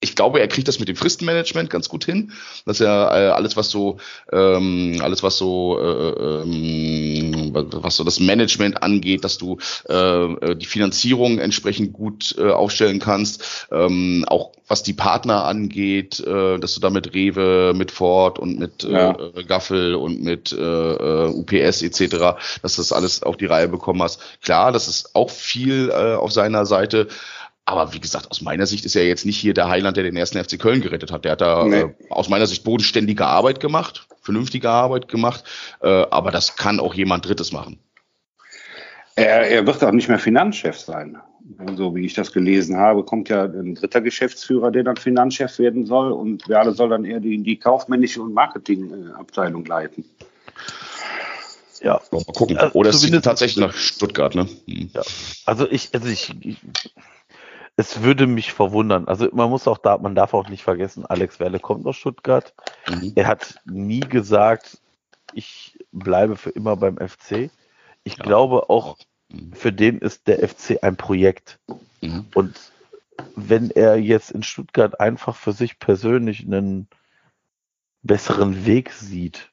ich glaube, er kriegt das mit dem Fristenmanagement ganz gut hin, dass er äh, alles, was so, ähm, alles was so, äh, ähm, was so das Management angeht, dass du äh, die Finanzierung entsprechend gut äh, aufstellen kannst, ähm, auch was die Partner angeht, äh, dass du da mit Rewe, mit Ford und mit äh, ja. äh, Gaffel und mit äh, äh UPS etc., dass das alles auf die Reihe bekommen hast. Klar, das ist auch viel äh, auf seiner Seite. Aber wie gesagt, aus meiner Sicht ist er jetzt nicht hier der Heiland, der den ersten FC Köln gerettet hat. Der hat da nee. äh, aus meiner Sicht bodenständige Arbeit gemacht, vernünftige Arbeit gemacht. Äh, aber das kann auch jemand Drittes machen. Er, er wird auch nicht mehr Finanzchef sein. So wie ich das gelesen habe, kommt ja ein dritter Geschäftsführer, der dann Finanzchef werden soll. Und Werle soll dann eher die, die kaufmännische und Marketingabteilung leiten. Ja. Mal gucken. Oder es zieht tatsächlich nach Stuttgart, ne? Hm. Ja. Also ich, also ich, ich es würde mich verwundern. Also man muss auch da, man darf auch nicht vergessen, Alex Werle kommt aus Stuttgart. Mhm. Er hat nie gesagt, ich bleibe für immer beim FC. Ich ja. glaube auch, mhm. für den ist der FC ein Projekt. Mhm. Und wenn er jetzt in Stuttgart einfach für sich persönlich einen besseren Weg sieht,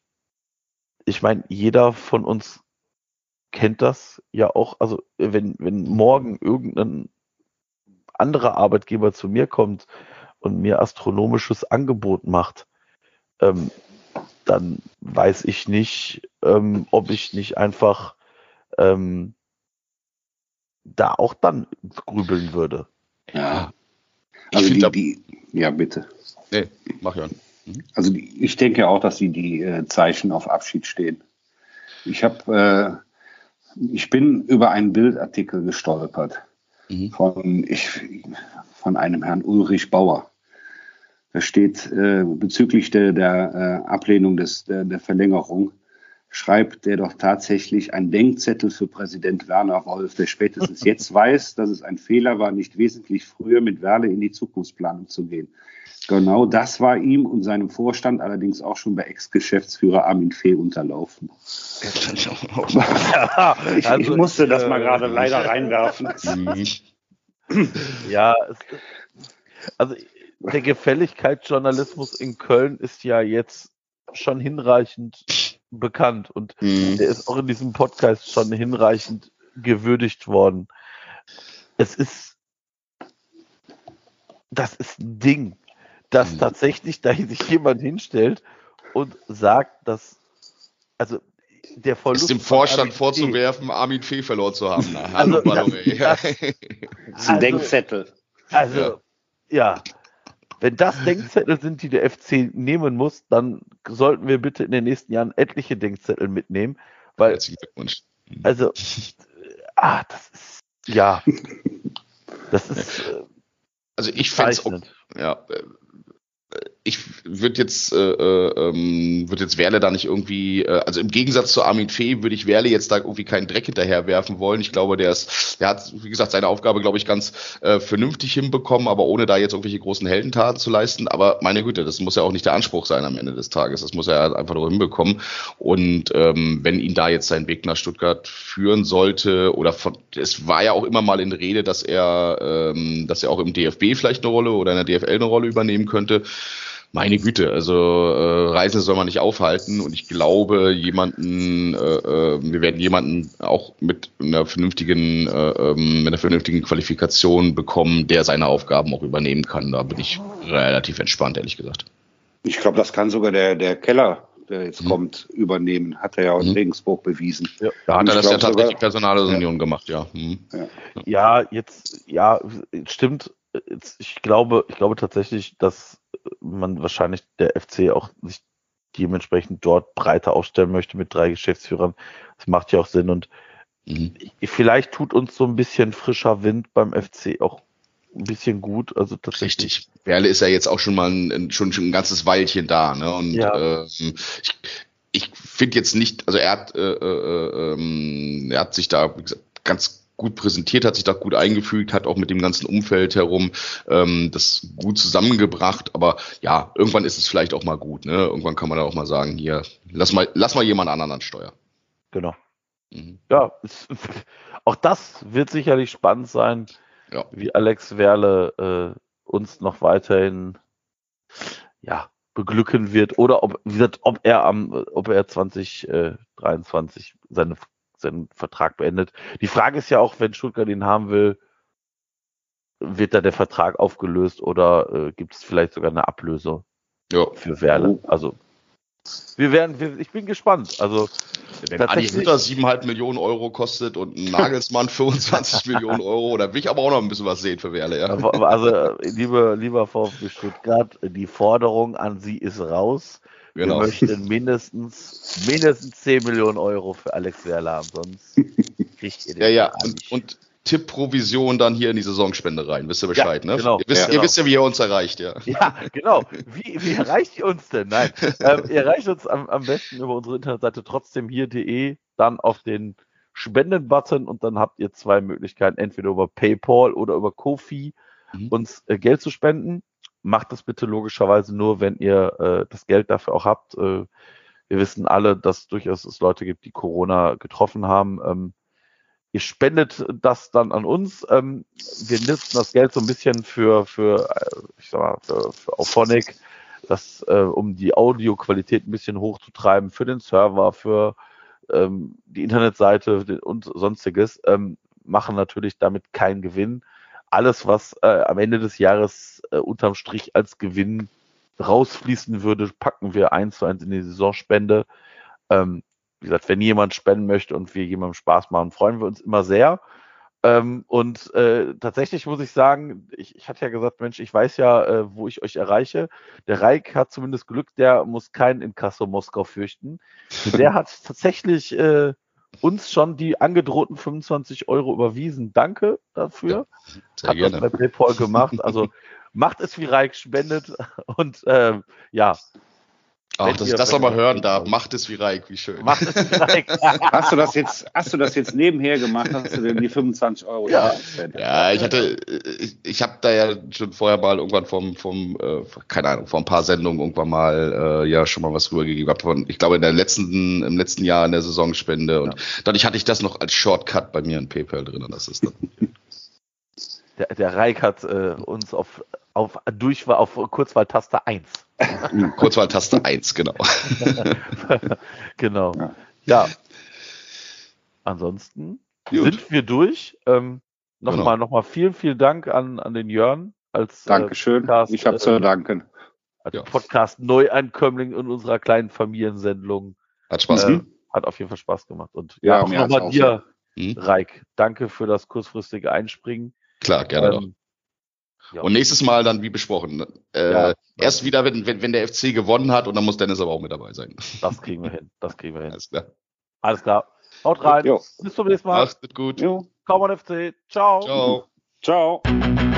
ich meine, jeder von uns kennt das ja auch. Also wenn, wenn morgen irgendein anderer Arbeitgeber zu mir kommt und mir astronomisches Angebot macht, ähm, dann weiß ich nicht, ähm, ob ich nicht einfach ähm, da auch dann grübeln würde. Ja. Also die, die, ja, bitte. Nee, mach ja. Mhm. Also die, ich denke auch, dass sie die äh, Zeichen auf Abschied stehen. Ich habe, äh, ich bin über einen Bildartikel gestolpert mhm. von, ich, von einem Herrn Ulrich Bauer. Da steht äh, bezüglich der, der äh, Ablehnung des, der, der Verlängerung, schreibt der doch tatsächlich ein Denkzettel für Präsident Werner Wolf, der spätestens jetzt weiß, dass es ein Fehler war, nicht wesentlich früher mit Werle in die Zukunftsplanung zu gehen. Genau das war ihm und seinem Vorstand allerdings auch schon bei Ex-Geschäftsführer Armin Fee unterlaufen. Ja, ich, also ich, musste das mal äh, gerade leider reinwerfen. ja, es, also der Gefälligkeitsjournalismus in Köln ist ja jetzt schon hinreichend bekannt und mhm. der ist auch in diesem Podcast schon hinreichend gewürdigt worden. Es ist, das ist ein Ding dass mhm. tatsächlich da sich jemand hinstellt und sagt, dass, also der Verlust. Ist dem Vorstand vorzuwerfen, Armin Fee verloren zu haben. Na, hallo, also, das, das, das ist ein also, Denkzettel. Also, ja. ja. Wenn das Denkzettel sind, die der FC nehmen muss, dann sollten wir bitte in den nächsten Jahren etliche Denkzettel mitnehmen, weil Also, ah, das ist, ja, das ist. Äh, also ich fände ja, äh, ich würde jetzt, äh, äh, ähm, würde jetzt Werle da nicht irgendwie, äh, also im Gegensatz zu Armin Fee würde ich Werle jetzt da irgendwie keinen Dreck hinterher werfen wollen. Ich glaube, der ist, der hat, wie gesagt, seine Aufgabe, glaube ich, ganz äh, vernünftig hinbekommen, aber ohne da jetzt irgendwelche großen Heldentaten zu leisten. Aber meine Güte, das muss ja auch nicht der Anspruch sein am Ende des Tages. Das muss er einfach nur hinbekommen. Und ähm, wenn ihn da jetzt sein Weg nach Stuttgart führen sollte, oder von, es war ja auch immer mal in Rede, dass er, ähm, dass er auch im DFB vielleicht eine Rolle oder in der DFL eine Rolle übernehmen könnte meine Güte, also äh, Reisen soll man nicht aufhalten und ich glaube, jemanden, äh, äh, wir werden jemanden auch mit einer vernünftigen, äh, ähm, mit einer vernünftigen Qualifikation bekommen, der seine Aufgaben auch übernehmen kann. Da bin ich relativ entspannt, ehrlich gesagt. Ich glaube, das kann sogar der, der Keller, der jetzt mhm. kommt, übernehmen. Hat er ja aus mhm. Regensburg bewiesen. Ja, da hat er das ja tatsächlich Personalunion ja. gemacht, ja. Mhm. ja. Ja, jetzt, ja, stimmt. Ich glaube, ich glaube tatsächlich, dass man wahrscheinlich der FC auch sich dementsprechend dort breiter aufstellen möchte mit drei Geschäftsführern. Das macht ja auch Sinn und mhm. vielleicht tut uns so ein bisschen frischer Wind beim FC auch ein bisschen gut. Also. Richtig. Werle ist ja jetzt auch schon mal ein, schon, schon ein ganzes Weilchen da. Ne? Und ja. ähm, ich, ich finde jetzt nicht, also er hat, äh, äh, äh, er hat sich da gesagt, ganz gut präsentiert, hat sich da gut eingefügt, hat auch mit dem ganzen Umfeld herum ähm, das gut zusammengebracht. Aber ja, irgendwann ist es vielleicht auch mal gut. Ne? Irgendwann kann man da auch mal sagen, hier, lass mal, lass mal jemand anderen an Steuer. Genau. Mhm. Ja, auch das wird sicherlich spannend sein, ja. wie Alex Werle äh, uns noch weiterhin ja, beglücken wird oder ob, wie gesagt, ob er am, ob er 2023 äh, seine seinen Vertrag beendet. Die Frage ist ja auch, wenn Stuttgart ihn haben will, wird da der Vertrag aufgelöst oder äh, gibt es vielleicht sogar eine Ablöse ja. für Werle? Oh. Also wir werden, wir, ich bin gespannt. Also wenn Adi Hütter 7,5 Millionen Euro kostet und ein Nagelsmann 25 Millionen Euro, da will ich aber auch noch ein bisschen was sehen für Werle. Ja. Also liebe, lieber VfB Stuttgart, die Forderung an Sie ist raus. Genau. Wir möchten mindestens, mindestens 10 Millionen Euro für Alex Werle haben, sonst kriegt ihr den. Ja, ja, und, und Tippprovision dann hier in die Saisonspende rein. Wisst ihr Bescheid, ja, ne? Genau. Ihr wisst, ja, genau. ihr wisst ja, wie ihr uns erreicht, ja. Ja, genau. Wie, wie erreicht ihr uns denn? Nein. ähm, ihr erreicht uns am, am besten über unsere Internetseite trotzdem hier.de, dann auf den Spenden-Button und dann habt ihr zwei Möglichkeiten, entweder über PayPal oder über Kofi mhm. uns äh, Geld zu spenden macht das bitte logischerweise nur, wenn ihr äh, das Geld dafür auch habt. Äh, wir wissen alle, dass durchaus es Leute gibt, die Corona getroffen haben. Ähm, ihr spendet das dann an uns. Ähm, wir nutzen das Geld so ein bisschen für, für äh, ich sag mal, für, für Auphonic, das, äh, um die Audioqualität ein bisschen hochzutreiben, für den Server, für ähm, die Internetseite und sonstiges, ähm, machen natürlich damit keinen Gewinn alles, was äh, am Ende des Jahres äh, unterm Strich als Gewinn rausfließen würde, packen wir eins zu eins in die Saisonspende. Ähm, wie gesagt, wenn jemand spenden möchte und wir jemandem Spaß machen, freuen wir uns immer sehr. Ähm, und äh, tatsächlich muss ich sagen, ich, ich hatte ja gesagt, Mensch, ich weiß ja, äh, wo ich euch erreiche. Der Reik hat zumindest Glück, der muss keinen Inkasso Moskau fürchten. Der hat tatsächlich äh, uns schon die angedrohten 25 Euro überwiesen. Danke dafür. Ja, Hat gerne. das bei PayPal gemacht. Also macht es wie Reich, spendet und ähm, ja, Ach, dass ich das nochmal hören darf. Macht es wie Reik, wie schön. Macht es wie Reik. hast du das jetzt, hast du das jetzt nebenher gemacht? Hast du denn die 25 Euro? Ja, ja ich hatte, ich, ich habe da ja schon vorher mal irgendwann vom, vom, äh, keine Ahnung, vor ein paar Sendungen irgendwann mal, äh, ja, schon mal was rübergegeben. Von, ich glaube, in der letzten, im letzten Jahr in der Saisonspende. Und ja. dadurch hatte ich das noch als Shortcut bei mir in PayPal drin. Und das ist dann. Der, der Reik hat äh, uns auf, auf Durchwahl, auf Kurzwahltaste 1 Kurzwahltaste 1, genau. genau. Ja. ja. Ansonsten Gut. sind wir durch. Ähm, Nochmal, genau. nochmal vielen, vielen Dank an, an den Jörn als äh, Dankeschön. Äh, Podcast, ich habe zu danken. Als ja. Podcast Neuankömmling in unserer kleinen Familiensendung. Hat Spaß äh, gemacht. Hat auf jeden Fall Spaß gemacht. Und ja, ja auch nochmal dir, hm? Reik, danke für das kurzfristige Einspringen. Klar, gerne ähm, ja. Und nächstes Mal dann wie besprochen. Äh, ja, erst wieder, wenn, wenn, wenn der FC gewonnen hat und dann muss Dennis aber auch mit dabei sein. Das kriegen wir hin. Das kriegen wir hin. Alles klar. Alles klar. Haut rein. Jo. Bis zum nächsten Mal. Macht es gut. Jo. Kaum FC. Ciao. Ciao. Ciao.